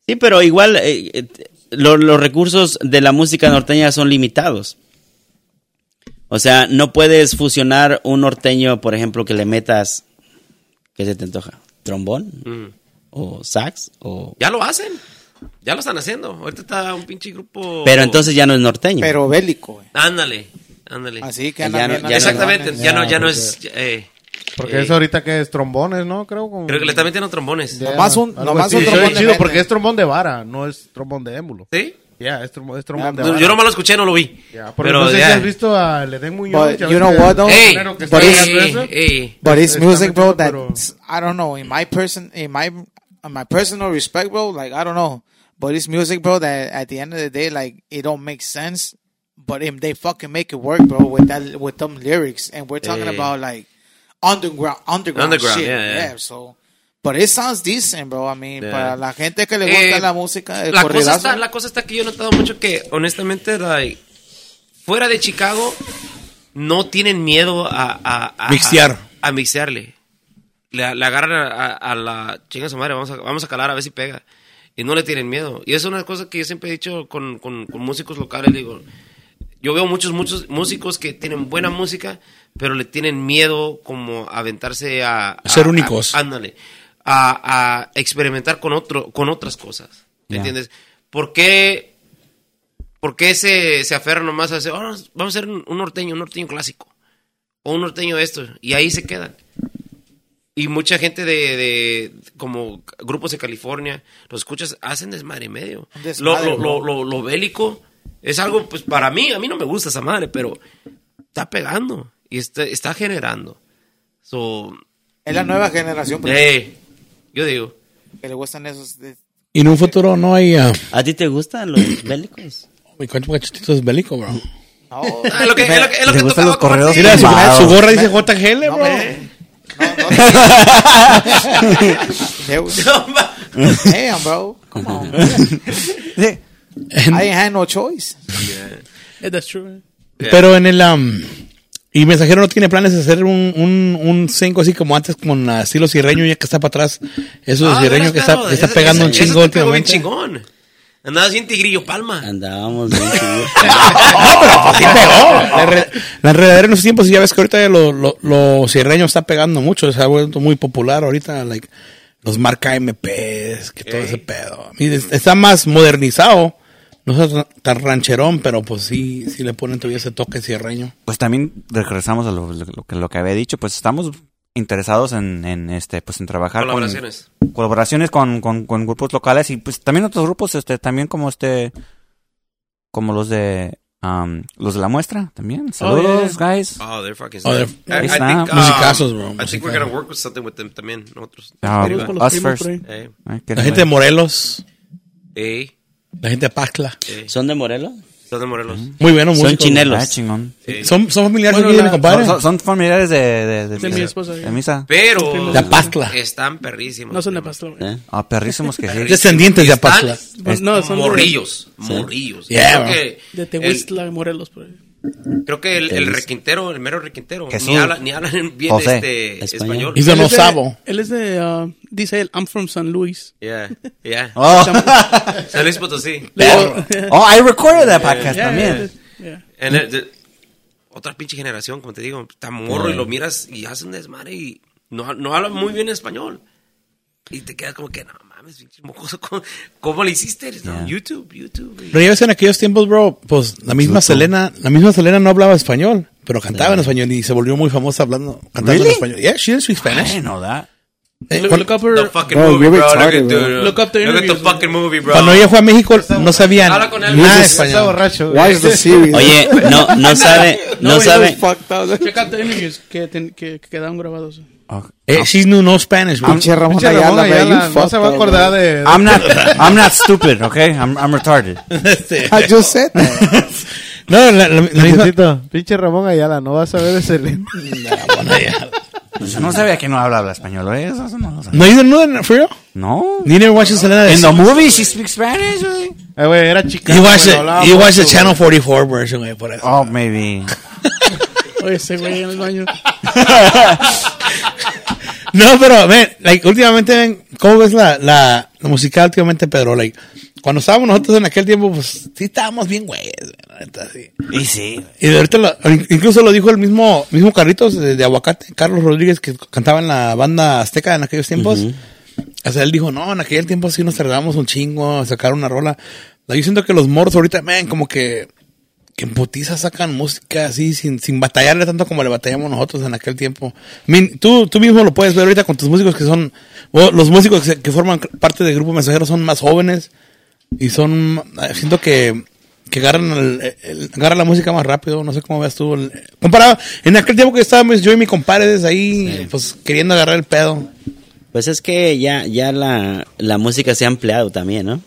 sí, pero igual eh, eh, lo- los recursos de la música norteña son limitados. O sea, no puedes fusionar un norteño, por ejemplo, que le metas, ¿qué se te antoja? ¿Trombón? Mm. ¿O sax? O... Ya lo hacen. Ya lo están haciendo. Ahorita está un pinche grupo. Pero entonces ya no es norteño. Pero bélico, güey. Ándale, ándale. Así que Ya no- bien ya no- Exactamente. Ya no, ya no es. eh, Porque eh, es ahorita que es trombones, ¿no? Creo. Con... Creo que le están metiendo trombones. Ya, Nomás un- algo nomás así. un Eso trombón es de chido porque es trombón de vara, no es trombón de émulo. ¿Sí? Ya, es, trombón, es trombón de vara. Yo nomás lo escuché, no lo vi. Ya, porque Pero no sé ya. si has visto a Ledén Muñoz. But ya you ves know que- what, though? Ey, que but it's- haciendo eso. ey, ey. But it's Está music, bro. metido, That pero- I don't know. In my person, in my, my personal respect, bro. Like I don't know. But it's music, bro. That at the end of the day, like it don't make sense. But if they fucking make it work, bro, with that, with them lyrics, and we're talking Yeah. about like underground, underground, Underground, shit. yeah, yeah. So, but it sounds decent, bro. I mean, Yeah. para la gente que le gusta Eh, la música, el la cosa, está, la cosa está que yo he notado mucho que, honestamente, like, fuera de Chicago, no tienen miedo a... a, a Mixear. A, a mixearle. Le, le agarran a, a- a la chinga su madre, vamos a, vamos a calar a ver si pega. Y no le tienen miedo. Y es una cosa que yo siempre he dicho con, con, con músicos locales, digo... Yo veo muchos, muchos músicos que tienen buena música, pero le tienen miedo como a aventarse a... a- Ser únicos. a- ándale. A, a experimentar con, otro, con otras cosas. ¿Me entiendes? ¿Por qué, por qué se, se aferran nomás a hacer, "Oh, vamos a hacer un, un norteño, un norteño clásico? O un norteño esto. Y ahí se quedan. Y mucha gente de, de como grupos de California, los escuchas, hacen desmadre y medio. Desmadre, lo, lo, lo, lo- lo bélico es algo, pues para mí, a mí no me gusta esa madre, pero está pegando y está, está generando. So, es la nueva generación bro, eh, yo digo. que le gustan esos. de- Y en un futuro no hay... ah, ¿A ti te gustan los bélicos? mi concho cachetito es bélico, bro. No, Ah, lo que, es lo que, es lo ¿Te que gustan los correos? Mira, su, su gorra dice JGL, no, bro. man. No, no. Damn, bro. Come on. I ain't had no choice. Yeah, that's true. Pero en el... am, y Mensajero no tiene planes de hacer un, un, un cinco así como antes con estilo sirreño, ya que está para atrás. Eso de Ah, sirreño que está, pero que está ese- pegando un chingo bien chingón. Andabas bien tigrillo, palma. Andábamos bien chidos. Sí pegó. La, re- la enredadera en esos tiempos, ya ves que ahorita lo, lo, lo sierreño está pegando mucho, se ha vuelto muy popular ahorita, like, los marca MPs, que todo ese pedo. A mí es- está más modernizado, no es tan rancherón, pero pues sí, sí le ponen todavía ese toque sierreño. Pues también regresamos a lo, lo- lo que, lo que había dicho, pues estamos interesados en, en este, pues en trabajar con- Colaboraciones. colaboraciones con, con, con grupos locales y pues también otros grupos, este, también como este, como los de, um, los de la muestra también. Saludos, guys. Oh, they're fucking Oh, they're- I- think, um, musicazos, bro, I think we're gonna work with something with them también, nosotros. Us first. qué La gente de Morelos, eh, la gente de Pacla. eh. ¿Son de Morelos? Son de Morelos. Muy bueno, Son músicos. chinelos. Ah, chingón. Son, son familiares Bueno, de la- mi compadre. Son, son familiares de, de, de, De mi esposa, de ya. misa. Pero De Apastla. están perrísimos. No son de pastor. güey. ¿Eh? Ah, perrísimos que sí. Descendientes de Están Apastla. No, son de- morrillos, morrillos. Yeah, creo que, De el, Tehuistla, Morelos. Por ahí. Creo que el, el requintero, el mero requintero, Jesús. ni hablan, ni hablan bien José. este Español. español. He's an Él es de- Osavo. Él es de, uh, dice él, I'm from San Luis. Yeah, yeah. Oh, San Luis Potosí. Oh, I recorded that podcast Yeah, también. yeah, otra pinche generación, como te digo, está morro y lo miras y hace un desmadre y no, no habla muy bien español. Y te quedas como que, no mames, pinche mocoso, ¿cómo, cómo le hiciste? No, YouTube, YouTube. Pero ya ves en aquellos tiempos, bro, pues la misma Selena, la misma Selena no hablaba español, pero cantaba en español y se volvió muy famosa hablando, cantando en Really? español. Yeah, she didn't speak I Spanish. didn't know that. Eh, Look, look up her, The fucking Bro, movie, bro. Look, retarded, at, Look up the look at the fucking movie, bro. cuando ella fue a México no sabían nada español. borracho. Watch the series. Oye, no, no sabe, no güey, sabe. Check out the interviews que, ten- que, que quedaron grabados. Oh. Eh, she knew no Spanish. Pinche Ramón Pinche Ramón Ayala, Ayala, no se va a acordar de... I'm not, I'm not stupid, okay? I'm, I'm retarded. I just said that. no, la, la- la misma. Necesito, pinche Ramón Ayala, no vas a ver ese link. Yo no sabía que no hablaba español, ¿eh? Eso, eso no lo sabía. No, you didn't know that, for real? No. You never watched Selena? In the movie, she speaks Spanish, güey. Eh, güey, era chica. You watched it. You watched the Channel 44 version, güey, por eso. Oh, maybe. Oye, ese güey en el baño. No, pero, ven, like, últimamente, ven, ¿cómo ves la, la, la música últimamente, Pedro? Like, cuando estábamos nosotros en aquel tiempo, pues, sí estábamos bien güeyes, güey, la neta, sí. Y sí. Y de ahorita, lo- incluso lo dijo el mismo, mismo Carlitos de, de Aguacate, Carlos Rodríguez, que cantaba en la banda Azteca en aquellos tiempos. O sea, él dijo, no, en aquel tiempo sí nos tardamos un chingo a sacar una rola. Yo siento que los morros ahorita, man, como que, que en putiza sacan música así, sin, sin batallarle tanto como le batallamos nosotros en aquel tiempo. Mean, tú, tú mismo lo puedes ver ahorita con tus músicos que son, los músicos que, forman parte del grupo mensajero son más jóvenes y son, eh, siento que, que agarran, el- el- agarran la música más rápido, no sé cómo ves tú. el- comparado, en aquel tiempo que estábamos yo y mi compadre desde ahí, pues queriendo agarrar el pedo. Pues es que ya, ya la, la música se ha ampliado también, ¿no?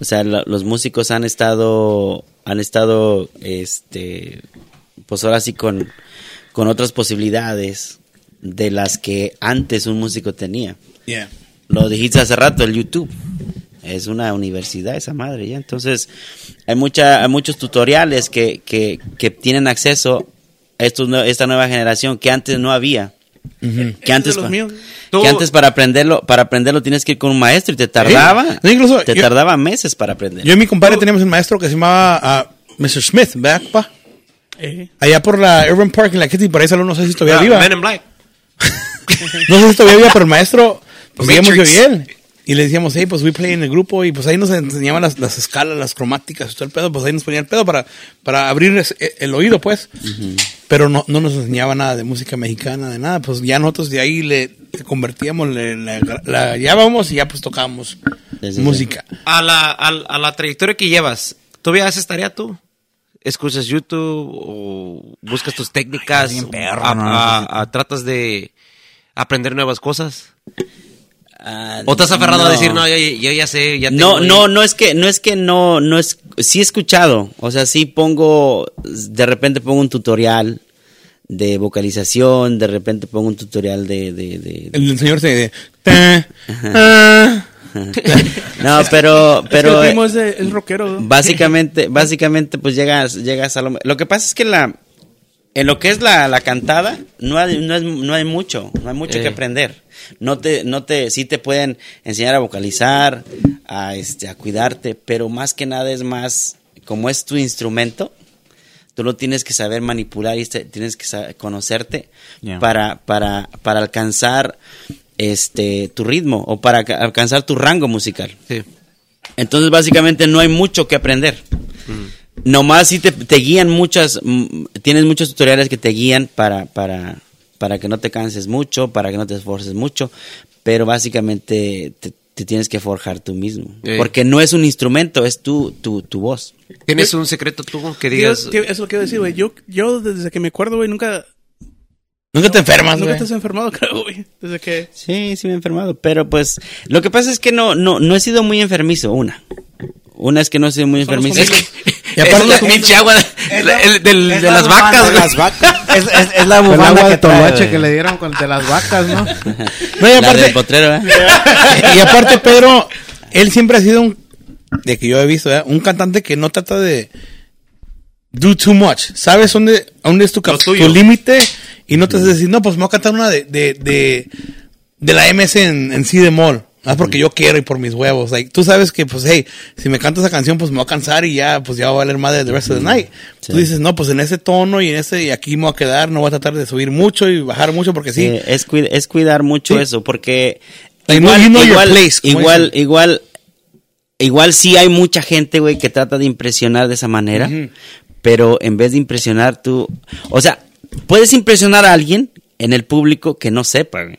O sea, la- los músicos han estado, han estado, este, pues ahora sí con, con otras posibilidades de las que antes un músico tenía. Yeah. Lo dijiste hace rato, el YouTube. Es una universidad esa madre, ¿ya? Entonces, hay, mucha, hay muchos tutoriales que, que, que tienen acceso a estos, esta nueva generación que antes no había. Que antes, pa- que antes para aprenderlo, para aprenderlo tienes que ir con un maestro y te tardaba, No, incluso te yo- tardaba meses para aprender. Yo y mi compadre teníamos un maestro que se llamaba ah, Mr. Smith, ¿verdad, pa? Eh, Allá por la Urban Park en la Kitty, por ahí salió, no sé si todavía Ah, viva. Men in Black. No sé si todavía viva, pero el maestro, pues digamos yo y él. Y le decíamos, hey, pues we play en el grupo y pues ahí nos enseñaban las, las escalas, las cromáticas y todo el pedo, pues ahí nos ponían el pedo para, para abrir ese- el oído, pues. Pero no, no nos enseñaba nada de música mexicana, de nada. Pues ya nosotros de ahí le, le convertíamos, le, la, la llevábamos y ya pues tocábamos Sí, sí, sí. música. A la, a, a la trayectoria que llevas, ¿todavía haces tarea tú? ¿Escuchas YouTube o buscas tus técnicas? bien perro, a- no, a- no sé a- ¿Tratas de aprender nuevas cosas? Ah, ¿O estás aferrado a no. decir, no, yo, yo ya sé, ya No, tengo- no, no es que, no es que no, no es, sí he escuchado, o sea, sí pongo, de repente pongo un tutorial de vocalización, de repente pongo un tutorial de, de, de- El, el señor se... De, "Ta, ah". no, pero, es que pero el eh, primo es, de- es rockero. ¿no? básicamente, básicamente, pues llegas, llegas a lo, lo que pasa es que la, en lo que es la, la cantada, no hay, no, es- no hay mucho, no hay mucho Eh. que aprender. No te, no te, sí te pueden enseñar a vocalizar, a este, a cuidarte, pero más que nada es más, como es tu instrumento, tú lo tienes que saber manipular y este- tienes que sa- conocerte Yeah. para, para, para alcanzar este tu ritmo o para ca- alcanzar tu rango musical. Sí. Entonces, básicamente, no hay mucho que aprender. Nomás si te, te guían muchas, tienes muchos tutoriales que te guían para, para, para que no te canses mucho, para que no te esfuerces mucho, pero básicamente te, te tienes que forjar tú mismo. Sí. Porque no es un instrumento, es tu, tu, tu voz. ¿Tienes un secreto tú que Yo- digas? que- eso es lo que iba a decir, güey. Yo, yo desde que me acuerdo, güey, nunca, Nunca te enfermas, nunca güey. te has enfermado, creo, güey. Desde que... Sí, sí me he enfermado, pero pues lo que pasa es que no, no, no he sido muy enfermizo, una. Una es que no he sido muy enfermizo. Es que, Y Es aparte- la pinche agua de, el- del- es de la las vacas, de las vacas. Es, es, es la bufanda agua de que trae, toloache que le dieron con de las vacas, ¿no? No, y La aparte, del potrero, ¿eh? y aparte, Pedro, él siempre ha sido un, de que yo he visto, ¿eh? un cantante que no trata de do too much. ¿Sabes dónde, dónde es tu, tu límite? Y no te vas a decir, no, pues me voy a cantar una de, de, de, de la MS en, en sí de Ah, porque yo quiero y por mis huevos. Like, tú sabes que, pues, hey, si me canto esa canción, pues me voy a cansar y ya, pues ya va a valer de the rest of the night. Tú dices, no, pues en ese tono y en ese, y aquí me voy a quedar, no voy a tratar de subir mucho y bajar mucho porque sí. Sí, es, cuid- es cuidar mucho Sí. eso, porque Like, no, you know your igual, place, igual, dicen. igual, igual sí hay mucha gente, güey, que trata de impresionar de esa manera, pero en vez de impresionar tú, o sea, puedes impresionar a alguien en el público que no sepa, güey,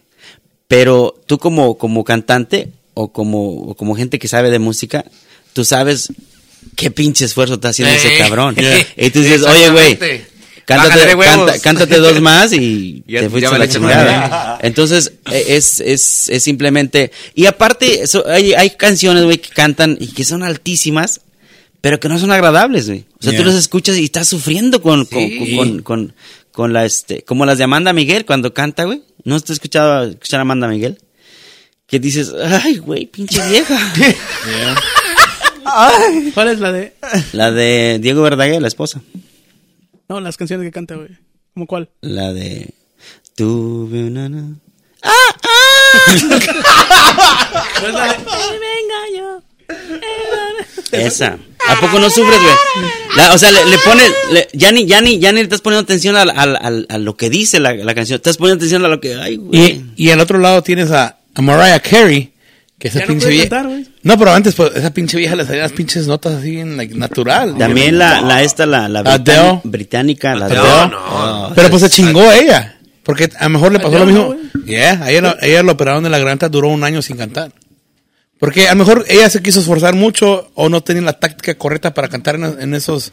pero tú como, como cantante o como, o como gente que sabe de música, tú sabes qué pinche esfuerzo está haciendo ese cabrón. yeah. Y tú dices, oye, güey. Cántate, canta- cántate dos más y Ya- te fuiste a la chingada. Entonces, e- es, es, es simplemente... Y aparte, hay, hay canciones, güey, que cantan y que son altísimas, pero que no son agradables, güey. O sea, Yeah. tú las escuchas y estás sufriendo con, con, Sí. con, con, con la, este... Como las de Amanda Miguel cuando canta, güey. ¿No has escuchado escuchar a Amanda Miguel? Que dices, ay, güey, pinche vieja. ¿Cuál es la de...? la de Diego Verdaguer, la esposa. No, las canciones que canta, güey. ¿Cómo cuál? La de... Tuve una... no- ¿No es la de- Esa. ¿A poco no sufres, güey? O sea, le, le pones, le- ya ni, ya ni, ya ni le estás poniendo atención a, a- a- a lo que dice la, la canción. Estás poniendo atención a lo que, ay, güey. Y, y al otro lado tienes a, a Mariah Carey, que esa Ya no pinche vieja. cantar, no, pero antes, pues, esa pinche vieja le salían las pinches notas así en like, natural. También la, la esta, la, la Adele. británica, la de Adele. No, no. Pero pues se chingó ella. Porque a lo mejor le pasó lo mismo. ¿no, Yeah, a ella, lo- a ella lo operaron de la garganta, duró un año sin cantar. Porque a lo mejor ella se quiso esforzar mucho o no tenía la táctica correcta para cantar en, en esos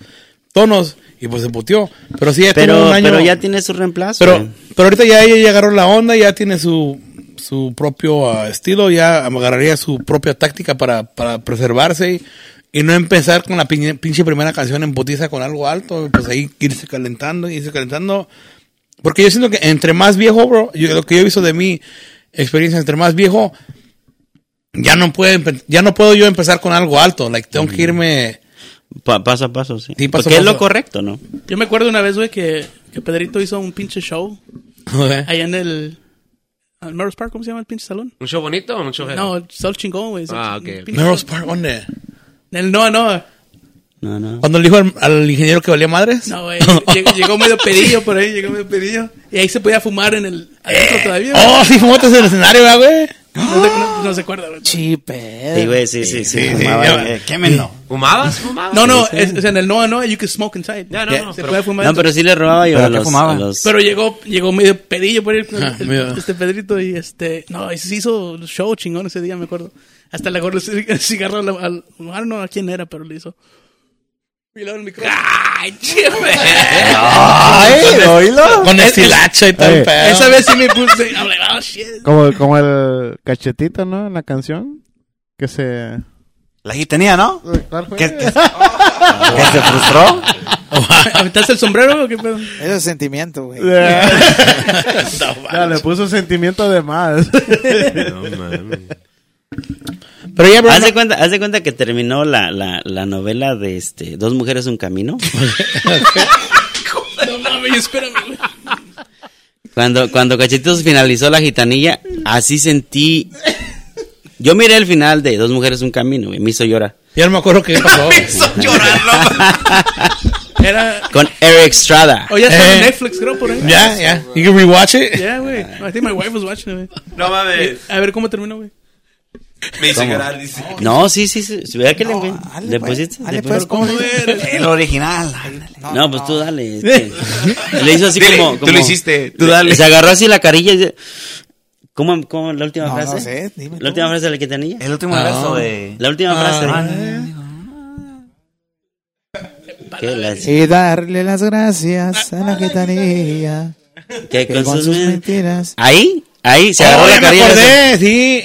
tonos y pues se puteó. Pero sí, tuvo Pero, un año. pero ya tiene su reemplazo. Pero, pero ahorita ya ella ya agarró la onda, ya tiene su, su propio ah, estilo, ya agarraría su propia táctica para, para preservarse y, y no empezar con la pinche, pinche primera canción en botiza con algo alto, pues ahí irse calentando, irse calentando. Porque yo siento que entre más viejo, bro, yo, lo que yo he visto de mi experiencia, entre más viejo, ya no puedo, empe- ya no puedo yo empezar con algo alto, like tengo que irme... Pa- paso a paso, sí. Sí, paso Porque es lo correcto, ¿no? Yo me acuerdo una vez, güey, que, que Pedrito hizo un pinche show allá en el... ¿El Melrose Park? ¿Cómo se llama el pinche salón? ¿Un show bonito o un show? No, el sol chingón, güey. Ah, ok. Melrose Park, ¿dónde? El no, no. No, no. Cuando le dijo al, al ingeniero que valía madres. No, güey. Llegó, llegó medio pedillo por ahí, llegó medio pedillo. Y ahí se podía fumar en el... Adentro todavía, güey. Oh, sí, fumaste en el escenario, ¿verdad, güey. No, se- no- no se acuerda, güey. Chipe. Sí, güey, sí, sí, sí. fumaba. Quémenlo. ¿Fumabas? ¿Fumabas? No, no, es, en el no, no, you can smoke inside. Ya, no, no, se pero- puede fumar. No, pero sí le robaba yo ¿Pero a los, fumaba? los- Pero llegó, llegó medio pedillo por ahí, Ah, el- este Pedrito, y este, no, y se hizo show chingón ese día, me acuerdo. Hasta le agarró el cigarro al, ah, no, a quién era, pero le hizo. Y luego el micrófono. ¡Ay! Ay, oílo. Con estilacho y todo el pedo. Esa vez sí me puse, I'm like, oh shit. Como, como el cachetito, ¿no? En la canción. Que se... La gitanía, ¿no? ¿Cuál fue? ¿Que, que, que se frustró? ¿Aventaste el sombrero o qué pedo? Eso es sentimiento, güey. Ya, le puso sentimiento de más. Pero ya, bro, Haz no- de cuenta, haz de cuenta que terminó la, la, la novela de este Dos mujeres un camino. No mames, espérame, güey. Cuando, cuando Cachetitos finalizó la gitanilla, así sentí. Yo miré el final de Dos mujeres un camino y me hizo llorar. ya no me acuerdo qué pasó. Era, Con Eric Strada. o ya está en Eh. Netflix, creo, por ahí. Ya, ya. You can rewatch it. Yeah, güey. I think my wife was watching it, güey. No mames. A ver cómo terminó, güey. Me hizo ¿Cómo? llorar, dice. No, sí, sí, sí. Si vea que le, dale, le pues, pusiste. dale, le pues, pusiste. ¿cómo El original. No, pues tú dale. este. Le hizo así Dile, como, tú como- lo hiciste, tú le- dale. Se agarró así la carilla y dice, ¿Cómo, cómo la última No, frase? no sé, dime La última tú. frase de la gitanilla. El último verso de... La última frase. Ah, ¿Qué? La- Y darle las gracias a la gitanilla. que Que con sus men- mentiras. Ahí, ahí, se agarró Oh, la ya me carilla. acordé, sí.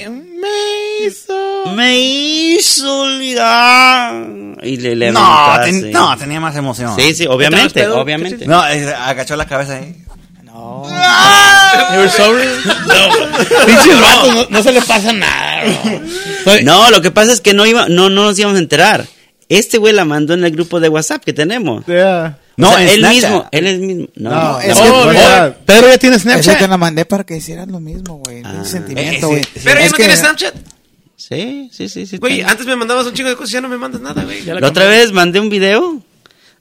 Me hizo Me hizo ligar. Y le le No, ten- no, tenía más emoción. Sí, sí, obviamente, obviamente. No, eh, agachó la cabeza ahí. No. Were sober? Pinches vatos, no, no se le pasa nada, bro. No, lo que pasa es que no iba, no, no nos íbamos a enterar. Este güey la mandó en el grupo de WhatsApp que tenemos. Yeah. No, O sea, él Snapchat. mismo, él es mismo. No, No, no. es que- oh, verdad. Pedro ya tiene Snapchat. la mandé para que hicieras lo mismo, güey. Ah. Un Eh, sentimiento, sí. güey. Pero ya Es no que- tienes Snapchat. Sí, sí, sí, sí. Güey, antes me mandabas un chingo de cosas, ya no me mandas nada, güey. La otra vez mandé un video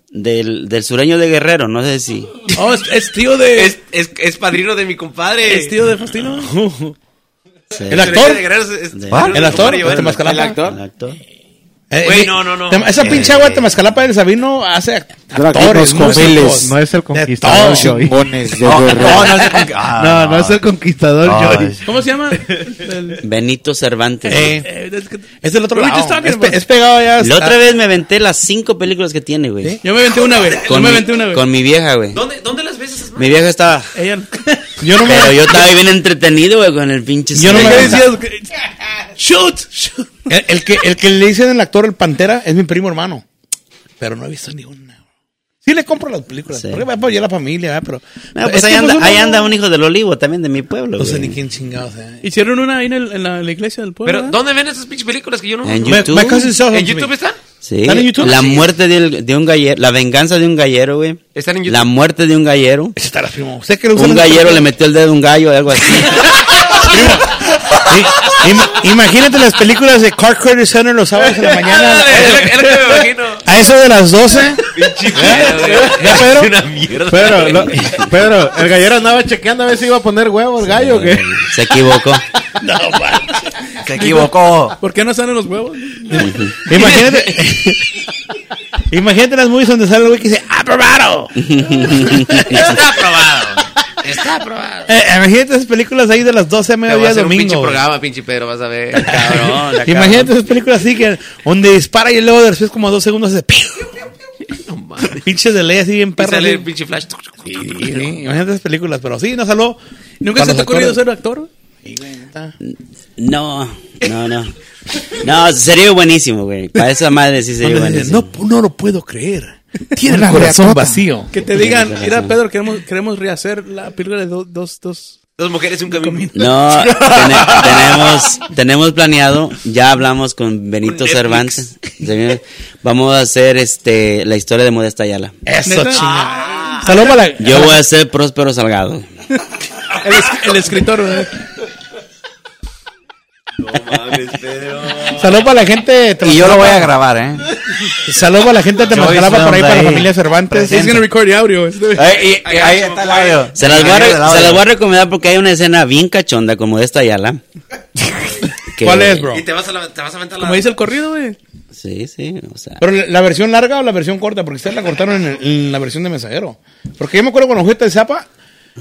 del, del sureño de Guerrero, no sé si. Oh, es, es tío de... Es, es, es padrino de mi compadre. ¿Es tío de Faustino? Sí. El actor. De Guerrero es- es ¿De- padrino de ¿El actor? ¿El actor? El actor. Eh, Güey, no, no, no. Esa Eh, pinche agua de Temazcalapa del Sabino hace actores, miles. No es el conquistador, todo. Joy. No, no, no es el ah, No, no el conquistador. Joy. ¿Cómo se llama? El- Benito Cervantes. Eh, eh, es del otro lado. Es, pe- es pegado ya. La otra vez me aventé las cinco películas que tiene, güey. Yo me aventé una, güey. Yo Con, me mi- aventé una, güey. con mi vieja, güey. ¿Dónde, ¿Dónde las ves esas? Mi vieja estaba... Ella... Yo no me. Pero yo estaba bien entretenido, güey, con el pinche... Yo no ¿Qué me- decías? Shoot, shoot. El, el que, el que le dicen el actor el Pantera es mi primo hermano. Pero no he visto ni una. Sí le compro las películas. Sí. Porque va a apoyar a la familia, ¿verdad? Pero. No, pues es ahí anda, ahí anda un hijo del olivo también de mi pueblo, No sé ni quién chingados. eh. Hicieron una ahí en, el- en la, en la iglesia del pueblo. Pero, ¿verdad? ¿dónde ven esas pinches películas que yo no En YouTube. them ¿En me. YouTube están? Sí, ¿Están en YouTube? la Sí. muerte de, de un gallero, la venganza de un gallero, güey. Están en YouTube. La muerte de un gallero. Ese está la primo. ¿Usted que le gusta Un gallero le metió el dedo a un gallo o algo así. Sí, im- imagínate las películas de Car Credit Center los sábados en la mañana. Es lo- es lo que me imagino. A eso de las 12. Pinche ¿Ya, Pedro? una mierda. Pedro, lo- Pedro, el gallero andaba chequeando a ver si iba a poner huevo el gallo o qué. Se equivocó. Se equivocó. ¿Por qué no salen los huevos? Imagínate. imagínate las movies donde sale el güey que dice ¡Aprobado! Está aprobado. Está aprobado. Eh, imagínate esas películas ahí de las 12 a Te voy a mediodía hacer un pinche domingo. güey. programa, pinche Pedro, vas a ver. Cabrón, la Imagínate esas películas así que donde dispara y luego después como dos segundos hace No mames. pinches de ley así bien Y perro. sale así. el pinche flash. Sí, sí, imagínate esas películas, pero sí, no saló. ¿Nunca se te ha ocurrido ser actor? No, no, no. No, sería buenísimo, güey. Para esa madre sí sería Cuando buenísimo. no, no lo puedo creer. Tiene el corazón reatota. vacío. Que te digan, mira Pedro, queremos, queremos rehacer la película de do- dos, dos... Dos mujeres y un camino. No, tene- tenemos, tenemos planeado, ya hablamos con Benito Con Cervantes. Señor, Vamos a hacer este la historia de Modesta Ayala. Eso, la, Yo voy a ser Próspero Salgado. El, es- el escritor, ¿verdad? Salud para la gente de Y yo lo voy a grabar, ¿eh? Salud para la gente de Temazcalapa por ahí, para la familia Cervantes. He's gonna record the audio. este. Ahí, está el audio. Se las, voy a, Ahí re- está el audio. se las voy a recomendar porque hay una escena bien cachonda con Modesta Ayala. Que- ¿Cuál es, bro? Y te vas a, la- te vas a aventar la... Como dice el corrido, güey. Sí, sí, o sea. Pero la- la versión larga o la versión corta, porque ustedes la cortaron en, el- en la versión de mensajero. Porque yo me acuerdo cuando fuiste de Zapa,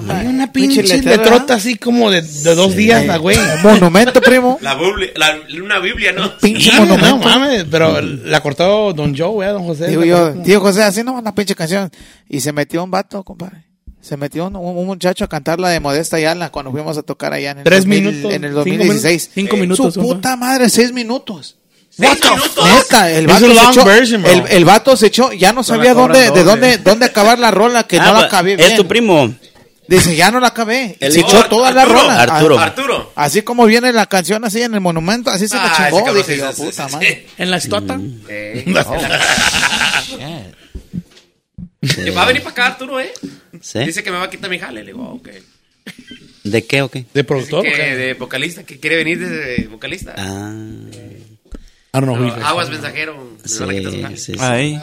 hay una pinche letrota así como de, de dos días, la güey. Monumento, primo. La Biblia, la- una Biblia, ¿no? Pinche Sí, no monumento. mames, pero la cortó Don Joe, güey, Don José. Digo yo, tío José, así no va la pinche canción. Y se metió un vato, compadre. Se metió un, un muchacho a cantar la de Modesta Yala cuando fuimos a tocar allá en el, Tres 2000 minutos, en el cinco 2016. Cinco Eh, minutos, Su puta madre, seis minutos. ¿Seis What the minutos? fuck? Neta, el vato, se echó, version, el, el vato se echó, ya no sabía dónde, de dónde, dónde acabar la rola, que Ah, no la acabé bien. es tu primo. Dice, ya no la acabé. El se echó toda la Arturo, rola. Arturo. Arturo. Así como viene la canción así en el monumento, así se la Ah, ese chingó. Dije sí, yo, sí, puta sí, madre. En la estuata. Eh. Oh, Que va a venir para acá, Arturo, ¿eh? ¿Sí? Dice que me va a quitar mi jale. Le digo, ah, ok. ¿De qué o qué? ¿De productor? que de vocalista, que quiere venir de vocalista. Ah, Ah, no, aguas mensajero. Sí, jale. sí, sí. Ahí.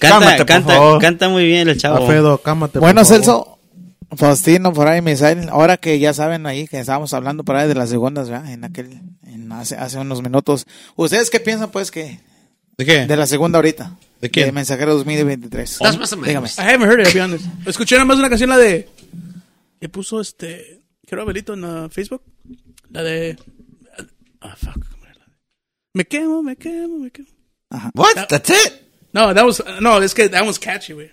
Canta, canta, canta muy bien el chavo. Alfredo, cámate. Bueno, por favor. Celso, Faustino, por ahí, Misael, ahora que ya saben ahí que estábamos hablando por ahí de las segundas, ¿verdad? En aquel, en hace, hace unos minutos. ¿Ustedes qué piensan, pues, que ¿De qué? de la segunda ahorita? ¿De quién? De Mensajero 2023. Estás más o menos. Dígame. I haven't heard it, to be honest. Escuché nada más una canción, la de... Que puso este... Quiero Abelito en uh, Facebook. La de... Ah, fuck. ¿cómo era la de? Me quemo, me quemo, me quemo. What? That's it? No, that was... No, es que that was catchy, güey.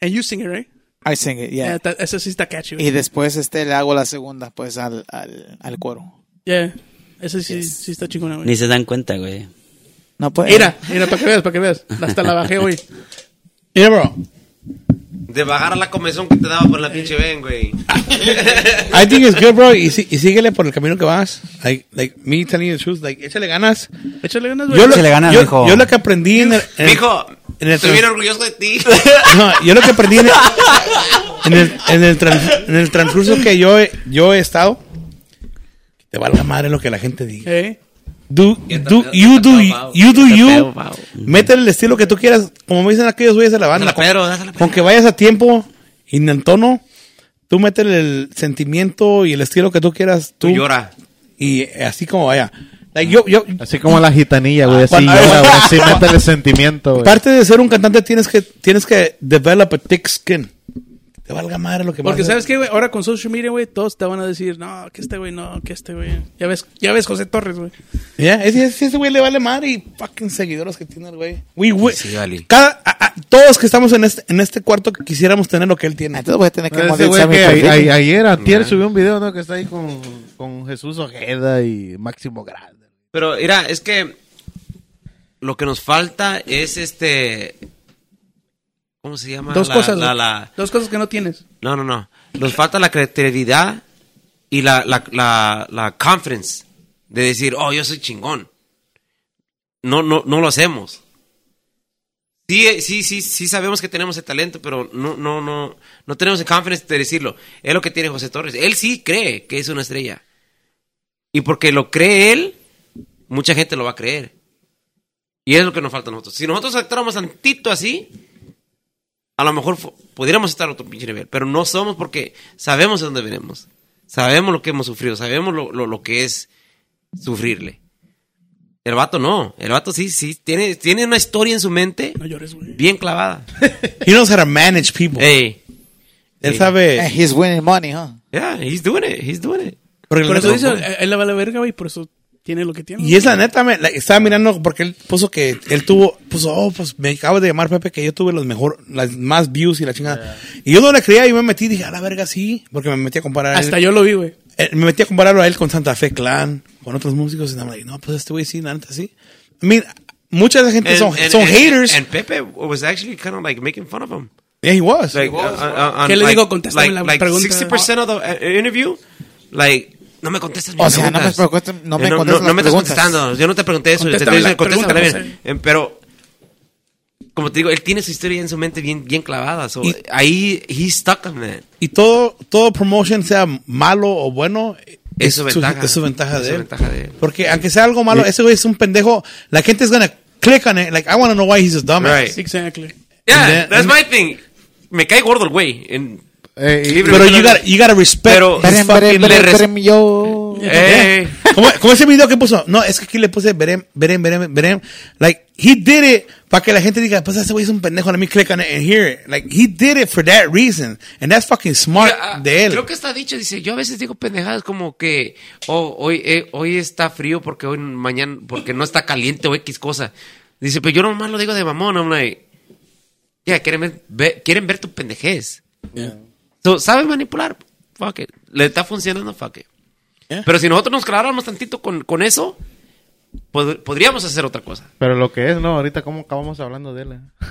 And you sing it, right? I sing it, yeah. Esa sí está catchy, güey. Y después este le hago la segunda, pues, al, al, al coro. Yeah. Ese sí, sí está chingona, güey. Ni se dan cuenta, güey. No puede. Mira, mira, para que veas, para que veas. Hasta la bajé hoy. Mira, bro. De bajar a la comezón que te daba por la pinche ven, güey. I think it's good, bro. Y, sí- y síguele por el camino que vas. Like, like, me telling you the truth. Like, échale ganas. Échale ganas, güey. Yo, lo, Échale ganas, yo, mijo. yo lo que aprendí en el... en el- Mijo, en el estoy bien orgulloso de ti. No, yo lo que aprendí en el, en el, en el, trans- en el transcurso que yo he, yo he estado, que te valga madre lo que la gente diga. ¿Eh? Do, do, you do, you do you. Métele el estilo que tú quieras. Como me dicen aquellos güeyes de la banda. Con, con que vayas a tiempo y en tono, tú métele el sentimiento y el estilo que tú quieras. Tú, Tú llora. Y así como vaya. Like, yo, yo, Así como la gitanilla, güey. Así, Cuando- llora, güey, así métele sentimiento, güey. parte de ser un cantante tienes que, tienes que develop a thick skin. Te valga madre lo que Porque sabes qué, güey, ahora con social media, güey, todos te van a decir, no, que este güey, no, que este güey. Ya ves, ya ves José Torres, güey. Ya, ese, ese ese güey le vale madre y fucking seguidores que tiene el güey. We, we- Sí, vale. cada, a- a- todos que estamos en este, en este cuarto que quisiéramos tener lo que él tiene. Entonces voy a tener que Ese güey que a- ayer, antier, subió un video, ¿no? Que está ahí con, con Jesús Ojeda y Máximo Grande. Pero mira, es que lo que nos falta es este. ¿Cómo se llama? Dos La- cosas, la- güey. la- Dos cosas que no tienes. no, no, no. Nos falta la creatividad y la, la, confidence de decir, oh, yo soy chingón. No, no, no lo hacemos. Sí, eh, sí, sí, sí sabemos que tenemos el talento, pero no, no, no, no tenemos el confidence de decirlo. Es lo que tiene José Torres. Él sí cree que es una estrella. Y porque lo cree él, mucha gente lo va a creer. Y es lo que nos falta a nosotros. Si nosotros actuáramos tantito así, a lo mejor pudiéramos estar a otro pinche nivel, pero no somos porque sabemos de dónde venimos. Sabemos lo que hemos sufrido, sabemos lo, lo, lo que es sufrirle. El vato no, el vato sí, sí, tiene, tiene una historia en su mente No llores, güey. bien clavada. He knows how to manage people. Hey, Él sabe. He's winning money, huh? yeah, he's doing it, he's doing it. porque Por eso dice, él la verga, güey, por eso tiene lo que tiene. y es la neta, me, la- estaba mirando porque él puso que él tuvo, puso, oh, pues me acaba de llamar Pepe que yo tuve los mejor, las más views y la chingada. Y yo no le creía y me metí, dije, a la verga sí, porque me metí a comparar. a él. Hasta yo lo vi, güey. Eh, me metí a compararlo a él con Santa Fe Clan, con otros músicos, y nada más, no, pues este güey sí, la neta sí. Mira, mucha de la gente son, And- son and- haters. And Pepe was actually kind of like making fun of him. yeah, he was. Like, uh, uh, on, ¿Qué le like- digo? Contéstame like, la like pregunta. 60% of the uh, interview, like, no me contestas mis O sea, no me preguntas. preguntas- no me Eh, no, contestas no, no me estás preguntas. contestando. Yo no te pregunté eso. Te estoy diciendo, contéstame bien. Eh, Pero, como te digo, él tiene su historia en su mente bien, bien clavada. So, ahí, he's stuck on that. y todo, todo promotion, sea malo o bueno, Es su ventaja. es su ventaja Es de su él. ventaja de él. Porque aunque sea algo malo, ese güey es un pendejo. La gente es gonna click on it. Like, I want to know why he's a dumbass. Right. Exactly. Yeah, then- that's my thing. Me cae gordo el güey. En- Eh, Pero you gotta, you gotta respect Pero- his Verem, fucking- verem, le verem, res- verem, yo. Eh, como, como ese video que puso. No, es que aquí le puse verem, verem, verem, verem. Like, he did it para que la gente diga, pues ese güey es un pendejo, let me click on it and hear it. Like, he did it for that reason. And that's fucking smart Mira, ah, de él. Creo que está dicho, dice, yo a veces digo pendejadas como que oh, hoy, eh, hoy está frío porque hoy mañana, porque no está caliente o X cosa. Dice, pero yo nomás lo digo de mamón, I'm like, ya, quieren ver, ve- quieren ver tu pendejez. So, ¿Sabes manipular? Fuck it. ¿Le está funcionando? Fuck it. Yeah. Pero si nosotros nos claváramos tantito con, con eso, pod- podríamos hacer otra cosa. Pero lo que es, ¿no? Ahorita cómo acabamos hablando de él.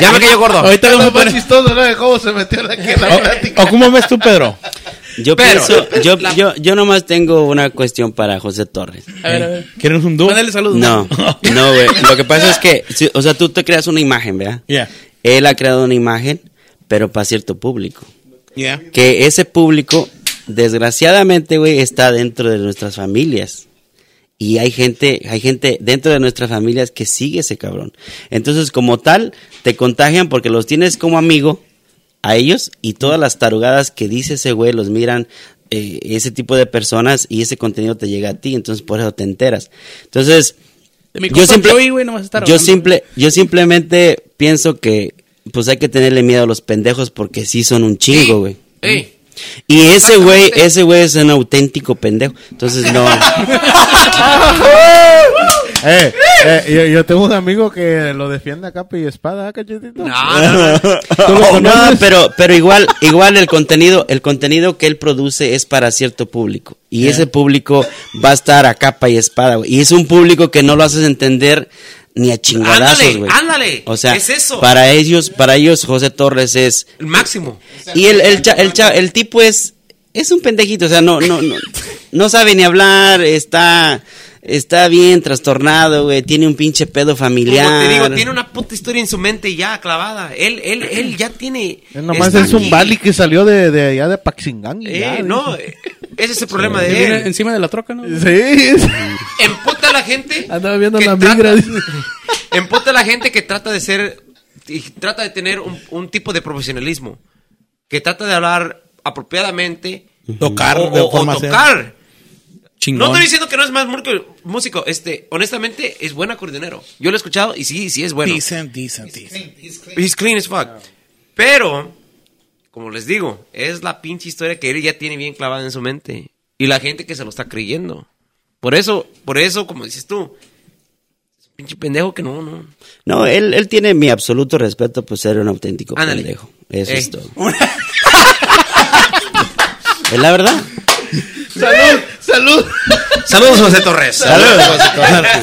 ya me cayó gordo. Ahorita Lo más chistoso, ¿no? De cómo se metió aquí en la plática. ¿O cómo ves tú, Pedro? Yo Pero- pienso, yo, yo, yo nomás tengo una cuestión para José Torres. A ver, a ver. ¿Quieres un dúo? Mándale saludos. No, no, güey. Lo que pasa es que, si- o sea, tú te creas una imagen, ¿verdad? Yeah. Él ha creado una imagen, pero para cierto público. Yeah. Que ese público, desgraciadamente, güey, está dentro de nuestras familias. Y hay gente, hay gente dentro de nuestras familias que sigue ese cabrón. Entonces, como tal, te contagian porque los tienes como amigo a ellos y todas las tarugadas que dice ese güey los miran eh, ese tipo de personas y ese contenido te llega a ti, entonces por eso te enteras. Entonces, yo, no simple, yo simplemente pienso que pues hay que tenerle miedo a los pendejos porque sí son un chingo, güey. Ey, Y ese güey, ese güey es un auténtico pendejo. Entonces no. Eh, eh, yo, yo tengo un amigo que lo defiende a capa y espada, ¿ah, cachetito. No, no, no. ¿Tú lo No, pero, pero igual, igual el contenido, el contenido que él produce es para cierto público. Y ese público va a estar a capa y espada, güey. Y es un público que no lo haces entender ni a chingadazos, Ándale, güey. ándale. O sea, Es eso. para ellos, para ellos José Torres es El máximo. y el, el, cha- el, cha- el tipo es, es un pendejito, o sea, no, no, no, no sabe ni hablar, está, está bien trastornado, güey, tiene un pinche pedo familiar. Como te digo, tiene una puta historia en su mente ya clavada. Él, él, él ya tiene. Él nomás es un. Bali que salió de, de allá de Paxingán. ya, Eh, no, eh, ese es el problema de él. encima de la troca, ¿no? Sí. Emputa a la gente. Andaba viendo la migra. Emputa a la gente que trata de ser. y trata de tener un, un tipo de profesionalismo. Que trata de hablar apropiadamente. Tocar o, de o- o forma ser- tocar. Chingón. No estoy diciendo que no es más músico, este, honestamente es buen acordeonero. Yo lo he escuchado y sí, sí es bueno. Decent, decent, decent. He's clean as fuck. Pero, como les digo, es la pinche historia que él ya tiene bien clavada en su mente. Y la gente que se lo está creyendo. Por eso, por eso, como dices tú, es un pinche pendejo que no, no. No, él, él tiene mi absoluto respeto por ser un auténtico Ándale. pendejo. Eso es todo. es la verdad. Salud, salud. Saludos, José Torres.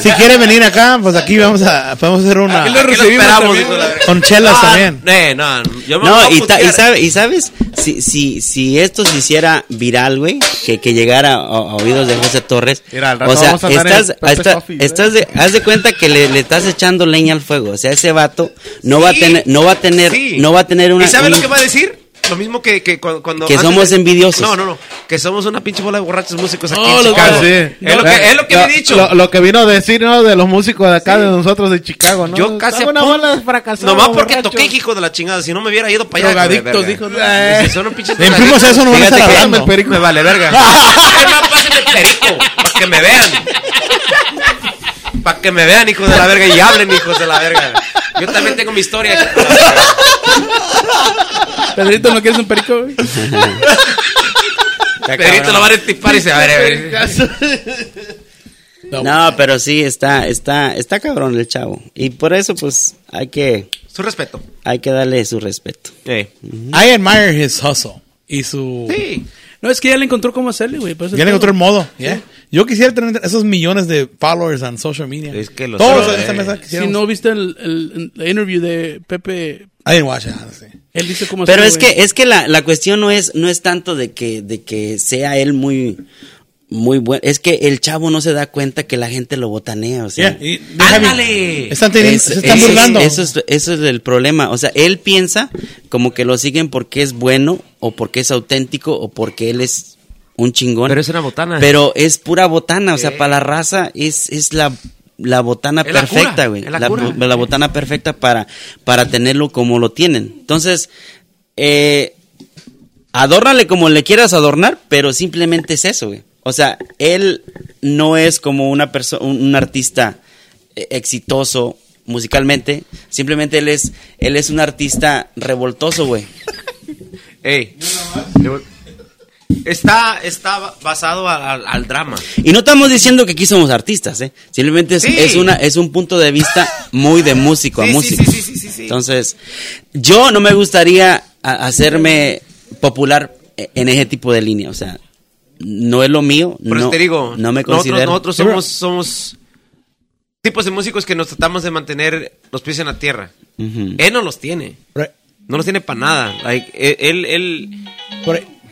Si quiere venir acá, pues aquí vamos a, podemos hacer una Aquí lo Aquí lo recibimos también, con chelas Ah, también. eh, no, yo me voy No, a y, ta- y, sabe- sabes, si, si, si esto se hiciera viral, güey, que, que llegara a, a oídos de José Torres, Mira, al rato o sea, estás, estás- Coffee, estás de, haz de cuenta que le, le estás echando leña al fuego, o sea, ese vato no va a tener, no va a tener, Sí. no va a tener una, ¿Y sabes un- lo que va a decir? Lo mismo que, que cuando, cuando Que somos de- envidiosos. No, no, no. Que somos una pinche bola de borrachos músicos aquí No, en Chicago. Ah, sí. Es, lo que, es lo que le he dicho. Lo, lo que vino a decir, ¿no? De los músicos de acá, de nosotros de Chicago, ¿no? Yo casi una bola de fracasados. Nomás porque borrachos. toqué, hijo de la chingada. Si no me hubiera ido para allá. Drogadictos, dijo. Eh, si son un pinche imprimos eso, no hablando. el perico me vale verga. Pásenme el perico. Para que me vean. Para que me vean, hijos de la verga. Y hablen, hijos de la verga. Yo también tengo mi historia. Pedrito, ¿no quieres un perico? güey? Pedrito lo va a estipar y se va a ver. No, pero sí, está, está, está cabrón el chavo. Y por eso, pues, hay que, Su respeto. hay que darle su respeto. I admire his hustle. Y su... Sí. No, es que ya le encontró cómo hacerle, güey. Ya le encontró el modo. yeah. Yo quisiera tener esos millones de followers en social media. Es que lo Todos sé. en esta mesa Si no viste el, el, el interview de Pepe, I didn't watch it, honestly. él dice cómo Pero es que, es que la, la cuestión no es, no es tanto de que, de que sea él muy, muy bueno. Es que el chavo no se da cuenta que la gente lo botanea, o sea. Yeah. Están teniendo, Es- se están es- burlando. Eso es, eso es el problema. O sea, él piensa como que lo siguen porque es bueno, o porque es auténtico, o porque él es un chingón. Pero es una botana. Pero es pura botana. O sea, para la raza es, es la, la botana Es perfecta, güey. la La, cura. la botana perfecta para, para tenerlo como lo tienen. Entonces, eh, adórnale como le quieras adornar, pero simplemente es eso, güey. O sea, él no es como una persona, un, un artista eh, exitoso musicalmente, simplemente él es, él es un artista revoltoso, güey. Ey. Está, está basado al, drama. Y no estamos diciendo que aquí somos artistas, ¿eh? Simplemente es, Sí. es una, es un punto de vista muy de músico a Sí, músico. sí, sí, sí, sí, sí. Entonces, yo no me gustaría hacerme popular e- en ese tipo de línea, o sea, no es lo mío, Por eso no, te digo, no me nosotros, considero. nosotros somos, somos tipos de músicos que nos tratamos de mantener los pies en la tierra. Él no los tiene. Ahí- No los tiene para nada. Like, él, él, él-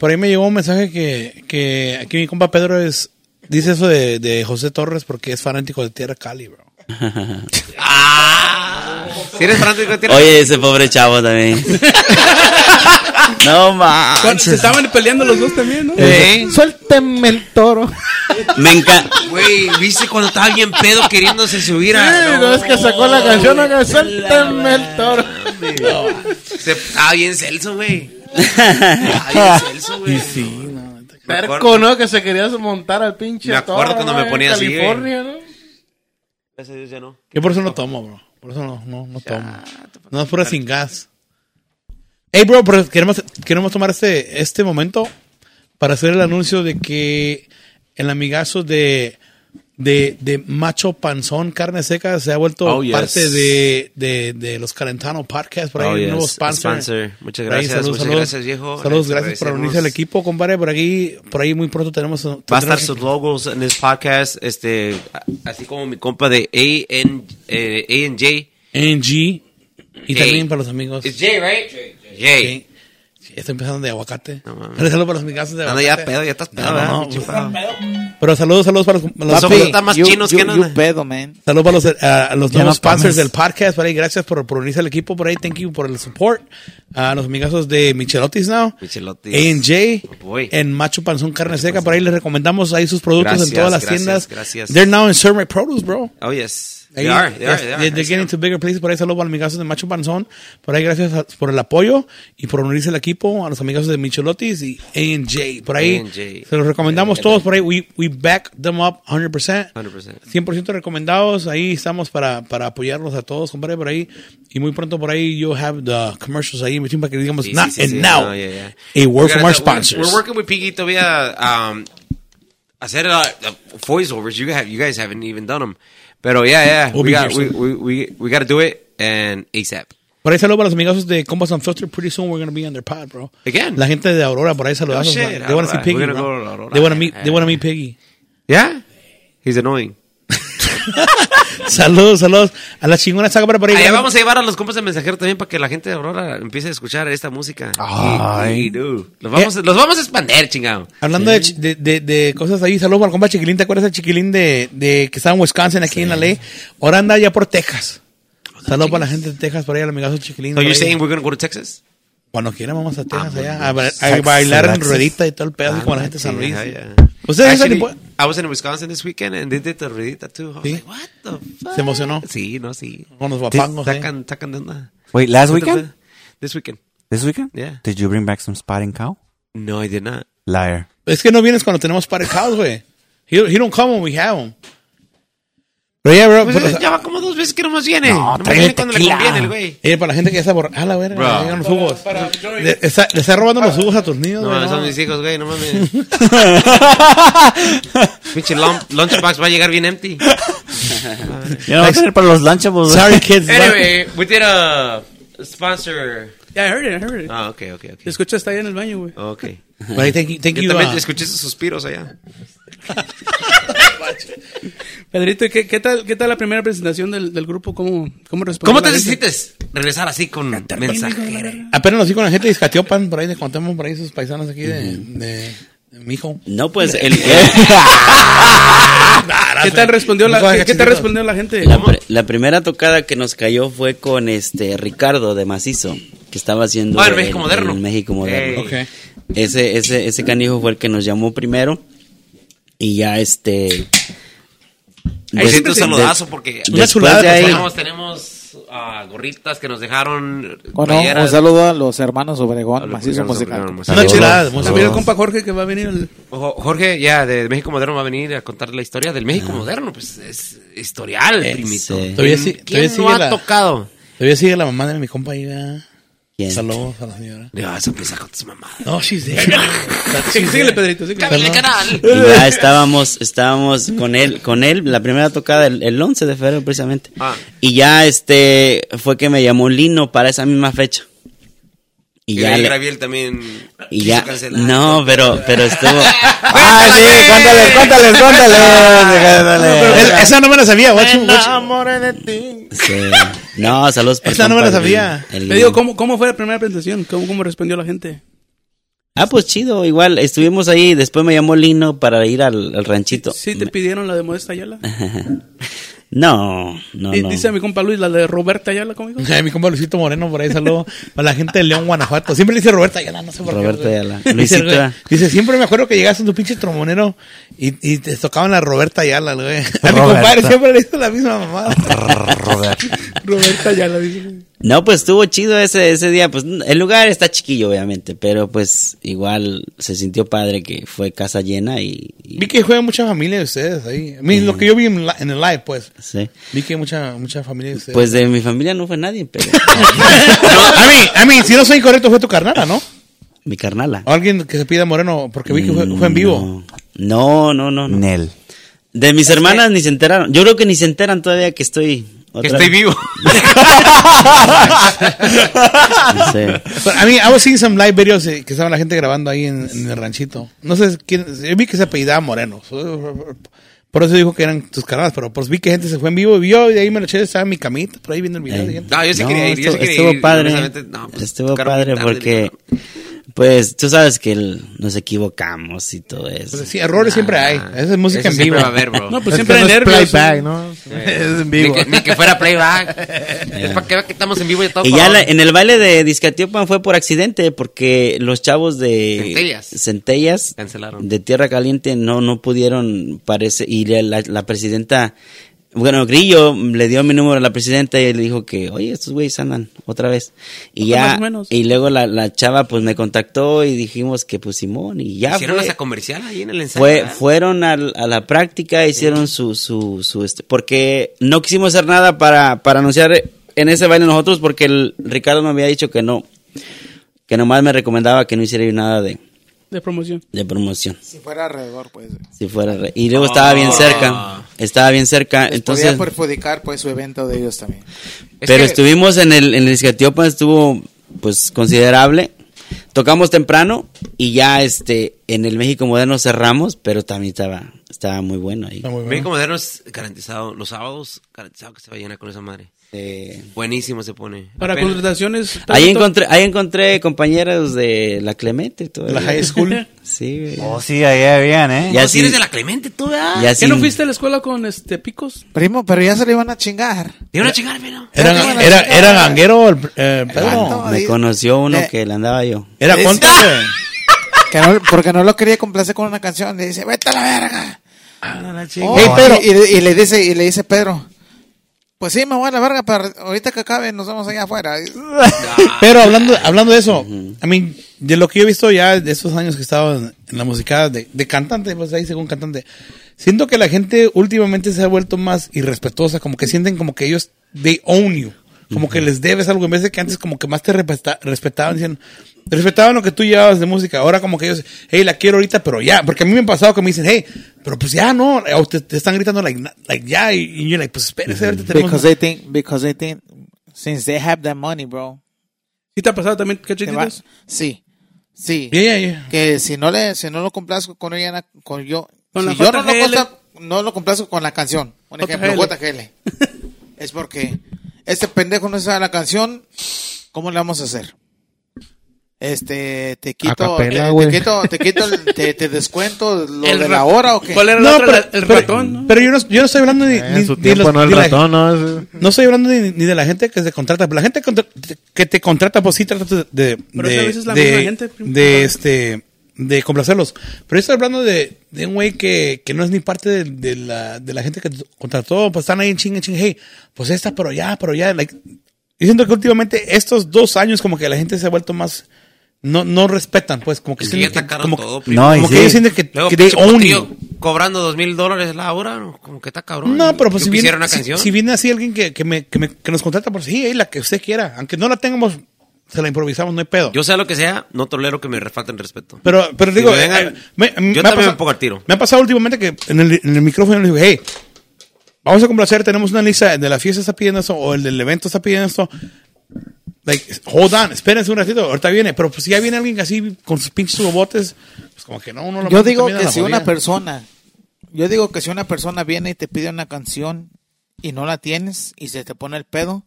Por ahí, me llegó un mensaje que, que aquí mi compa Pedro es dice eso de, de José Torres porque es fanático de Tierra Cali, bro. ¡Ah! Si eres fanático de tierra. Oye, ese pobre chavo también. no Cuando se manches. estaban peleando los dos también, ¿no? ¿Eh? Suélteme el toro. Me encanta. Güey, ¿viste cuando estaba bien pedo queriéndose subir a... Sí, no es que sacó la canción, no, suélteme el toro. Se, estaba bien celso, güey. Celso, güey. Me acuerdo- Terco, ¿no? Que se quería montar al pinche Me acuerdo cuando ¿no? me en ponía así, California, ¿no? Gracias a Dios ya no. Yo por eso no tomo, bro. Por eso no, no, no tomo. No es pura sin gas. Hey, bro, pero queremos, queremos tomar este, este momento para hacer el anuncio de que el amigazo de, de, de Macho Panzón Carne Seca se ha vuelto Oh, yes. parte de, de, de los Calentano Podcast. Por ahí, Oh, un nuevo yes. sponsor. Sponsor. Muchas gracias, muchas gracias, viejo. Saludos, Le gracias por unirse al equipo, compadre. Por aquí, por ahí muy pronto tenemos. Va a estar sus logos en este podcast, este, así como mi compa de A&J. Eh, A&J. Y también para los amigos. It's J, right? J. Estoy empezando de aguacate. No mames. Saludos para los amigos de aguacate. ya pedo, ya estás pedo, No, no, Pinche no. Pero saludos, saludos para los, los Los ojos están más you, chinos you- que you nada. pedo, man. Saludos para los, a los nuevos no sponsors del podcast. Por ahí, gracias por, por unirse al equipo. Por ahí, thank you por el support. A los amigazos de Michelotis Now. Michelotis. A&J. Oh, en Macho Panzón Carne Seca. Por ahí les recomendamos ahí sus productos Gracias, en todas las gracias, tiendas. gracias. They're now in Cermic Produce, bro. Oh, yes. Ahí, They are, they are, they are. they're I see getting to bigger places. Por ahí saludos a los amigazos de Macho Panzón. Por ahí gracias a- por el apoyo y por unirse al equipo. A los amigazos de Michelotis y A&J. Por ahí se los recomendamos todos. Por ahí we, we back them up 100%. 100%. 100% recomendados. Ahí estamos para, para apoyarlos a todos, compadre, por ahí. Y muy pronto por ahí you'll have the commercials ahí, para que digamos, Sí, not sí, and sí. now. No, yeah, yeah. A word from our sponsors. We're working with Piggy todavía um, hacer uh, uh, voiceovers. You have, you guys haven't even done them. Pero yeah, yeah, we got, we, we, we, we got to do it and ASAP. Por ahí saludos para los amigos de Combos Unfiltered. Pretty soon we're going to be on their pod, bro. Again? La gente de Aurora, por ahí saludazos. Oh, shit, they want to see. Piggy, bro. go to Aurora. They want to meet, they want to meet Piggy. Yeah, he's annoying. saludos, saludos. A la chingona saca para por ahí. Allá vamos a llevar a los compas de mensajero también para que la gente de Aurora empiece a escuchar esta música. Ay. Dude, los vamos, los vamos a expandir, chingado. Hablando de, de, de, de cosas ahí, saludos para el compa Chiquilín. ¿Te acuerdas del Chiquilín de, de que estaba en Wisconsin aquí en la ley? Ahora anda allá por Texas. Saludos para la gente de Texas, por ahí, al amigazo Chiquilín. So you're saying we're gonna go to Texas? Cuando quiera vamos a Texas Ah, allá a, bailar en ruedita y todo el pedazo Ah, con la gente de San Luis. yeah, yeah. Ustedes Actually, saben, I was in Wisconsin this weekend and they did the ruedita too. I was Sí. like, what the fuck? ¿Se emocionó? Sí, no, sí. Con los guapangos. ¿eh? Sacan, sacan de onda. Wait, last weekend? This weekend. This weekend? Yeah. Did you bring back some spotting cow? No, I did not. Liar. Es que no vienes cuando tenemos party cows, güey. He, he don't come when we have them. Pero ya, bro. Pues, pero, o sea, ya va como dos veces que nomás viene. No, tráeme viene cuando le conviene el güey. eh, para la gente que ya está borra... Ah, la verga, llegan los jugos. Le, está, le está robando los jugos a tus niños, No, güey. son no. mis hijos, güey, no mames. Pinche lun- lunchbox va a llegar bien empty. Ya no va a tener para los lunchables. güey. Sorry, kids. Anyway, we did a sponsor. Yeah, I heard it, I heard it. Ah, ok, ok, ok. Escucha hasta allá en el baño, güey. Ok. But I thank you, thank Yo you, también uh, escuché esos suspiros allá. Pedrito, ¿qué, qué tal, ¿qué tal la primera presentación del, del grupo? ¿Cómo, cómo ¿Cómo te sientes regresar así con mensajero? Apenas nos con la gente de Iscatiopan, por ahí les contamos por ahí sus paisanos aquí de, de, de mi hijo. No, pues el, ¿Qué tal respondió la, qué, qué tal respondió la gente? la, pre- la primera tocada que nos cayó fue con este Ricardo de Macizo, que estaba haciendo Ah, el México Moderno. el México Moderno. Ey. Ok. Ese, ese, ese canijo fue el que nos llamó primero. Y ya este. Ahí siento un de- saludazo porque Una después chulada de ahí- tenemos, tenemos ah, gorritas que nos dejaron. Bueno, playeras. un saludo a los hermanos Obregón, A los macizo hermanos musical. Obregón, Una Saludos. chulada. el saludos. compa Jorge que va a venir el... Jo- Jorge, ya, de México Moderno va a venir a contar la historia del México Moderno. Pues es historial, primito. sí. Todavía ¿Quién, sí- quién todavía no sigue ha la- tocado? Todavía sigue la mamá de mi compa ahí, ¿verdad? ¿Quién? Saludos a la señora. Ya vas a empezar con tus mamadas. No, she's there. Sí, síguele, Pedrito, síguele. ¡Cámbiale canal! Y ya estábamos, estábamos con él, con él, la primera tocada el, el 11 de febrero precisamente. Ah. Y ya este fue que me llamó Lino para esa misma fecha. Y Y ya ya le- Graviel también. y quiso ya cancelar. no, pero pero estuvo Ah, sí, cuéntales, cuéntales, cuéntales. Es- Esa no me la sabía. Enamoré de ti. sí. No, saludos para Esa no me la sabía. el- digo, ¿cómo, ¿cómo fue la primera presentación? ¿Cómo, ¿Cómo respondió la gente? Ah, pues chido, igual estuvimos ahí, después me llamó Lino para ir al, al ranchito. ¿Sí te pidieron la de Modesta Ayala? No, no, Y no. Dice mi compa Luis, la de Roberta Ayala conmigo. Ay, mi compa Luisito Moreno, por ahí saludo a la gente de León, Guanajuato. Siempre le dice Roberta Ayala, no sé por Roberta qué. güey. Ayala. Dice, Luisito. dice, siempre me acuerdo que llegaste en tu pinche trombonero y, y te tocaban la Roberta Ayala, güey. A mi Roberta. compadre siempre le hizo la misma mamada. Robert. Roberta Ayala, dice. No, pues estuvo chido ese, ese día. Pues el lugar está chiquillo, obviamente, pero pues igual se sintió padre que fue casa llena y, y- Vi que juegan mucha familia de ustedes ahí. A mí, lo que yo vi en, la- en el live, pues. sí. Vi que hay mucha, mucha familia de ustedes. Pues de mi familia no fue nadie, pero a mí, a mí, si no soy incorrecto, fue tu carnala, ¿no? mi carnala. O alguien que se pida moreno, porque vi que fue, fue en vivo. No, no, no, no. Nel. De mis hermanas ni se enteraron. Yo creo que ni se enteran todavía que estoy... Que otra estoy vez. vivo. No sé. But, I mean, I was seeing some live videos eh, que estaba la gente grabando ahí en, en el ranchito. No sé quién, yo vi que se apellidaba Moreno. Por eso dijo que eran tus carnadas, pero pues vi que gente se fue en vivo y yo de ahí me lo eché, estaba en mi camita, por ahí viendo el video de gente. No, yo sí No, quería ir. Yo sí estuvo, quería estuvo ir. padre. no, pues, estuvo padre porque, pues, tú sabes que el- nos equivocamos y todo eso. Pues sí, errores siempre hay. Esa es música Eso en vivo. va a haber, bro. No, pues Es siempre hay no es nervios. playback, ¿no? Es en Ni vivo. que, ni que fuera playback. es para que vea que estamos en vivo y todo. Y ya la- en el baile de Discatiopan fue por accidente porque los chavos de Centellas. Centellas Cancelaron. de Tierra Caliente no no pudieron parece y la- la presidenta bueno Grillo le dio mi número a la presidenta y le dijo que oye estos güeyes andan otra vez y más ya o menos. y luego la, la chava pues me contactó y dijimos que pues Simón y ya Hicieron fue, esa comercial ahí en el ensayo. fueron al- a, la práctica hicieron su su su este porque no quisimos hacer nada para para anunciar en ese baile nosotros porque el Ricardo me había dicho que no que nomás me recomendaba que no hiciera yo nada de, De promoción. de promoción Si fuera alrededor, pues. si fuera y luego estaba bien cerca estaba bien cerca Les entonces podía perjudicar, pues, su evento de ellos también. Es pero que- estuvimos en el en el Izcatiopan, estuvo pues considerable tocamos temprano y ya este en el México Moderno cerramos pero también estaba estaba muy bueno ahí Está muy bueno. México Moderno es garantizado. Los sábados, garantizado que se va a llenar con esa madre. Eh, Buenísimo se pone. Para Apenas- contrataciones. Ahí encontré, ahí encontré compañeros de la Clemente. De la high school. Sí, güey. Oh, sí, ahí habían, ¿eh? Ya ¿No sí- eres de la Clemente tú, ¿verdad? ya ¿Qué sí- no fuiste a la escuela con este picos? Primo, pero ya se le iban a chingar. De una chingada, pero. Era, era, a ganguero el eh, Pedro. Me conoció uno Eh. que le andaba yo. Era contra, güey. Que no- porque no lo quería complacer con una canción. Le dice, vete a la verga. Oh, Hey, Pedro. y, y- y le dice, y le dice Pedro, pues sí, me voy a la verga, pero ahorita que acabe nos vemos allá afuera. Pero hablando, hablando de eso, a mí, de lo que yo he visto ya de estos años que he estado en, en la música de, de cantante, pues ahí según cantante, siento que la gente últimamente se ha vuelto más irrespetuosa, como que sienten como que ellos, they own you, como que les debes algo, en vez de que antes como que más te respeta- respetaban, decían, respetaban lo que tú llevabas de música, ahora como que ellos, hey, la quiero ahorita, pero ya, porque a mí me ha pasado que me dicen, hey, pero pues ya no, o te, te están gritando like, like ya, y, y yo like, pues espérese, ahorita tenemos... Because they think, because they think, since they have that money, bro. ¿Sí te ha pasado también cachetitos? Sí, sí. Yeah, yeah, yeah. Que si no le, si no lo complazco con ella, con yo, Con si la yo no lo, JGL. consta- no lo complazco con la canción, un ejemplo. JGL, es porque este pendejo no sabe la canción, ¿cómo le vamos a hacer? Este, te quito, capela, te, quito, te quito, el- te, te descuento lo El de la hora o qué? ¿Cuál era No, la otra? pero, La- el pero- ratón, ¿no? pero yo, no, yo no estoy hablando ni, En ni- su ni tiempo los- no el ni la- ¿no? no estoy hablando ni, ni de la gente que se contrata. pero La gente que te contrata, pues sí tratas de, de, Pero es que a veces la de- misma gente, primo. de este de complacerlos. Pero yo estoy hablando de, de un güey que, que no es ni parte de, de la, de la gente que contrató, pues están ahí en chingue, chingue, hey, pues esta, pero ya, pero ya. Like, yo siento que últimamente estos dos años como que la gente se ha vuelto más, no, no respetan, pues como que que sienten caro como, todo, primo. No, como que ellos sienten que, Luego, que they own cobrando dos mil dólares la hora, ¿no? como que está cabrón. No, pero pues Yo si viene, una si, canción. si viene así alguien que, que, me, que, me- que nos contrata, pues sí, ahí la que usted quiera. Aunque no la tengamos, se la improvisamos, no hay pedo. Yo sea lo que sea, no tolero que me falten respeto. pero, pero Si digo, me vengan- eh, me- me yo ha también pasado- me pongo al tiro. Me ha pasado últimamente que en el, en el micrófono le digo, hey, vamos a complacer, tenemos una lista de la fiesta está pidiendo esto, o el del evento está pidiendo esto. Like, hold on, espérense un ratito, ahorita viene. Pero pues si ya viene alguien así con sus pinches robotes, pues como que no, uno lo Yo digo a que si una persona, yo digo que si una persona viene y te pide una canción y no la tienes y se te pone el pedo,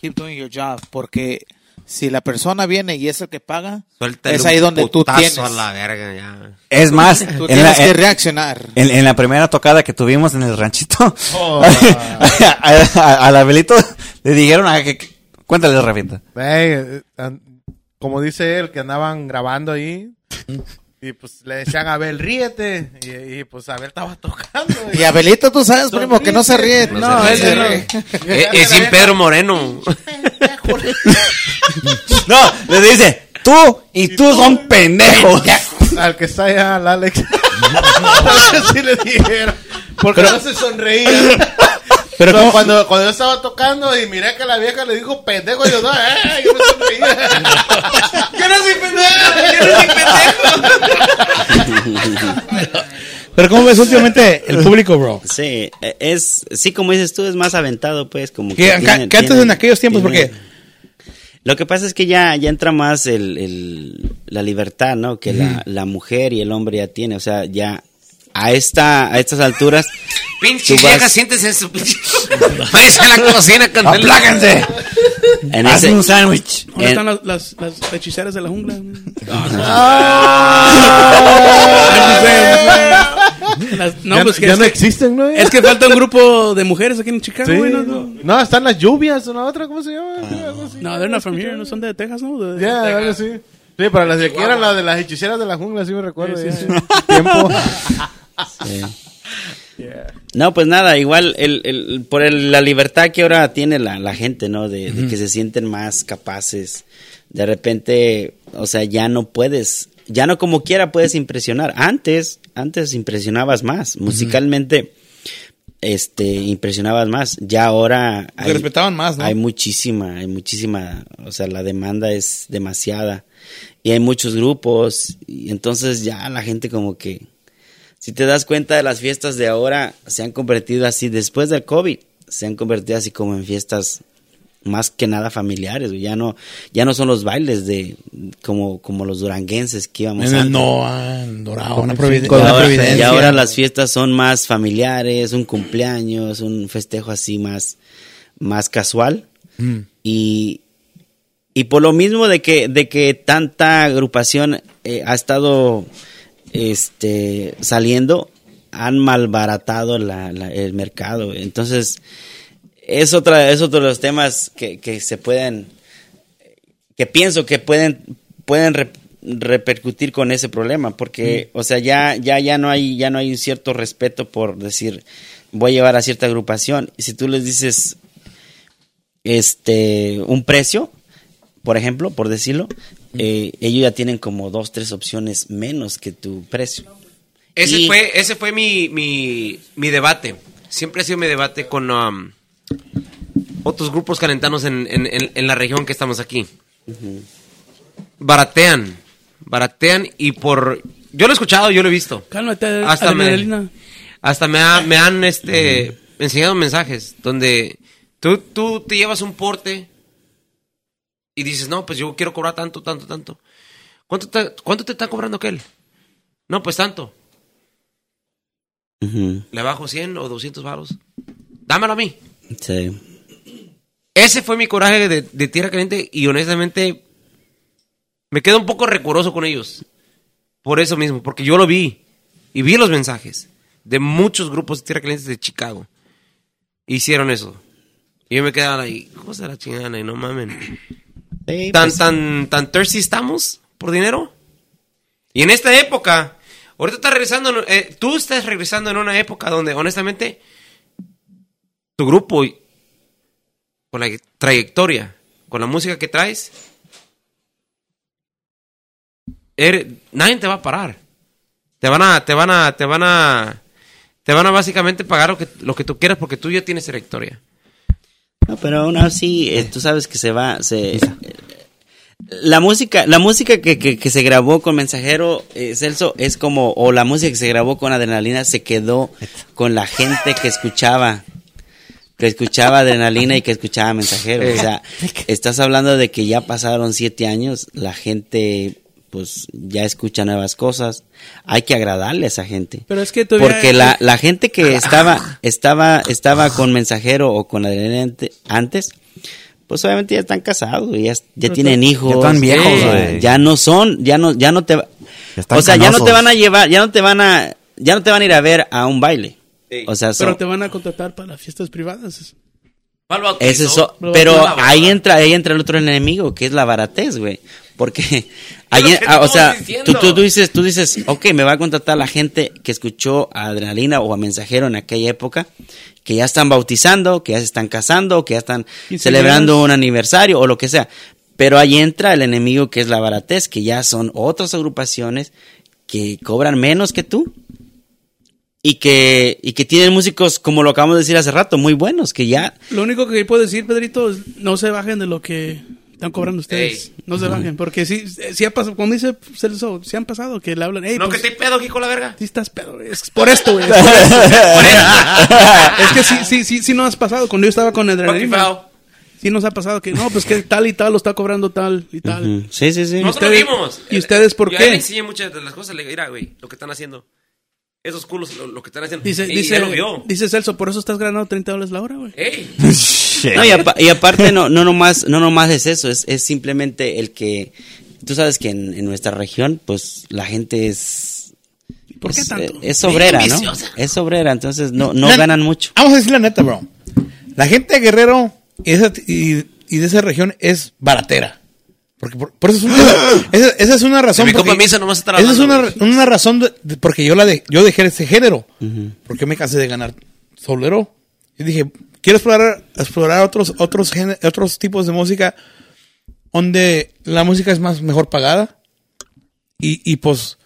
keep doing your job, porque si la persona viene y es el que paga, Suéltale es ahí donde tú tienes, a la verga, ya. Es más, tú en tienes la, que en, reaccionar. en- en la primera tocada que tuvimos en el ranchito, Oh. a, a- al Abelito le dijeron a que... Cuéntale. Ey, eh, an- como dice él, que andaban grabando ahí. Y pues le decían a Abel, ríete. Y, y, pues Abel estaba tocando. Y Abelito, tú sabes, primo, que no se ríe. No No, se ríe. ríe. Eh, Es sin Pedro Moreno. No, le dice, tú y tú son pendejos. Al que está allá, al Alex. Así le dijeron. Porque no se sonreía. Pero No, ¿cómo- cuando, cuando yo estaba tocando y miré que la vieja le dijo pendejo, yo no, eh, yo no sonreía. Yo no soy pendejo, yo no soy pendejo. Pero ¿cómo ves últimamente el público, bro? Sí, eh, es, sí, como dices tú, es más aventado, pues, como Que, antes en aquellos tiempos, tiene- porque Lo que pasa es que ya, ya entra más el, el- la libertad, ¿no? Que la, la mujer y el hombre ya tiene, o sea, ya a esta a estas alturas Pinche Tú vas- vieja, siéntese en su pinche. Váyase a la cocina con ¡Apláquense! en Hazme ese un sándwich. ¿Dónde en- están las, las, las hechiceras de la jungla? Las- no, ya pues que ya no que, existen, ¿no? es que falta un grupo de mujeres aquí en Chicago, Sí. güey, no, no. No, están las lluvias, una otra, ¿cómo se llama? Así. No, they're not from here, no son de Texas, ¿no? Ya, algo así. Sí, para las de aquí eran las de las hechiceras de la jungla, sí me recuerdo. Sí, sí, tiempo. Sí. No, pues nada, igual el, el- por el- la libertad que ahora tiene la, la gente, ¿no? De, de que se sienten más capaces. De repente, o sea, ya no puedes, ya no como quiera puedes impresionar. Antes, antes impresionabas más. Musicalmente, este, impresionabas más. Ya ahora te respetaban más, ¿no? hay muchísima, hay muchísima, o sea, la demanda es demasiada. Y hay muchos grupos, y entonces ya la gente como que si te das cuenta de las fiestas de ahora, se han convertido así, después del COVID, se han convertido así como en fiestas más que nada familiares, ya no, ya no son los bailes de como, como los duranguenses que íbamos en el antes. Noa, en Dorado, una Y providencia. ahora, una y providencia. ahora las fiestas son más familiares, un cumpleaños, un festejo así más, más casual. Mm. Y, y por lo mismo de que, de que tanta agrupación eh, ha estado este, saliendo, han malbaratado la- la- el mercado. Entonces, es, otra, es otro de los temas que, que se pueden, que pienso que pueden, pueden rep- repercutir con ese problema, porque, o sea, ya, ya, ya no hay, ya no hay un cierto respeto por decir, voy a llevar a cierta agrupación. Y si tú les dices, este, un precio, por ejemplo, por decirlo, eh, ellos ya tienen como dos, tres opciones menos que tu precio. Ese Y- fue, ese fue mi, mi, mi debate. Siempre ha sido mi debate con um, otros grupos calentanos en, en, en- en la región que estamos aquí. Baratean, baratean y por... Yo lo he escuchado, yo lo he visto. Cálmate, Hasta me, hasta me, ha- me han este, enseñado mensajes donde tú, tú te llevas un porte y dices, no, pues yo quiero cobrar tanto, tanto, tanto. ¿Cuánto te, cuánto te está cobrando aquel? No, pues tanto. Le bajo 100 o 200 varos. Dámelo a mí. sí. Ese fue mi coraje de, de Tierra Caliente y honestamente me quedo un poco recuroso con ellos. Por eso mismo, porque yo lo vi y vi los mensajes de muchos grupos de Tierra Caliente de Chicago. Hicieron eso. Y yo me quedaba ahí, ¿cómo se la chingada? Y no mamen. Sí, ¿Tan, pues, tan, tan thirsty estamos por dinero? Y en esta época, ahorita estás regresando, eh, tú estás regresando en una época donde honestamente tu grupo, con la trayectoria, con la música que traes, eres- nadie te va a parar. Te van a, te van a, te van a, te van a básicamente pagar lo que, lo que tú quieras porque tú ya tienes trayectoria. Pero aún así, eh, tú sabes que se va, se... eh, La música, la música que, que, que se grabó con Mensajero, eh, Celso, es como, o la música que se grabó con Adrenalina se quedó con la gente que escuchaba, que escuchaba Adrenalina y que escuchaba Mensajero. O sea, estás hablando de que ya pasaron siete años, la gente, pues, ya escucha nuevas cosas. Hay que agradarle a esa gente. Pero es que todavía... Porque la, la gente que estaba, estaba, estaba con mensajero o con ante- antes, pues obviamente ya están casados, ya, ya tienen hijos. ya están viejos, güey. Ya no son, ya no, ya no te, o sea, ya no te van a llevar, ya no te van a, ya no te van a ir a ver a un baile. O sea, Pero son- te van a contratar para fiestas privadas. ese es so- Lo pero ahí entra, ahí entra el otro enemigo, que es la baratez, güey. Porque, ah, o sea, tú, tú, tú dices, tú dices, ok, me va a contratar la gente que escuchó a Adrenalina o a Mensajero en aquella época, que ya están bautizando, que ya se están casando, que ya están celebrando un aniversario o lo que sea. Pero ahí entra el enemigo que es la baratez, que ya son otras agrupaciones que cobran menos que tú y que, y que tienen músicos, como lo acabamos de decir hace rato, muy buenos, que ya Lo único que puedo decir, Pedrito, es no se bajen de lo que Están cobrando ustedes. Ey. No se bajen. Porque sí, sí ha pasado. Como dice Celso, sí han pasado que le hablan. Ey, No, pues, que te pedo, hijo, la verga. Sí estás pedo, güey. Es por esto, güey. Es, por esto. Es que sí, sí, sí, sí nos has pasado. Cuando yo estaba con adrenalina. Sí nos ha pasado que, no, pues que tal y tal lo está cobrando tal y tal. Ujú. Sí, sí, sí. Nosotros lo ustedes- vimos. ¿y ustedes por Yo qué? le enseñé muchas de las cosas. Le digo, mira, güey, lo que están haciendo. Esos culos, lo, lo que están haciendo. Dice, dice, lo vio. dice Celso, por eso estás ganando 30 dólares la hora, güey. Ey. No, y, apa- y aparte no, no nomás, no nomás es eso, es, es simplemente el que, tú sabes que en, en nuestra región, pues la gente es, ¿Por qué es, tanto? eh, es obrera, ¿no? Es obrera, entonces no, no La- ganan mucho. Vamos a decir la neta, bro. La gente de Guerrero y, esa- y- y de esa región es baratera. Porque por, por eso es una, esa, esa es una razón. Porque- Misa nomás está Esa es una, una razón de- de- porque yo la de, yo dejé ese género. Porque me cansé de ganar solero. Y dije, quiero explorar, explorar otros, otros, géne- otros tipos de música donde la música es más mejor pagada. Y, y pues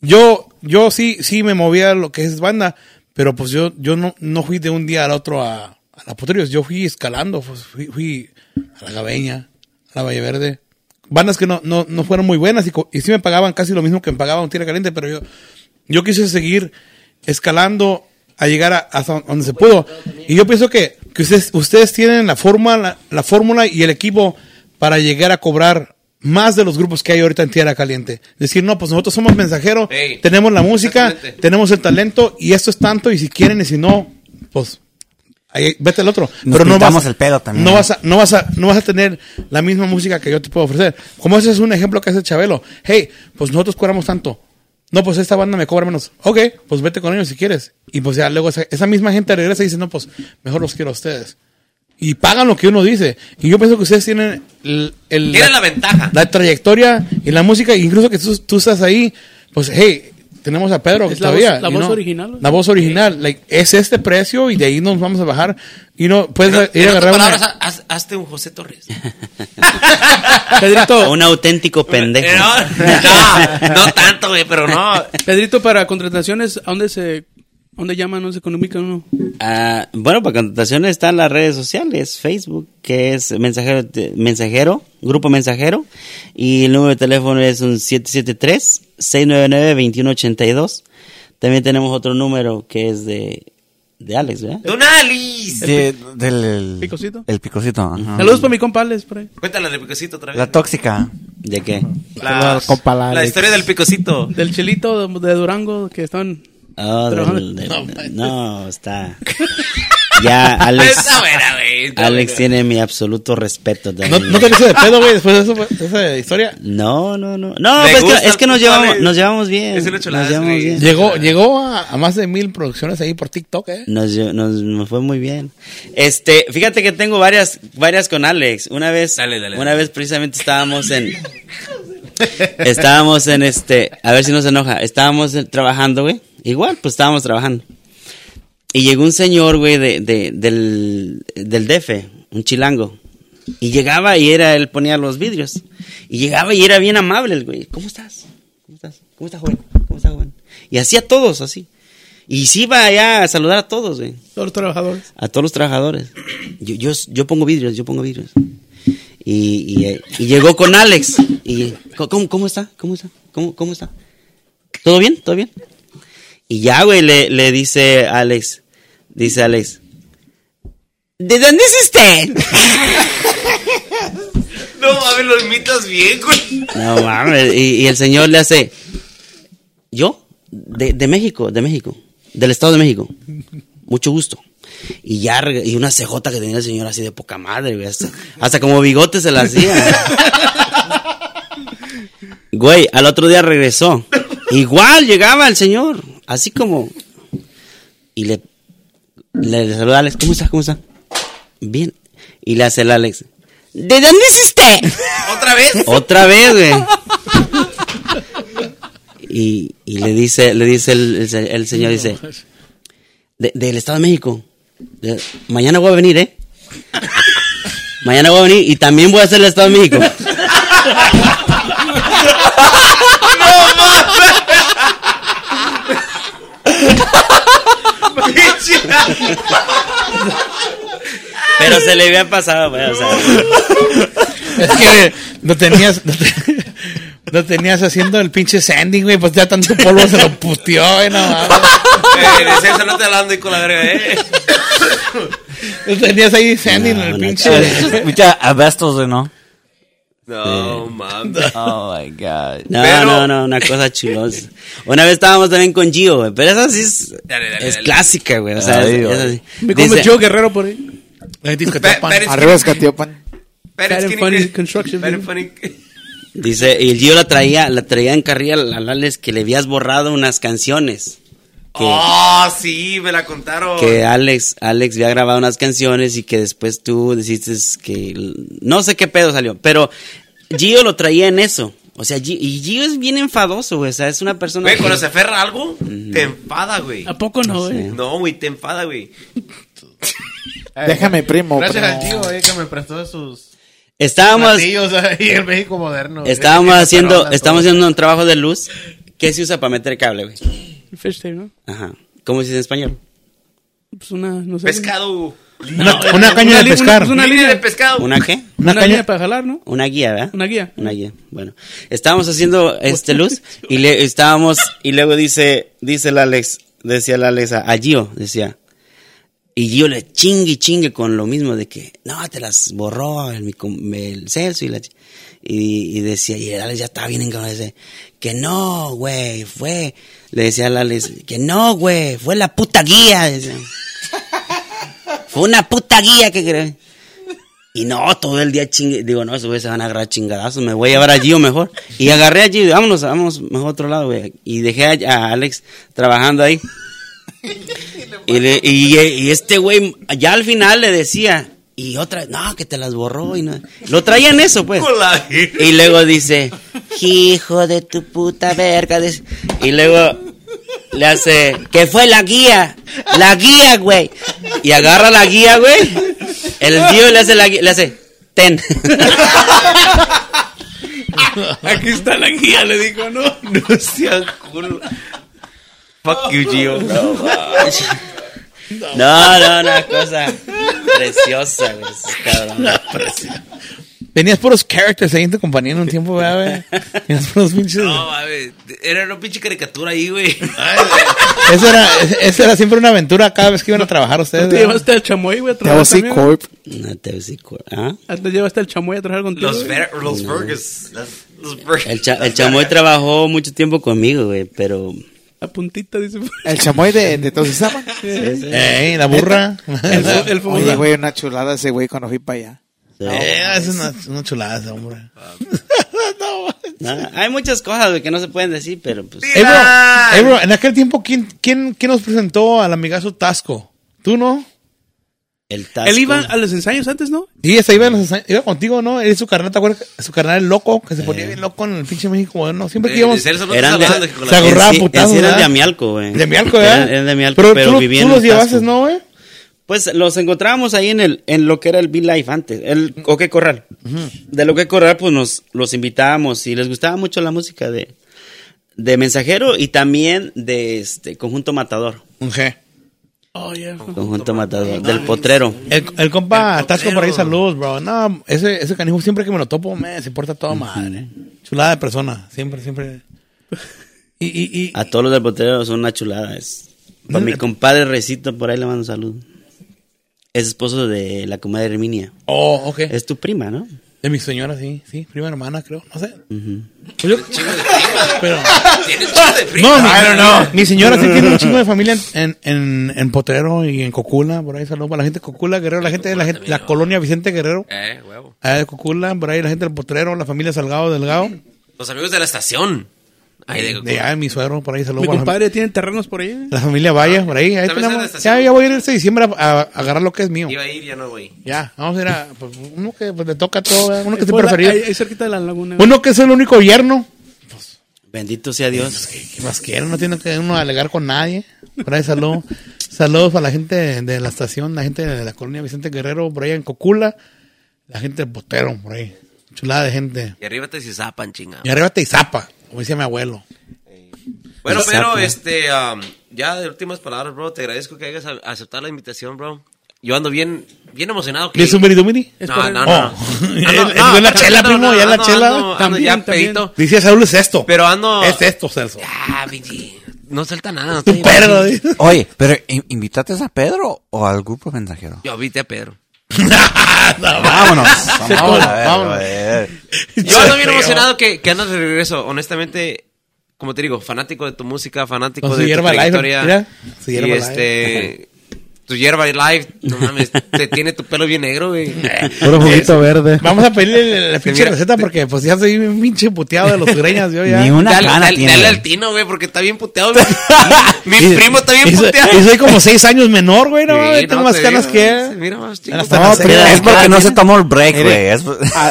yo, yo sí, sí me movía a lo que es banda, pero pues yo, yo no, no fui de un día al otro a, a la Potrillos. Yo fui escalando, pues fui, fui a la Gabeña, a la Valle Verde. Bandas que no, no, no fueron muy buenas y, y sí me pagaban casi lo mismo que me pagaban Tierra Caliente, pero yo, yo quise seguir escalando a llegar a, hasta donde se pudo. Y yo pienso que, que ustedes, ustedes tienen la forma, la, la fórmula y el equipo para llegar a cobrar más de los grupos que hay ahorita en Tierra Caliente. Decir, no, pues nosotros somos mensajeros, tenemos la música, tenemos el talento y esto es tanto y si quieren y si no, pues ahí, vete al otro. Nos Pero no vas, el pedo también. No vas, a, no, vas a, no vas a tener la misma música que yo te puedo ofrecer. Como ese es un ejemplo que hace Chabelo. Hey, pues nosotros cobramos tanto. No, pues esta banda me cobra menos. Ok, pues vete con ellos si quieres. Y pues ya luego esa, esa misma gente regresa y dice, no, pues mejor los quiero a ustedes. Y pagan lo que uno dice. Y yo pienso que ustedes tienen el, el- Tienen la ventaja. la trayectoria y la música, incluso que tú, tú estás ahí, pues hey, tenemos a Pedro Es la todavía. voz- la you voz original. La voz original. Like, es este precio y de ahí nos vamos a bajar. Y no, puedes ir a agarrar una... palabras, haz- hazte un José Torres. Pedrito, Un auténtico pendejo. No, no, no tanto, güey, pero no. Pedrito, para contrataciones, ¿a dónde se, dónde llaman, dónde se comunican uno? Ah, bueno, para contrataciones están las redes sociales, Facebook, que es mensajero, mensajero, grupo mensajero, y el número de teléfono es un 773-699-2182. También tenemos otro número que es de, de Alex, ¿verdad? Don Alice. De- del ¿Picocito? El picocito. ajá. Saludos para mi compa Alex, por ahí. Cuéntale del picocito otra vez. La tóxica. ¿De qué? La, Compa la la Alex. historia del picocito. Del chelito de, de Durango que están... Oh, Trabajando. del- del- no, está. Ya, Alex. Está buena, güey. está Alex buena. tiene mi absoluto respeto No, también. no te hice de pedo, güey, después de eso, esa historia. No, no, no. No, pues es que, es que nos llevamos, nos llevamos bien. Es una chulada, Nos llevamos güey. bien. Llegó, llegó a, a más de mil producciones ahí por TikTok, ¿eh? Nos, nos, nos fue muy bien. Este, fíjate que tengo varias, varias con Alex. Una vez, Dale, dale, una dale. vez precisamente estábamos en, estábamos en este, a ver si no se enoja, estábamos trabajando, güey. Igual, pues estábamos trabajando. Y llegó un señor, güey, de, de, del, del DF, un chilango. Y llegaba y era, él ponía los vidrios. Y llegaba y era bien amable el güey. ¿Cómo estás? ¿Cómo estás? ¿Cómo estás, joven? ¿Cómo estás, joven? Y hacía todos así. Y sí iba allá a saludar a todos, güey. Todos los trabajadores. A todos los trabajadores. Yo, yo, yo pongo vidrios, yo pongo vidrios. Y, y, y llegó con Alex. Y, ¿cómo, cómo está? ¿Cómo está? ¿Cómo, ¿Cómo está? ¿Todo bien? ¿Todo bien? Y ya, güey, le, le dice Alex, dice Alex, ¿de dónde es usted? No, mames, lo imitas bien, güey. No mames, y, y el señor le hace, ¿yo? De, de México, de México, del Estado de México. Mucho gusto. Y ya, y una CJ que tenía el señor así de poca madre, güey. Hasta, hasta como bigote se la hacía. Güey, al otro día regresó. Igual llegaba el señor, así como. Y le, le, saluda a Alex, ¿cómo está? ¿Cómo está? Bien. Y le hace el Alex, ¿de dónde es usted? ¿Otra vez? Otra vez, güey. Y, y le dice, le dice el, el se- el señor, dice, "De- del Estado de México. De- mañana voy a venir, ¿eh? Mañana voy a venir y también voy a hacer el Estado de México. Pero se le había pasado, güey, o sea. Es que lo tenías, lo, te- lo tenías haciendo el pinche sanding, güey, pues ya tanto polvo se lo puteó, güey, no mames. Eh, César no te hablando y con la verga, eh. Lo tenías ahí sanding en el pinche. Mucha abestos, güey, ¿no? No, mames. Oh my God. No, Pero- no, no, una cosa chulosa. Una vez estábamos también con Gio, güey, pero esa sí es, Dale, dale, es dale. clásica, güey. O sea, Ay, es- es así. Me Dice- Joe Guerrero por ahí. Arriba es Catiopan. Pero es funny construction, funny. Dice, y el Gio la traía, la traía en carrilla a Lales que le habías borrado unas canciones. Que, Oh, sí, me la contaron. que Alex, Alex había grabado unas canciones y que después tú dijiste que no sé qué pedo salió, pero Gio lo traía en eso. O sea, Gio- y Gio es bien enfadoso, güey. O sea, es una persona. Güey, que- cuando se aferra a algo, te enfada, güey. ¿A poco no, güey? No, güey, te enfada, güey. Déjame, primo. Gracias primo. al tío eh, que me prestó sus Estábamos, ahí en México moderno. estábamos haciendo, estábamos haciendo un trabajo de luz. ¿Qué se usa para meter cable, güey? Fish tape, ¿no? Ajá. ¿Cómo se dice en español? Pues una, no sé. Pescado. Una, una caña de li- pescar. Una, Una línea línea de pescado. ¿Una qué? Una, Una línea caña. para jalar, ¿no? Una guía, ¿verdad? Una guía. Una guía. Bueno, estábamos haciendo este luz y le estábamos y luego dice dice el Alex, decía el Alex a, a Gio, decía. Y Gio le chingue y chingue con lo mismo de que no, te las borró el, el Celso y la y, y decía, y el Alex ya estaba bien encabronado, dice, que no, güey, fue, le decía al Alex, que no, güey, fue la puta guía, decía. Fue una puta guía que creo. Y no, todo el día chingue. Digo, no, esos güeyes se van a agarrar chingadazos. Me voy a llevar a Gio mejor. Y agarré a Gio. Vámonos, vámonos mejor a otro lado, güey. Y dejé a, a Alex trabajando ahí. Y, le- y- y este güey, ya al final le decía. Y otra vez, no, que te las borró. Y no. Lo traían eso, pues. Y luego dice, hijo de tu puta verga. Y luego le hace, que fue la guía, la guía, güey. Y agarra la guía, güey. El tío le hace la guía, le hace, ten. Aquí está la guía, le dijo, ¿no? No sean culo. Fuck you, Gio. No, no, una cosa preciosa, güey. cabrones. Tenías puros characters ahí en tu compañía en un tiempo, ¿verdad, güey. Tenías puros pinches. No, mames. Era una pinche caricatura ahí, güey. Eso era, eso era siempre una aventura cada vez que iban a trabajar ustedes. Te ¿verdad? llevaste al chamoy, güey, a Te trabajar también, Corp. No te hocico, ¿ah? güey? Te llevaste al chamoy a trabajar contigo, Los, güey? Ver los Burgers. Las- Los Burgers. El, cha- el chamoy trabajó mucho tiempo conmigo, güey, pero... La puntita, dice. El chamoy de, de Tosizama. Ey, la burra. El, el famoso- Oye, güey, una chulada ese güey cuando fui para allá. Eh, es una, una chulada ese hombre. no, hay muchas cosas, güey, que no se pueden decir, pero pues... Ey, bro, ey, bro, en aquel tiempo, ¿quién, quién, quién nos presentó al amigazo Tasco? ¿Tú no? El tasco. Él iba a los ensayos antes, ¿no? Sí, ese iba, en los ensa- iba contigo, ¿no? Él su carnal, ¿te acuerdas? Su carnal el loco, que se ponía bien loco en el pinche México moderno. Siempre que Eh, íbamos... no Eran de- se de Amialco, güey. De Mialco, ¿verdad? Eran, eran de Amialco, pero, pero, tú, vivían tú en los. ¿no, güey? Pues los encontrábamos ahí en el en lo que era el B-Life antes, el Coque Corral. De lo que Corral, pues nos los invitábamos y les gustaba mucho la música de, de Mensajero y también de este Conjunto Matador. Un G. Oh, yeah. Conjunto Matador, del Potrero. El, el compa El Tasco por ahí, saludos, bro. No, ese, ese canijo siempre que me lo topo, me se porta toda madre. Chulada de persona, siempre, siempre. Y, y, y, A todos los del Potrero son una chulada. Es, para mi compadre Recito, por ahí le mando un saludo. Es esposo de la comadre Herminia. oh, ok. Es tu prima, ¿no? De mi señora, sí, sí, prima hermana, creo, no sé. Ujú. Pues yo- pero, Tiene un chingo de prima. no, mi, mi señora sí tiene un chingo de familia en, en, en Potrero y en Cocula, por ahí saludos para la gente de Cocula, Guerrero, la gente de la, gente, la colonia Vicente Guerrero, Eh, huevo. de Cocula, por ahí la gente del Potrero, la familia Salgado Delgado, Los amigos de la estación. Ahí de, de allá de mi suegro, por ahí saludos Mi compadre tiene terrenos por ahí. la familia Vaya, por ahí, ahí ¿Sabes tenemos, de la estación? ya, ya voy a ir este diciembre a, a- a agarrar lo que es mío. Iba a ir, ya no voy. Ya, vamos a ir a, pues, uno que pues, le toca todo, ¿verdad? uno que es Por la- preferido. ahí, ahí cerquita de la laguna. Uno que es el único yerno, Bendito sea Dios. ¿Qué más quieren? No tiene que uno alegar con nadie. Por ahí saludos. Saludos para la gente de la estación, la gente de la colonia Vicente Guerrero, por ahí en Cocula. La gente de Potero, por ahí. Chulada de gente. Y arriba te se zapan, chingado. Y arriba te izapa, como decía mi abuelo. Bueno, Exacto. pero este, um, ya de últimas palabras, bro, te agradezco que hayas a- aceptado la invitación, bro. yo ando bien, bien emocionado. Que... ¿Ves un? Es No, no, no. Oh. El- el de la chela, primo, ya la chela. También, ya pedito. Dice Saúl es esto. Pero ando... Es esto, Celso. Ya, Vigi, No suelta nada. Tu estoy- perro. dice. Oye, pero ¿in- ¿invitaste a Pedro o al grupo mensajero? Yo viste a Pedro. Vámonos. Vamos a ver, Vámonos. güey. Yo ando bien emocionado que, que andas de regreso. Honestamente, como te digo, fanático de tu música, fanático Con de tu trayectoria. mira, su y este... Tu hierba live, no mames, te tiene tu pelo bien negro, güey. Puro juguito verde. Vamos a pedirle la pinche mira, receta porque pues ya soy un pinche puteado de los greñas yo ya. Ni una Dale, gana dale- tiene. dale al tino, güey, porque está bien puteado. Mi, mi primo está bien y, puteado. y soy como seis años menor, güey, no, Sí, mames, tengo no, más te canas digo, que. Mira más chico. Hasta No, las pero cejas. Es porque no se tomó el break, güey. Es-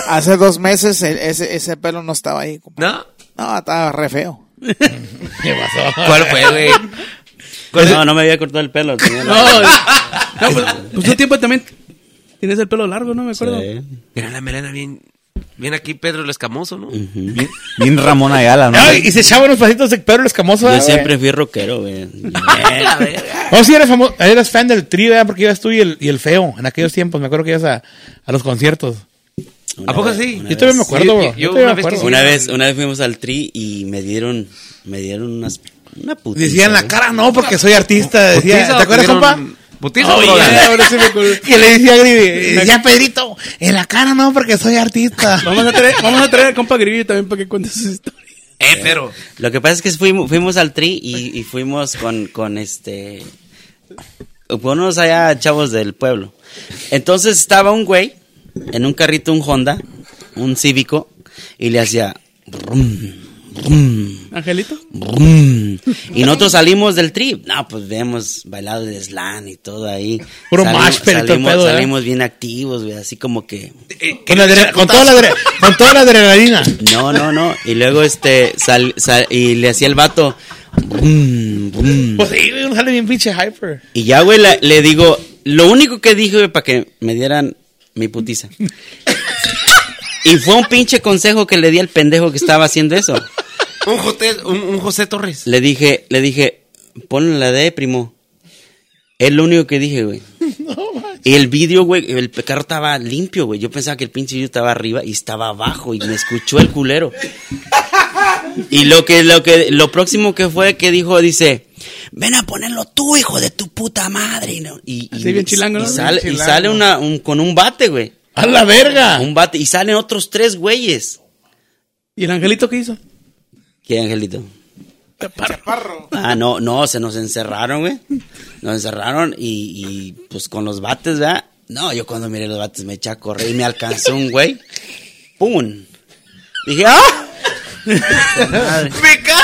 Hace dos meses el- ese, ese pelo no estaba ahí. compa. ¿No? No, estaba re feo. ¿Qué pasó? ¿Cuál fue, güey? No, no me había cortado el pelo. tenía la- No, no, pues, pues tu tiempo también tienes el pelo largo, ¿no? Me acuerdo. Sí. Mira la melena bien... Bien aquí Pedro el Escamoso, ¿no? Bien Ramón Ayala, ¿no? Ay, y se echaba unos pasitos de Pedro el Escamoso. Yo ¿verdad, güey? siempre fui rockero, güey. No, sí, eres, famoso, eres fan del trío, ¿verdad? Porque ibas tú y el, y el feo en aquellos tiempos. Me acuerdo que ibas a, a los conciertos. ¿A poco vez- sí? una Yo todavía me vez- acuerdo, Sí, yo- Yo una me vez que acuerdo. sí. Una vez, una vez fuimos al tri y me dieron, me dieron unas, una putiza. Decía en la güey. cara, no, porque soy artista. Decía, ¿Putiza ¿te acuerdas, compa? ¿Putiza o Oye, droga? ahora sí me. Que le decía a Grivi, decía Pedrito, en la cara no, porque soy artista. Vamos a traer, vamos a traer al compa Grillo también para que cuente sus historias. Eh, pero... Lo que pasa es que fuimos, fuimos al tri y, y fuimos con, con este, con unos allá chavos del pueblo. Entonces estaba un güey en un carrito, un Honda, un Cívico, y le hacía, brum, Angelito. brum. y nosotros salimos del tri. No, pues vemos bailado de slam y todo ahí. Puro salimos, pedo, ¿eh? salimos bien activos, güey, así como que... Con, la adre- con toda la, con toda la adrenalina. No, no, no. Y luego este, sal, sal- y le hacía el vato. brum. Pues sí, sale bien pinche hyper. Y ya, güey, la- le digo, lo único que dije, güey, para que me dieran mi putiza. Y fue un pinche consejo que le di al pendejo que estaba haciendo eso. Un José, un, un José Torres. Le dije, le dije, ponle la D, primo. Es lo único que dije, güey. y el vídeo, güey, el carro estaba limpio, güey. Yo pensaba que el pinche vídeo estaba arriba y estaba abajo y me escuchó el culero. y lo que, lo que, lo próximo que fue que dijo, dice, ven a ponerlo tú, hijo de tu puta madre. Y, no- y, bien chilango, ¿no? y sale, y Bien sale una, un- con un bate, güey. A la verga. Un bate, y salen otros tres güeyes. ¿Y el Angelito qué hizo? ¿Qué, Angelito? Ah, no, no, se nos encerraron, güey. Nos encerraron y, y, pues con los bates, ¿verdad? No, yo cuando miré los bates me eché a correr y me alcanzó un güey. ¡Pum! Dije, ¡ah! ¡Me cara!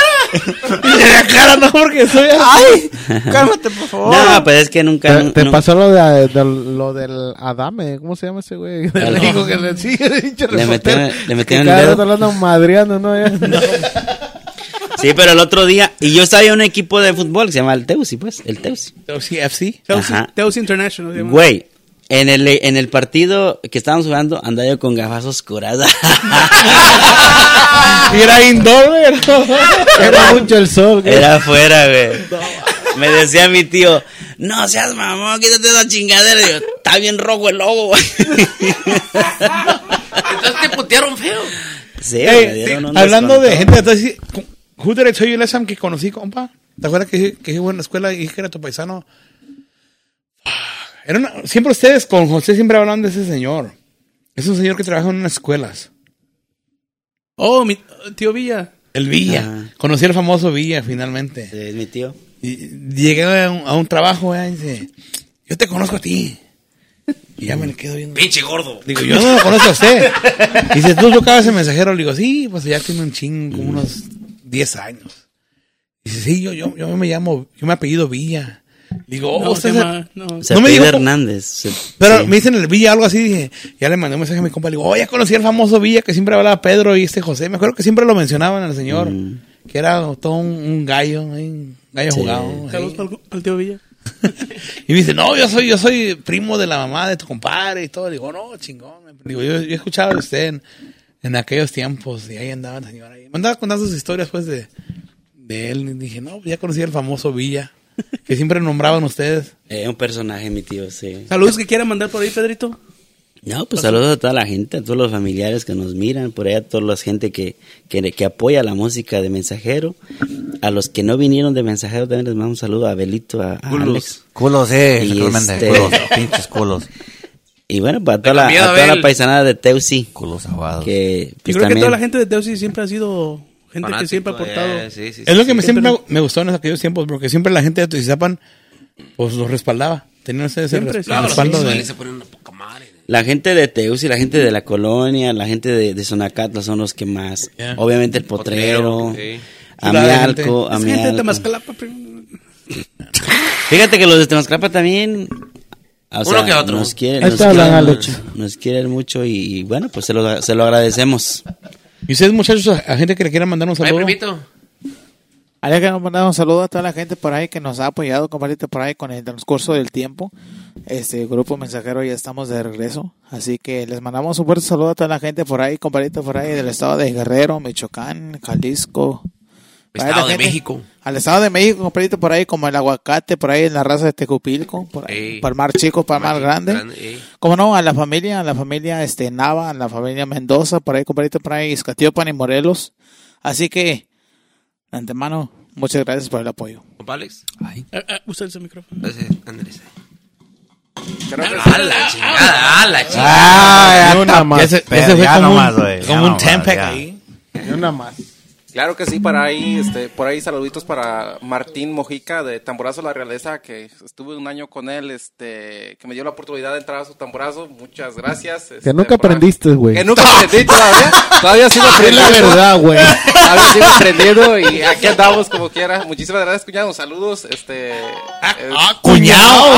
La cara no, porque soy ¡Ay! Cálmate, por favor. No, pues es que nunca. Te, pasó lo, de, de- lo del Adame, ¿cómo se llama ese güey? Le dijo que le sigue, el Le metieron- le metieron el dedo. lo andan madreando, ¿no? Sí, pero el otro día. Y yo estaba en un equipo de fútbol que se llama el Teusi, pues. El Teusi. Sí, FC. Teus, Ajá. Teus International. se llama. Güey. En el, en el partido que estábamos jugando, andaba yo con gafas oscuras. Y era indoor. Era mucho el sol. güey. Era afuera, güey. Me decía mi tío, no seas mamón, quítate esa chingadera. Y yo, está bien rojo el lobo, güey. Entonces te putearon feo. Sí, Ey, me dieron un hablando de gente, entonces, who did I tell you last time que conocí, compa? ¿Te acuerdas que, que iba en la escuela y dije que era tu paisano? Era una- siempre ustedes con José siempre hablan de ese señor. Es un señor que trabaja en unas escuelas. Oh, mi tío Villa. El Villa. Ajá. Conocí al famoso Villa finalmente. Sí, es mi tío. Y llegué a un, a un trabajo güey, y dice, yo te conozco a ti. Y ya me le quedo viendo. Pinche gordo. Digo, yo no lo conozco a usted. Y dice, tú tocabas ese mensajero. Le digo, sí, pues ya tiene un ching, como unos 10 años. Dice, sí, yo, yo, yo me llamo, yo me apellido Villa. Digo, oh, No, usted se llama- no. Se No me dijo- Hernández. Se- Pero sí. me dicen el Villa algo así, dije, ya le mandé un mensaje a mi compa, le digo, oh, ya conocí al famoso Villa que siempre hablaba Pedro y este José. Me acuerdo que siempre lo mencionaban al señor, Mm. que era todo un, un gallo, un gallo Sí. jugado. Saludos para el- para el tío Villa. Y me dice, no, yo soy, yo soy primo de la mamá de tu compadre y todo. Le digo, no, chingón. Digo, yo, yo he escuchado de usted en, en aquellos tiempos y ahí andaba el señor ahí. Me andaba contando sus historias, pues, de, de él. Y dije, no, ya conocí al famoso Villa. que siempre nombraban ustedes. Eh, un personaje, mi tío, sí. Saludos que quieran mandar por ahí, Pedrito. No, pues saludos a toda la gente, a todos los familiares que nos miran, por ahí a toda la gente que, que, que apoya la música de Mensajero. A los que no vinieron de Mensajero también les mando un saludo a Abelito, a, a Alex. Culos, eh, Y este- culos, pinches culos. Y bueno, para toda, la, a toda la paisanada de Teusi. Culos aguados. Que Yo pues, creo que toda la gente de Teusi siempre ha sido gente que siempre ha aportado. eh, sí, sí, Es lo sí, que me, siempre me, me gustó en aquellos tiempos, porque siempre la gente de Tuizapan, pues los respaldaba. Tenían ese, ese Siempre. Claro, los respaldo de... se ponen una poca madre. La gente de Teusi, la gente de la colonia, la gente de, de Sonacatla son los que más. Yeah. Obviamente el potrero, de Amialco, Es gente de pero- Fíjate que los de Temascalapa también. O Uno que otro. Nos quieren, nos quieren, Alecho. nos quieren mucho y, y bueno, pues se lo, se lo agradecemos. Y ustedes, muchachos, a, a gente que le quieran mandar un Ay, saludo. primito. Hay que mandar un saludo a toda la gente por ahí que nos ha apoyado, compadrito, por ahí con el transcurso del tiempo. Este grupo mensajero ya estamos de regreso. Así que les mandamos un fuerte saludo a toda la gente por ahí, compadrito, por ahí del estado de Guerrero, Michoacán, Jalisco. Estado de México. Al estado de México, compadrito, por ahí como el aguacate, por ahí en la raza de Tecupilco, por ahí, Ey. para el mar chico, para el mar grande. Como no, a la familia, a la familia este Nava, a la familia Mendoza, por ahí, compadrito, por ahí, Izcatiopan y Morelos. Así que, de antemano, muchas gracias por el apoyo. Compa Alex. Eh, eh, usa ese micrófono. Ese, ándale, ese. Creo que A la chingada, a la chingada. Ah, una más. Fue ya como nomás, un, un ya. ahí. Una más. Claro que sí, para ahí, este, por ahí saluditos para Martín Mojica de Tamborazo La Realeza, que estuve un año con él, este, que me dio la oportunidad de entrar a su tamborazo. Muchas gracias. Que este, nunca aprendiste, güey. Que nunca aprendí todavía. Todavía sigo Es la aprendiendo. verdad, güey. Todavía sigo aprendiendo y aquí andamos como quiera. Muchísimas gracias, cuñado. Saludos, este. eh, ¡Ah, cuñado!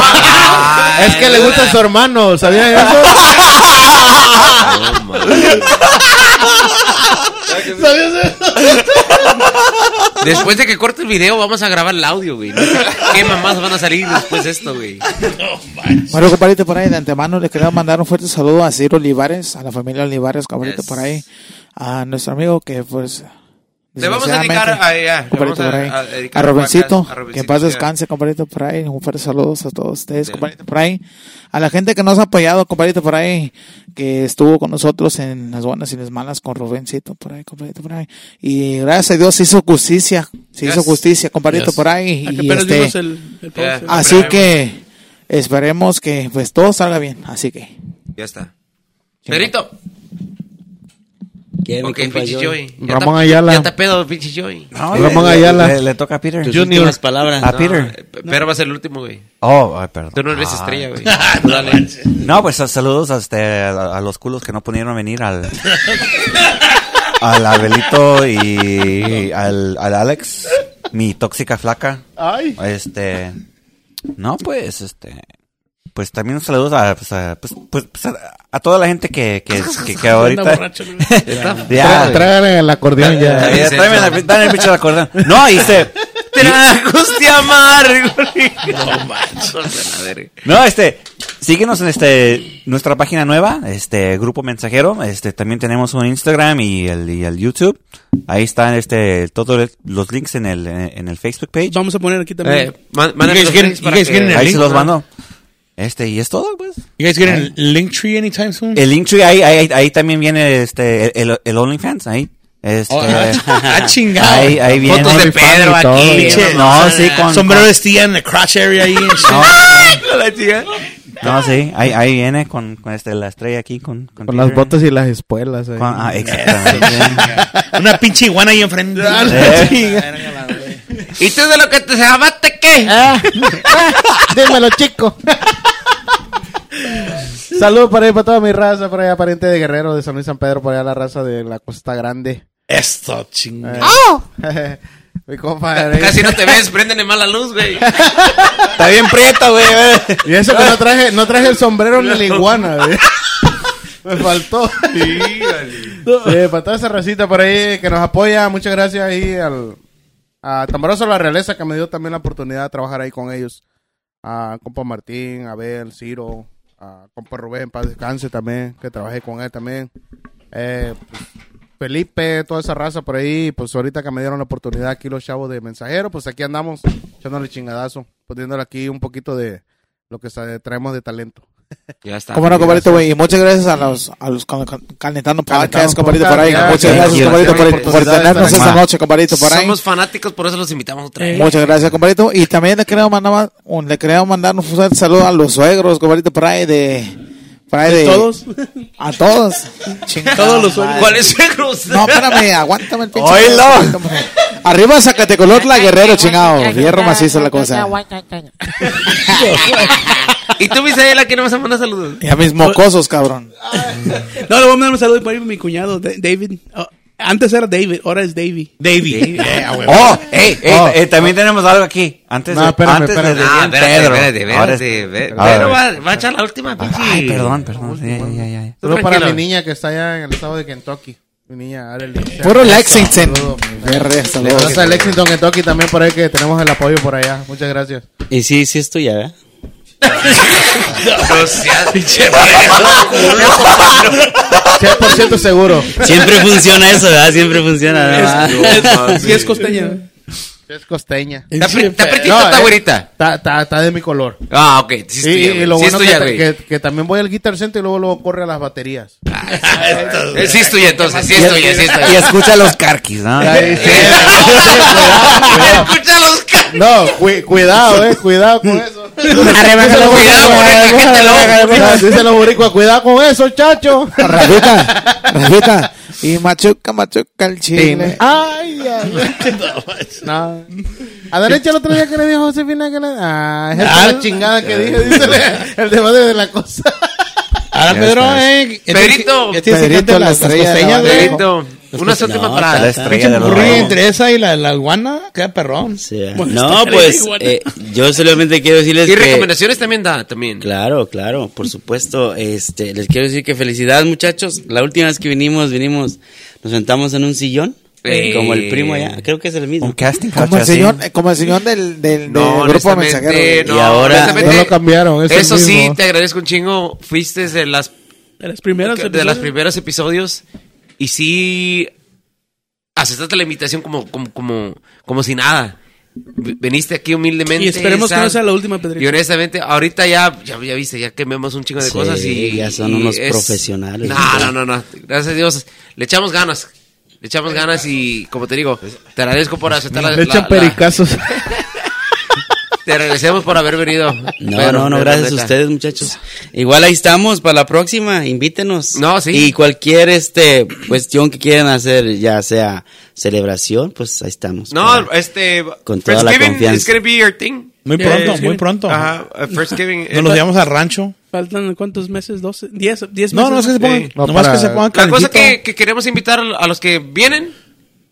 Es que le gusta a su hermano, ¿sabían eso? ya que sí. Después de que corte el video, vamos a grabar el audio, güey. ¿Qué mamás van a salir después de esto, güey? Bueno, compadrito, por ahí, de antemano, le quería mandar un fuerte saludo a Ciro Olivares, a la familia Olivares, compadrito, Yes. por ahí, a nuestro amigo que, pues, Le vamos a dedicar a, compadrito, vamos por ahí, a, a dedicar a Robencito, que en paz ya. descanse, compadrito, por ahí, un fuerte saludo a todos ustedes, Sí. compadrito, por ahí, a la gente que nos ha apoyado, compadrito, por ahí, que estuvo con nosotros en las buenas y las malas con Robencito, por ahí, compadrito, por ahí, y gracias a Dios se hizo justicia, se Yes. hizo justicia, compadrito, Yes. por ahí, y este, el, el eh. Así Esperemos. que esperemos que pues todo salga bien. Así que Ya está. Pedrito. ¿Qué, mi Ok, pinche Joey? Ya Ramón está- Ayala. Ya está pedo, pinche Joey. No, Ramón le- Ayala. Le, le toca a Peter. Tus últimas palabras. A No, Peter. eh, Pero va a ser el último, güey. Oh, ay, perdón. Tú no eres Ah. estrella, güey. Tú dale. No, pues saludos a, este, a, a los culos que no pudieron venir al... al Abelito y al, al Alex, mi tóxica flaca. Ay. Este... No, pues, este... Pues también un saludo a, pues, a, pues, pues, pues, a, a toda la gente que, que, que, que ahorita... ya, Tráigale el acordeón ya, ya. la- dame el pinche de acordeón. No, este... Tragos de amargo. No manches. No, este, síguenos en este nuestra página nueva, este Grupo Mensajero, este también tenemos un Instagram y el, y el YouTube. Ahí están este todos los links en el en el Facebook page. Vamos a poner aquí también. Eh, man- los links para que- in Ahí se los mando. Este, y es todo, pues. You guys getting a Linktree anytime soon? El Linktree ahí, ahí, ahí también viene este el, el, el OnlyFans ahí. Este, Oh, ah, chingado. ahí, ahí viene. Fotos de Pedro aquí. Pinche- No, sí, con, Sombrero con- de Stía en the crotch area ahí. no, La chica. no, sí, ahí, ahí viene con, con este, la estrella aquí con, Con Peter. las botas y las espuelas. ahí. Con- ah, exactamente. Una pinche iguana ahí enfrente. Eh. ¿Y tú de lo que te llamaste qué? Ah, dímelo, chico. Saludos para ahí, para toda mi raza, por allá, pariente de Guerrero, de San Luis San Pedro, por allá la raza de la Costa Grande. Esto, chingado. mi compadre. Casi no te ves, préndele más la luz, güey. Está bien prieto, güey. Y eso que no traje, no traje el sombrero ni la iguana, güey. Me faltó. Sí, para toda esa racita por ahí que nos apoya, muchas gracias ahí al a Tamboroso La Realeza que me dio también la oportunidad de trabajar ahí con ellos. A compa Martín, Abel, Ciro, a compa Rubén, paz descanse también, que trabajé con él también. Eh, pues, Felipe, toda esa raza por ahí. Pues ahorita que me dieron la oportunidad aquí los chavos de mensajero, pues aquí andamos echándole chingadazo, poniéndole aquí un poquito de lo que traemos de talento. Ya está. Cómo no, compadrito, güey. Y muchas gracias a los, a los calentando podcast, compadrito, por ahí. Muchas gracias, ya, por, por tenernos esta noche, compadito, por ahí. Somos fanáticos, por eso los invitamos otra vez. Muchas gracias, compadito. Y también le queremos mandar, un, le queremos mandar un fuerte saludo a los suegros, compadito, por ahí de... Por ahí de... Todos. A todos. Chingada Todos los suegros. ¿Cuáles suegros? No, espérame, aguántame el pinche. ¡Oílo! Arriba Zacatecolotla, guerrero, chingado. Fierro macizo la cosa. ¿Y tú, Misael, a quién le vas a mandar saludos? Y a mis mocosos, cabrón. No, le voy a mandar un saludo por ahí a mi cuñado, Da- David. Oh, antes era David, ahora es Davey. Davey. Yeah, güey. Oh, ey, ey, Oh. eh, también tenemos algo aquí. Antes No, de, espérame, antes espérame. de Ah, decir espérate, Pedro. espérate, Ahora es- espérate. ve- A ver. Pero va, va a echar la última, pinche. Ay, perdón, perdón. Sí, ya, ya, ya. Saludos para mi niña que está allá en el estado de Kentucky. Mi niña, Arely. Puro Lexington. Saludos. Fierre, saludos. Saludos a Lexington, Kentucky también por ahí que tenemos el apoyo por allá. Muchas gracias. Y sí, sí es tuya, ¿verdad? No seas pinche 100% seguro. Siempre funciona eso, ¿verdad? Siempre funciona. ¿verdad? Sí, es costeña. Es costeña. ¿Está apre- está eh, güerita? Está, de mi color. Ah, ok. Sí Y, y lo bueno tuya, que, que, que también voy al Guitar Center y luego, luego corre a las baterías. Eh, Sí es tuya, entonces. Sí es tuya, sí Y escucha los carquis, ¿no? Escucha los ca- cuidado. No, cu- cuidado, eh, cuidado con eso. Dice los boricuas, cuidado con eso, chacho. Rafita, Rafita. Y machuca, machuca el chile. Ay, ay. No. A derecha el otro día que le dijo Josefina que le... Ah, la chingada que dije, dice el de madre de la cosa. Ahora, Pedro, eh. Pedrito. tienes que Pedrito, la estrella. Pedrito, una última No, parada. La estrella de los entre esa y la, la iguana, queda perrón. Bueno, no, pues eh, yo solamente quiero decirles Y que... recomendaciones también da, también. Claro, claro, por supuesto. Este, les quiero decir que felicidades, muchachos. La última vez que vinimos, vinimos, nos sentamos en un sillón, Eh. como el primo allá. Creo que es el mismo. Un casting Como el señor, como el señor del, del, No, del grupo mensajero. no, Y ahora- No lo cambiaron, es Eso sí, te agradezco un chingo. Fuiste de las De las primeras. de los episodios. primeros episodios y sí aceptaste la invitación como como como, como si nada. Veniste aquí humildemente. Y esperemos que no sea la última, Y Pedrito. honestamente, ahorita ya, ya, ya viste, ya quememos un chingo de Sí, cosas y... ya son y unos profesionales. No, no, no, no. Gracias a Dios. Le echamos ganas. Le echamos ganas y, como te digo, te agradezco por aceptar la... Le la- echan la- pericazos. te agradecemos por haber venido. No, Pedro, no, no, gracias a ustedes, muchachos. Igual ahí estamos para la próxima, invítenos. No, sí. Y cualquier este cuestión que quieran hacer, ya sea celebración, pues ahí estamos. No, para- este... Con toda la confianza. is gonna be your thing. Muy Eh, pronto, sí. muy pronto. Ajá, uh, Friendsgiving. Nos los llevamos al rancho. Faltan cuántos meses, 12, 10, 10 meses. No, no es que se pongan, Sí. No, nomás para- que se pongan La cosa que, que queremos invitar a los que vienen,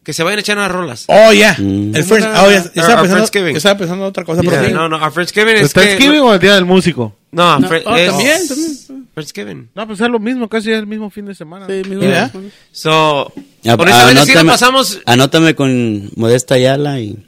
que se vayan a echar unas rolas. Oh, ya. Mm. El first, oh, Our- estaba pensando, Friendsgiving. yo estaba pensando en otra cosa, pero Yeah, sí. no, no, our Friendsgiving es ¿El que... Thanksgiving o el Día del Músico? No, No, Fri- oh, es- también, también. Friendsgiving. No, pues es lo mismo, casi es el mismo fin de semana. Sí, mismo- Mira. So, sí lo anótame- pasamos... Anótame con Modesta Ayala y...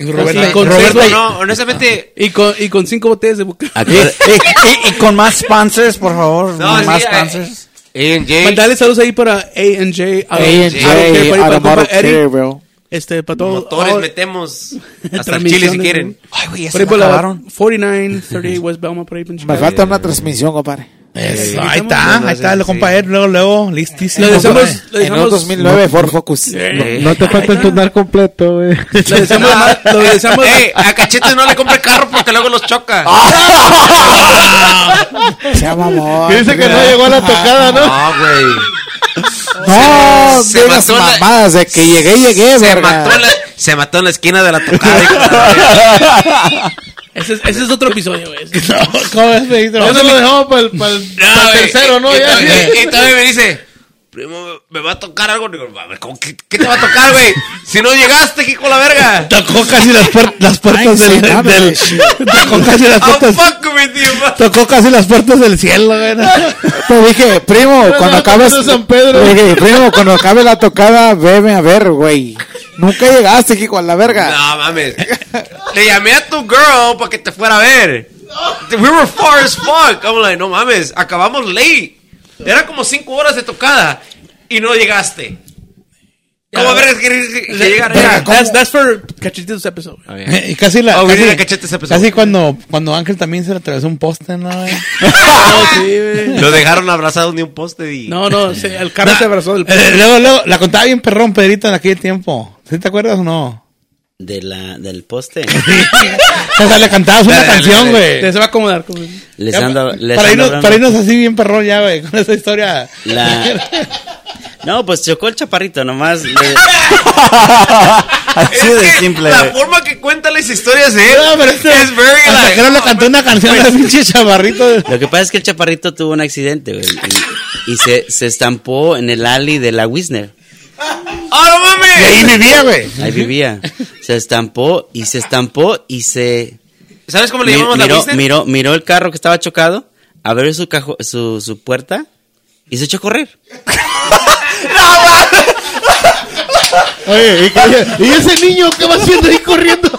Y Roberto, Sí, con Roberto, seis, No, honestamente... Y con, y con cinco botellas de boca. Aquí- y, y- y con más sponsors, por favor. No, sí, más eh, sponsors. A&J. Mandale saludos ahí para A&J. A&J. Este, para todo. Motores metemos hasta el chile si quieren. Ay, güey, ya Por se ahí por la acabaron. 49, 38 West Belmont, por ahí Me falta una transmisión, compadre. Eso, ahí está, no, ahí está, lo sí. compa Ed, luego, luego, listísimo. Compa. le En deseamos, un 2009 Ford Focus. Eh, No te falta el tunar completo, güey. le deseamos, lo deseamos, Eh, a Cachete no le compre carro porque luego los choca. Se mamó. Que dice que no llegó a la tocada, ¿no? No, güey. No, Se- se digas mató la- mamadas de que llegué, llegué, Se verga. mató, en la, se mató en la esquina de la tocada. ese, es, ese es otro episodio, güey. ¿Cómo ves, Pedrito? Eso lo dejamos para el, para el, No, para el güey. tercero, ¿no? Y, Ya. todavía- y todavía me dice, primo, me va a tocar algo. Digo, "A ver, ¿cómo que- ¿qué te va a tocar, güey? Si no llegaste, hijo de la verga. Tocó casi las, puer- las puertas Ay, del, del- shit. Tocó casi las I'll puertas. fuck you, ma. Tocó casi las puertas del cielo, güey. Te dije, primo, cuando no, acabes. no, San Pedro. Dije, primo, cuando acabe la tocada, veme a ver, güey. Nunca llegaste, hijo, a la verga. No, mames. Le llamé a tu girl para que te fuera a ver. We were far as fuck. I'm like, no mames, acabamos late. Era como cinco horas de tocada y no llegaste. ¿Cómo ver que, que, llegar allá? That's, that's for Cachetitos episode. Ah, bien. Y casi la. Oh, casi, ese episodio. casi cuando, cuando Ángel también se le atravesó un poste, ¿no? güey? Oh, sí. Lo dejaron abrazado ni un poste y... No, no, se- el carro se abrazó del Eh, luego, luego, la contaba bien perrón, Pedrito, en aquel tiempo. ¿Sí te acuerdas o no? De la, del poste. O sea, le cantabas una Dale, canción, güey. Se va a acomodar. como- Les Ya, ando, les para, ando irnos, para irnos así bien perrón ya, güey, con esa historia. La... No, pues chocó el chaparrito, nomás. le- Así Es de que simple, La forma que cuenta las historias de él No, pero este- es very Hasta like... que no le cantó una canción Pues, al pinche chavarrito. Lo que pasa es que el chaparrito tuvo un accidente, güey. Y, y se, se estampó en el alley de la Wisner. ¡Oh, no Y ahí mames! vivía, güey. Ahí vivía. Se estampó y se estampó y se... ¿Sabes cómo le llamamos la miró, Wisner? miró, miró el carro que estaba chocado, abrió su, cajo, su, su puerta y se echó a correr. Oye, ¿y, ese niño qué va haciendo ahí corriendo?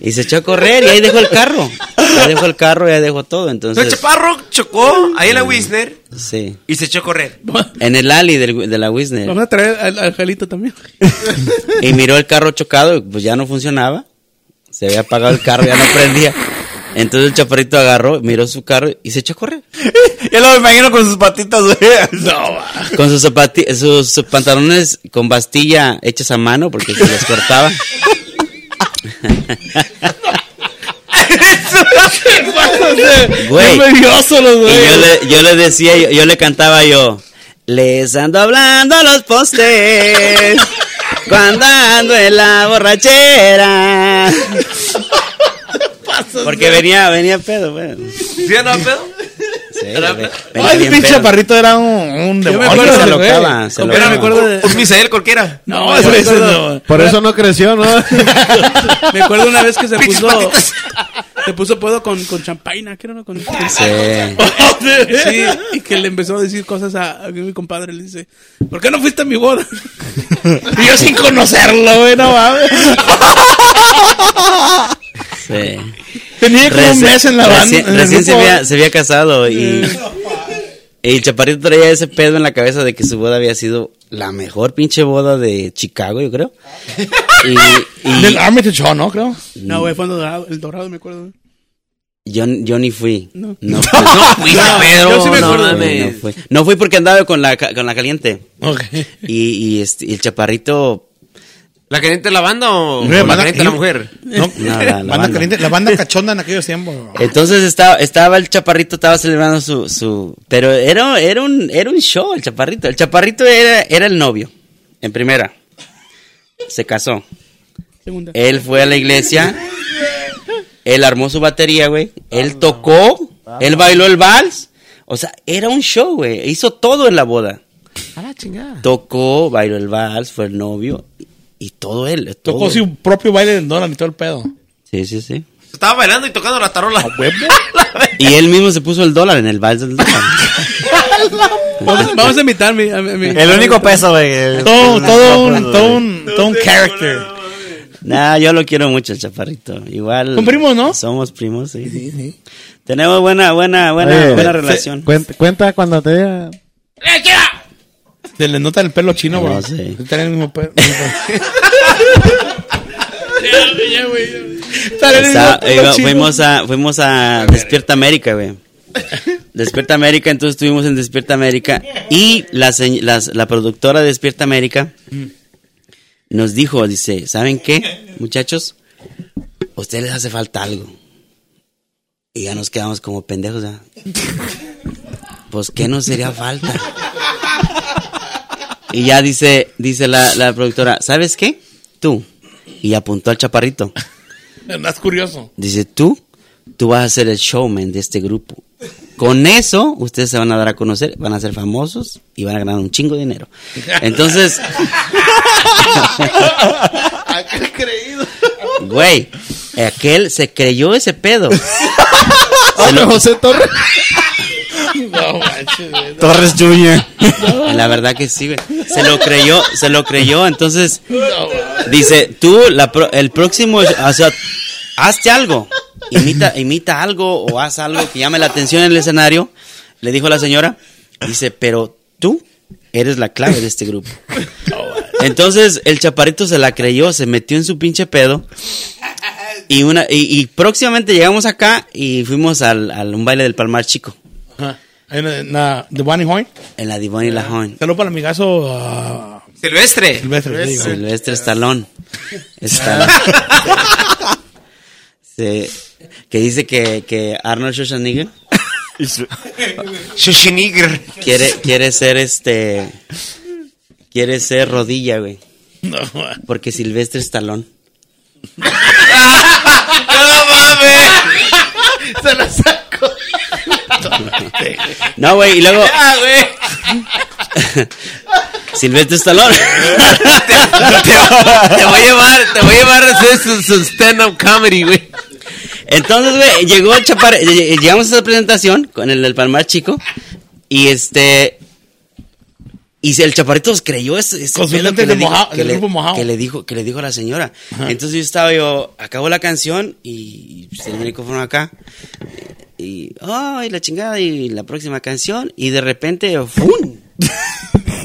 Y se echó a correr y ahí dejó el carro. Ahí dejó el carro y ahí dejó todo. Entonces, Entonces, Chaparro chocó ahí en la Wisner sí. y se echó a correr. En el alley del- de la Wisner. Vamos a traer al, al Jalito también. Y miró el carro chocado, y pues ya no funcionaba. Se había apagado el carro, ya no prendía. Entonces el chaparrito agarró, miró su carro y se echó a correr. Yo lo imagino con sus patitas, güey. Con sus, zapati- sus, sus pantalones con bastilla hechas a mano porque se les cortaba. Güey. los Y yo le, yo le decía, yo, yo le cantaba yo, les ando hablando a los postes, cuando ando en la borrachera. Porque venía, venía pedo, güey. ¿Sí o no, pedo? Sí, Era- venía Ay, el pinche pedo. chaparrito era un, un Yo me demonio. acuerdo se lo acaba, se lo Era, acaba. me acuerdo de... Un Misael cualquiera. No, me ese acuerdo- no. Por eso no creció, ¿no? Me acuerdo una vez que se puso... Se puso pedo con, con champaina, ¿qué era? Con, Sí. Sí, y que le empezó a decir cosas a, a mi compadre. Le dice, ¿por qué no fuiste a mi boda? Y yo sin conocerlo, güey, no mames. Sí. Tenía como un Reci- mes en la banda. el recién se, había, se había casado y, y el chaparrito traía ese pedo en la cabeza de que su boda había sido la mejor pinche boda de Chicago, yo creo. Y, y Del Armitage Show, ¿no? Creo. No, güey, fue en dorado, el dorado, me acuerdo. yo, yo ni fui. No. No fui. Fuiste, Pedro. yo sí me no acuerdo. mames. No fui. No fui porque andaba con la, con la caliente. Ok. Y, y, este, y el chaparrito... ¿La caliente la banda o, No, o la banda- caliente la mujer? No, No, la- la banda banda. caliente- la banda cachonda en aquellos tiempos. Entonces estaba, estaba el chaparrito, estaba celebrando su, su, pero era, era un, era un show el chaparrito. El chaparrito era, era el novio, en primera. Se casó. Segunda. Él fue a la iglesia. Él armó su batería, güey. Él tocó. Él bailó el vals. O sea, era un show, güey. Hizo todo en la boda. A la chingada. Tocó, bailó el vals, fue el novio. Y todo él. todo. Tocó su propio baile de Donald y todo el pedo. Sí, sí, sí. Estaba bailando y tocando la tarola. Y él mismo se puso el dólar en el vals del dólar. Vamos, vamos a invitar a mi, a mi- a mi- El único peso, güey. Todo, todo un, todo un, todo un character. Nah, yo lo quiero mucho, el chaparrito. Igual. Son primos, ¿no? Somos primos, sí. Tenemos buena, buena, buena, Oye, buena relación. Cuenta, cuenta cuando te diga. Se le nota el pelo chino, No, sí. Tiene el mismo pelo. Iba- fuimos a, fuimos a Despierta América, güey. Despierta América, entonces estuvimos en Despierta América y la, las- la productora de Despierta América nos dijo, dice, ¿saben qué, muchachos? A ustedes les hace falta algo. Y ya nos quedamos como pendejos. Pues, ¿qué nos sería falta? Y ya dice, dice la, la productora, ¿sabes qué? Tú. Y apuntó al chaparrito. Más curioso. Dice, tú, tú vas a ser el showman de este grupo. Con eso, ustedes se van a dar a conocer, van a ser famosos y van a ganar un chingo de dinero. Entonces, güey, aquel se creyó ese pedo. Se lo- José Torres. No, manches, güey. Torres Jr. la verdad que sí, güey. Se lo creyó, se lo creyó. Entonces, dice, tú, la pro- el próximo, o sea, hazte algo. Imita, imita algo o haz algo que llame la atención en el escenario. Le dijo la señora. Dice, pero tú, eres la clave de este grupo. Entonces el chaparrito se la creyó, se metió en su pinche pedo. Y, una, y, y próximamente llegamos acá y fuimos al, al un baile del Palmar Chico, Ajá. En, la- de Bonnie Hoy. en la Divine y la Joven. Saludos para el amigazo ah, Silvestre. Silvestre. digo. Silvestre Stallone. Stallone. Sí. Que dice que, que Arnold Schwarzenegger Schwarzenegger. quiere, quiere ser este. Quiere ser rodilla, güey. No, Porque Silvestre Stallone. ¡No mames! Se saco. No, güey, y luego ¡Ah, güey! Silvestre Stallone. Te voy a llevar, te voy a llevar a hacer su, su stand-up comedy, güey. Entonces, güey, llegó el llegamos a esa presentación con el del Palmar Chico y este y el chaparrito creyó ese, ese que de le dijo- moja- que del le- grupo mojado. que le dijo que le dijo a la señora. Entonces yo estaba yo acabó la canción y se el micrófono acá y ay la chingada y la próxima canción y de repente ¡fum!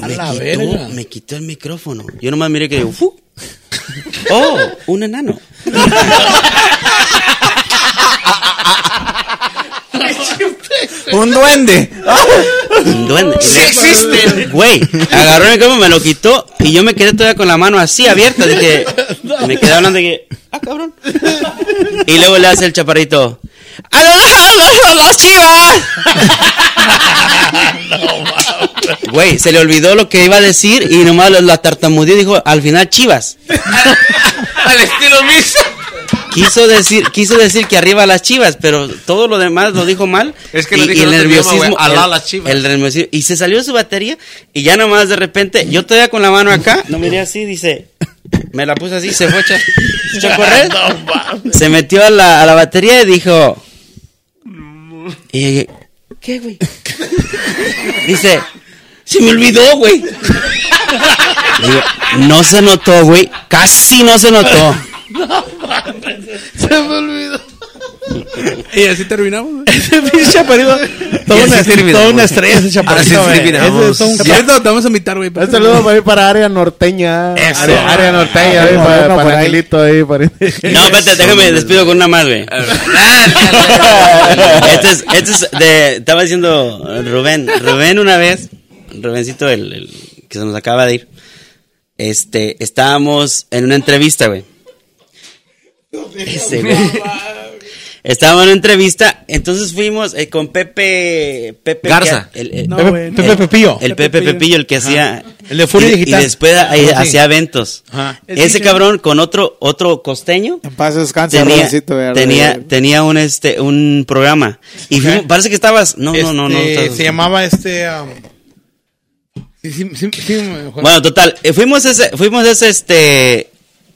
A me, la quitó, verga. me quitó el micrófono. Yo nomás miré que yo, ¡fu! ¡Oh! Un enano. Un duende. Un duende. ¡Sí existen! Güey, agarró el micrófono, me lo quitó y yo me quedé todavía con la mano así abierta. Dije, me quedé hablando de que, ah, cabrón. Y luego le hace el chaparrito, ¡A las chivas! Güey, se le olvidó lo que iba a decir y nomás lo, lo tartamudeó y dijo, al final chivas. Al estilo mismo. Quiso decir, quiso decir que arriba las chivas, pero todo lo demás lo dijo mal. Es que lo y, dijo y en el idioma, nerviosismo. alá el- las chivas. el nerviosismo- y se salió de su batería y ya nomás de repente, yo todavía con la mano acá, no miré así, dice, me la puse así, se fue a correr, se metió a la, a la batería y dijo, y, ¿qué, güey? Dice, se me olvidó, güey. Digo, no se notó, güey, casi no se notó. Se me olvidó. Y así terminamos. güey. Ese pinche chaparrito. Toda una, así terminamos. toda una estrella ese chaparrito. Así terminamos. Es te vamos a invitar, güey. Un saludo para ir para área norteña. Eso. Área, área norteña, ahí, Ah, para, bueno, para ahí. Angelito ahí. Para... No, espérate, déjame, despido con una más, güey. Este es, este es de, estaba diciendo Rubén, Rubén una vez, Rubencito, el, el que se nos acaba de ir, este, estábamos en una entrevista, güey. Ese, güey. Estábamos en una entrevista, entonces fuimos eh, con Pepe, Pepe Garza. que- el, el- No, Pepe, Pepillo. el Pepe Pepillo. Pepillo, el que hacía. El de Furia y, Digital. Y después ahí así. hacía eventos. Ajá. Ese DJ. cabrón con otro, otro costeño En paz descanse, tenía, tenía, tenía un este un programa y fuimos- parece que estabas no no no no Este, estabas- Se llamaba este. um, sí, sí, sí, sí, me- bueno total eh, fuimos ese fuimos ese este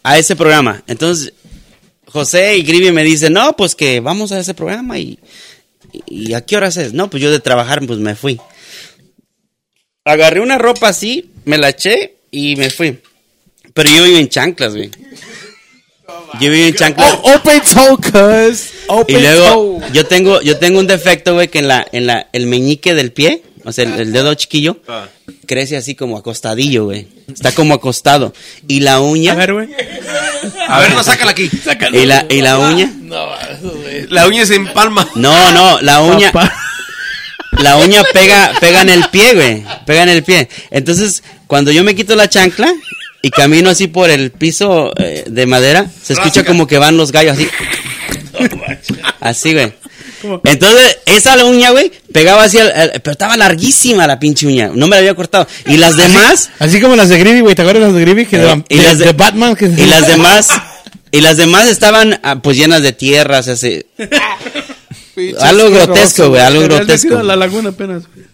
a ese programa entonces José y Grivi me dicen no pues que vamos a ese programa y y a qué horas es no pues yo de trabajar pues me fui. Agarré una ropa así me la eché y me fui. Pero yo iba en chanclas güey. Yo iba en chanclas. Oh, open toe, cuz. Open Y luego, toe. yo tengo, yo tengo un defecto, güey, que en la, en la, el meñique del pie, o sea, el, el dedo chiquillo, crece así como acostadillo, güey. Está como acostado. Y la A uña, ver, güey. A ver, no, sácala aquí. y la, y la uña, La uña se empalma. no, no, la uña, la uña pega, pega en el pie, güey, pega en el pie. Entonces, cuando yo me quito la chancla y camino así por el piso eh, de madera, se escucha como que van los gallos así. Así, güey. Entonces, esa uña, güey, pegaba así, al- al- pero estaba larguísima la pinche uña. No me la había cortado. Y las demás, Así como las de Grievy, güey. ¿Te acuerdas las de Grievy? Que de, Eh, y las de- de Batman. Que y las demás, y las demás estaban ah, pues llenas de tierras, así. algo grotesco, güey, algo grotesco. la laguna apenas. güey.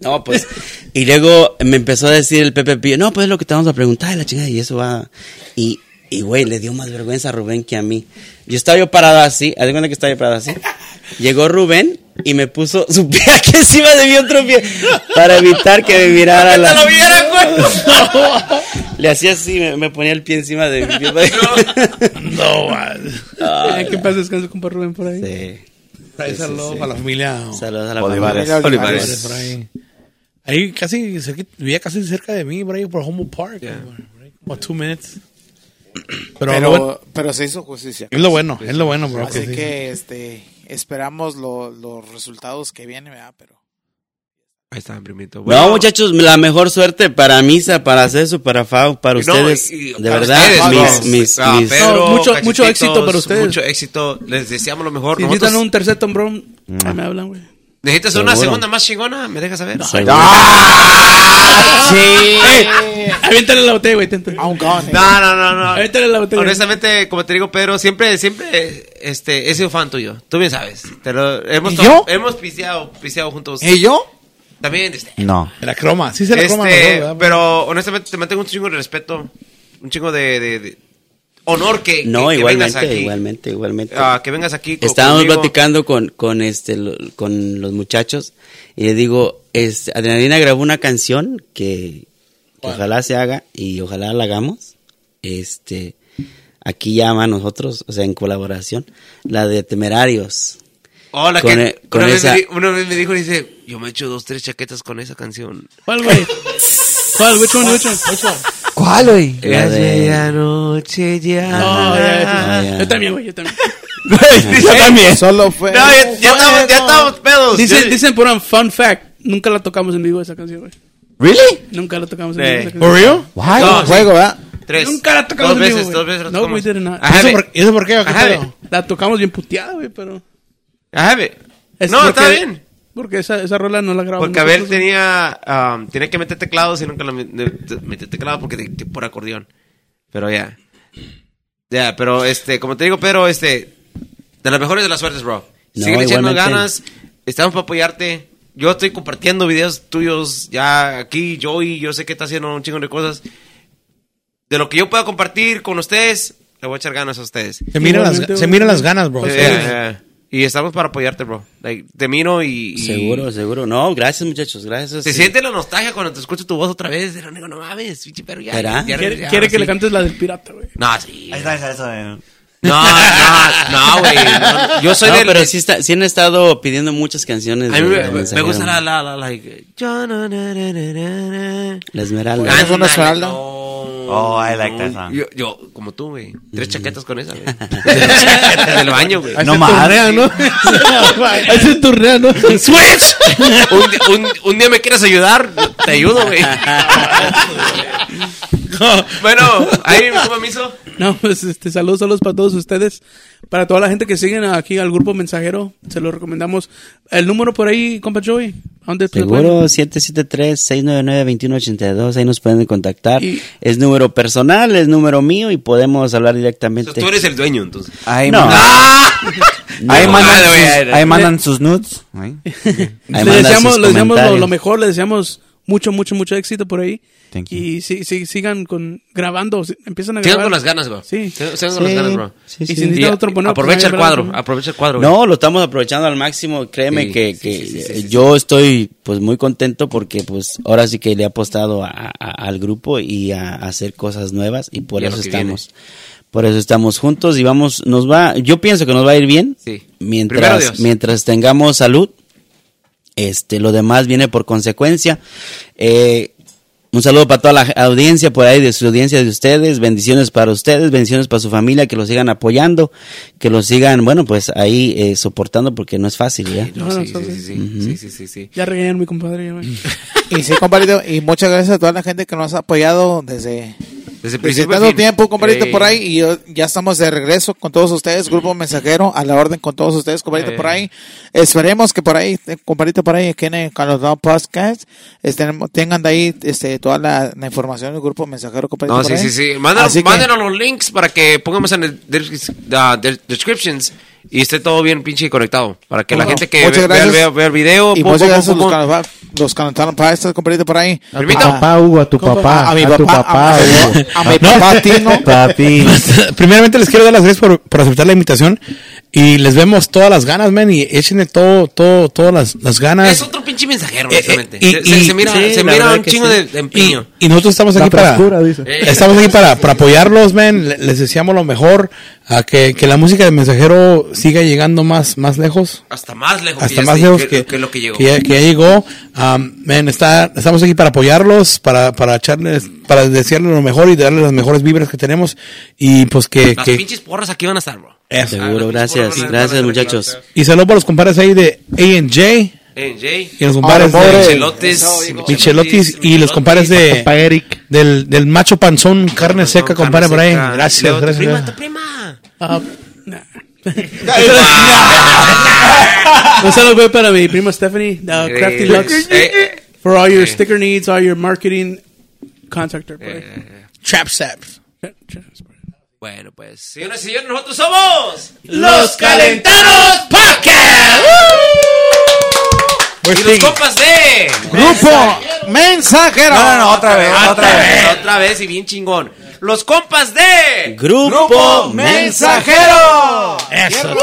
No, pues. Y luego me empezó a decir el Pepe Pillo, no, pues es lo que te vamos a preguntar, y la chingada, y eso va. Y, y güey, le dio más vergüenza a Rubén que a mí. Yo estaba yo parado así, haz cuenta que estaba yo parado así. Llegó Rubén y me puso su pie aquí encima de mi otro pie para evitar que me mirara la. lo viera, güey! Le hacía así, me, me ponía el pie encima de mi pie. No, man. Eh, que paz descanse, compa Rubén, por ahí. Sí. Ahí saludos a la familia. Saludos a la Olivares. familia. Olivares. Por ahí. Ahí casi, cerqui- vivía casi cerca de mí, por ahí, por Humboldt Park. Yeah. por ahí, Como two minutes. Pero, Pero, bueno- pero se hizo justicia. es lo bueno, es lo bueno, bro. Así que sí. que este esperamos lo- los resultados que vienen, ¿verdad? Pero Ahí está, primito. No, muchachos, la mejor suerte para Misa, para Ceso, para Fau, para No, ustedes. y- y de para verdad, ustedes, mis, mis, Ah, mis- Pedro, No, mucho- mucho éxito para ustedes. Mucho éxito. Les deseamos lo mejor. Si Nosotros- necesitan un tercer Tom Brown, ahí me hablan, güey. ¿Necesitas una segunda más chingona? ¿Me dejas saber? Seguro. Aviéntale la botella, güey. I'm gone. No, no, no, no. Aviéntale la botella. Honestamente, como te digo, Pedro, siempre, siempre, este, he sido fan tuyo. Tú bien sabes. Te lo- hemos, ¿Y yo? hemos pisteado, pisteado juntos. ¿Y yo? También, este, No. La croma, sí se la croma. este, los dos, ¿verdad? pero honestamente te mantengo un chingo de respeto, un chingo de, de- de honor que, No, que, que vengas igualmente, aquí. igualmente, igualmente. Ah, que vengas aquí. Estábamos conmigo. platicando con, con, este, lo- con los muchachos y le digo, este, Adrenalina grabó una canción que, que ojalá se haga y ojalá la hagamos. Este, aquí llama a nosotros, o sea, en colaboración, la de Temerarios. Oh, la con que con una, vez esa- me di- una vez me dijo, dice, yo me echo dos, tres chaquetas con esa canción. ¿Cuál, güey? ¿Cuál? Which one, which one? ¿Cuál, güey? La Es de- medianoche ya. Oh, ya, ya, Ah, ya. Yo también, güey, yo también. Yo también. Solo fue. No, ya, ya estamos, ya estamos pedos. Dicen, Yo- dicen por un fun fact, nunca la tocamos en vivo esa canción, güey. ¿Really? Nunca la tocamos en Eh. vivo esa ¿For canción. real? Why? No, sí. Juego, ¿verdad? Tres. Nunca la tocamos Dos en vivo, veces, güey. dos veces la No, tocamos. we did not. I ¿Y eso have por, it. y eso por qué? ¿O qué pedo? it. La tocamos bien puteada, güey, pero... I have it. Es No, porque- está bien. Porque esa, esa rola no la grabamos. Porque Abel tenía, um, tenía que meter teclados y nunca lo metió teclado porque de- de- por acordeón. Pero ya. Ya, pero este, como te digo, pero este, de las mejores de las suertes, bro. No, Sigue echando ganas. Estamos para apoyarte. Yo estoy compartiendo videos tuyos ya aquí, Joey, yo sé que está haciendo un chingo de cosas. De lo que yo pueda compartir con ustedes, le voy a echar ganas a ustedes. Se miran, las, se miran las ganas, bro. Yeah, yeah. Y estamos para apoyarte, bro. Like, te miro y, y- Seguro, seguro. No, gracias muchachos, gracias. Se Sí. siente la nostalgia cuando te escucho tu voz otra vez. Pero digo, no mames, pinche perro, ya. ¿Será? ya- ya- Quiere, ya, quiere que sí. le cantes la del pirata, güey. No, sí. Ahí está, ahí está, eso. No, no, no, güey. no. yo soy No, del. pero sí, está, sí han estado pidiendo muchas canciones. A mí de- me, gusta la, la, la, like. na, na. La Esmeralda. ¿Es una esmeralda? no. Oh, I like that song. Yo, yo, como tú, güey. Tres chaquetas con esa, güey. Tres chaquetas del baño, güey. No más. ¿no? Ahí se turrea, ¿no? ¡Switch! un, un, un día me quieres ayudar, te ayudo, güey. bueno, ahí, ¿cómo me hizo? No, pues este, saludos, saludos para todos ustedes. Para toda la gente que siguen aquí al grupo mensajero, se lo recomendamos. El número por ahí, compa Joey. ¿A dónde Seguro, pueden- 773-699-2182, ahí nos pueden contactar. Y- Es número personal, es número mío y podemos hablar directamente. Tú eres el dueño, entonces. Ahí, No. mandan, ahí, mandan sus, ahí mandan sus nudes. Ahí. Ahí le deseamos, sus le deseamos lo, lo mejor, le deseamos mucho, mucho, mucho éxito por ahí. Thank you. Y sí, sí, sigan con grabando, empiezan a Sigan grabar. con las ganas, bro. Sí. Sigan con las ganas, bro. sí, Y sí. si necesitan Y otro poner, aprovecha el cuadro, aprovecha el cuadro. güey. No, lo estamos aprovechando al máximo. Créeme Sí, que, sí, que sí, sí, sí, eh, sí, yo estoy pues muy contento porque pues ahora sí que le he apostado a- a- al grupo y a, a hacer cosas nuevas y por Y eso estamos. Por eso estamos juntos y vamos, nos va, yo pienso que nos va a ir bien Sí. Mientras, mientras tengamos salud. Este, lo demás viene por consecuencia. Eh, un saludo para toda la audiencia por ahí, de su audiencia de ustedes. Bendiciones para ustedes, bendiciones para su familia, que los sigan apoyando, que los sigan, bueno, pues ahí eh, soportando porque no es fácil, ¿ya? Ya regañaron mi compadre. y sí, compadre, y muchas gracias a toda la gente que nos ha apoyado desde desde desde principio tanto fin. tiempo, compadrito, Eh, por ahí. Y yo- ya estamos de regreso con todos ustedes, Grupo Mensajero, a la orden con todos ustedes, compadrito, Eh. por ahí. Esperemos que por ahí, eh, compadrito, por ahí, aquí en el Canadá Podcast, este, tengan de ahí este, toda la, la información del Grupo Mensajero, compadrito. No, por sí, ahí. sí, sí. Mándanos, que- los links para que pongamos en el des- uh, des- descriptions y esté todo bien pinche conectado. Para que la Bueno, gente que ve- vea, vea- vea el video... Y pum, muchas pum, gracias a pum, los los Canadá Podcast, compadrito, por ahí. A tu papá, Hugo, a tu papá. a mi tu papá, papá, a- Hugo. a mi papá Tino. Papi. Primeramente les quiero dar las gracias por, por aceptar la invitación y les vemos todas las ganas, man, y échenle todo, todo, todas las, las ganas. Es otro pinche mensajero, Eh, honestamente. eh, y- se, se- y- se mira, sí, se la mira verdad un chingo sí. de, de empeño. Y, y nosotros estamos La aquí para... Estamos aquí para, para apoyarlos, man. Le- Les deseamos lo mejor. A que, que la música de mensajero siga llegando más, más lejos. Hasta más lejos que Hasta más lejos que, que, que lo que llegó. que ya, que ya llegó. Um, man, está, estamos aquí para apoyarlos, para, para echarles, para desearles lo mejor y darles las mejores vibras que tenemos. Y pues que, Las que pinches porras aquí van a estar, bro. eso. Seguro, gracias. Gracias, muchachos. Y saludos para los compadres ahí de A&J. Y los compadres de Michelotes. Michelotis y los compadres de del, del macho panzón, carne seca, compadre por ahí. Gracias, tu gracias. Prima, tu prima. Nah. Un saludo para mi prima Stephanie, uh, Crafty Eh, Lux, eh, eh, for all your sticker needs, all your marketing. Contact her. Trap Saps. Bueno, pues, señoras y señores, nosotros somos Los Calentanos Podcast. We're Y los compas de Grupo Mensajero. No, no, no, otra vez, otra vez. Otra vez y bien chingón. Los compas de Grupo Mensajero. Eso.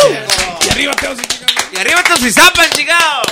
Y arriba todos y zapan, chingado.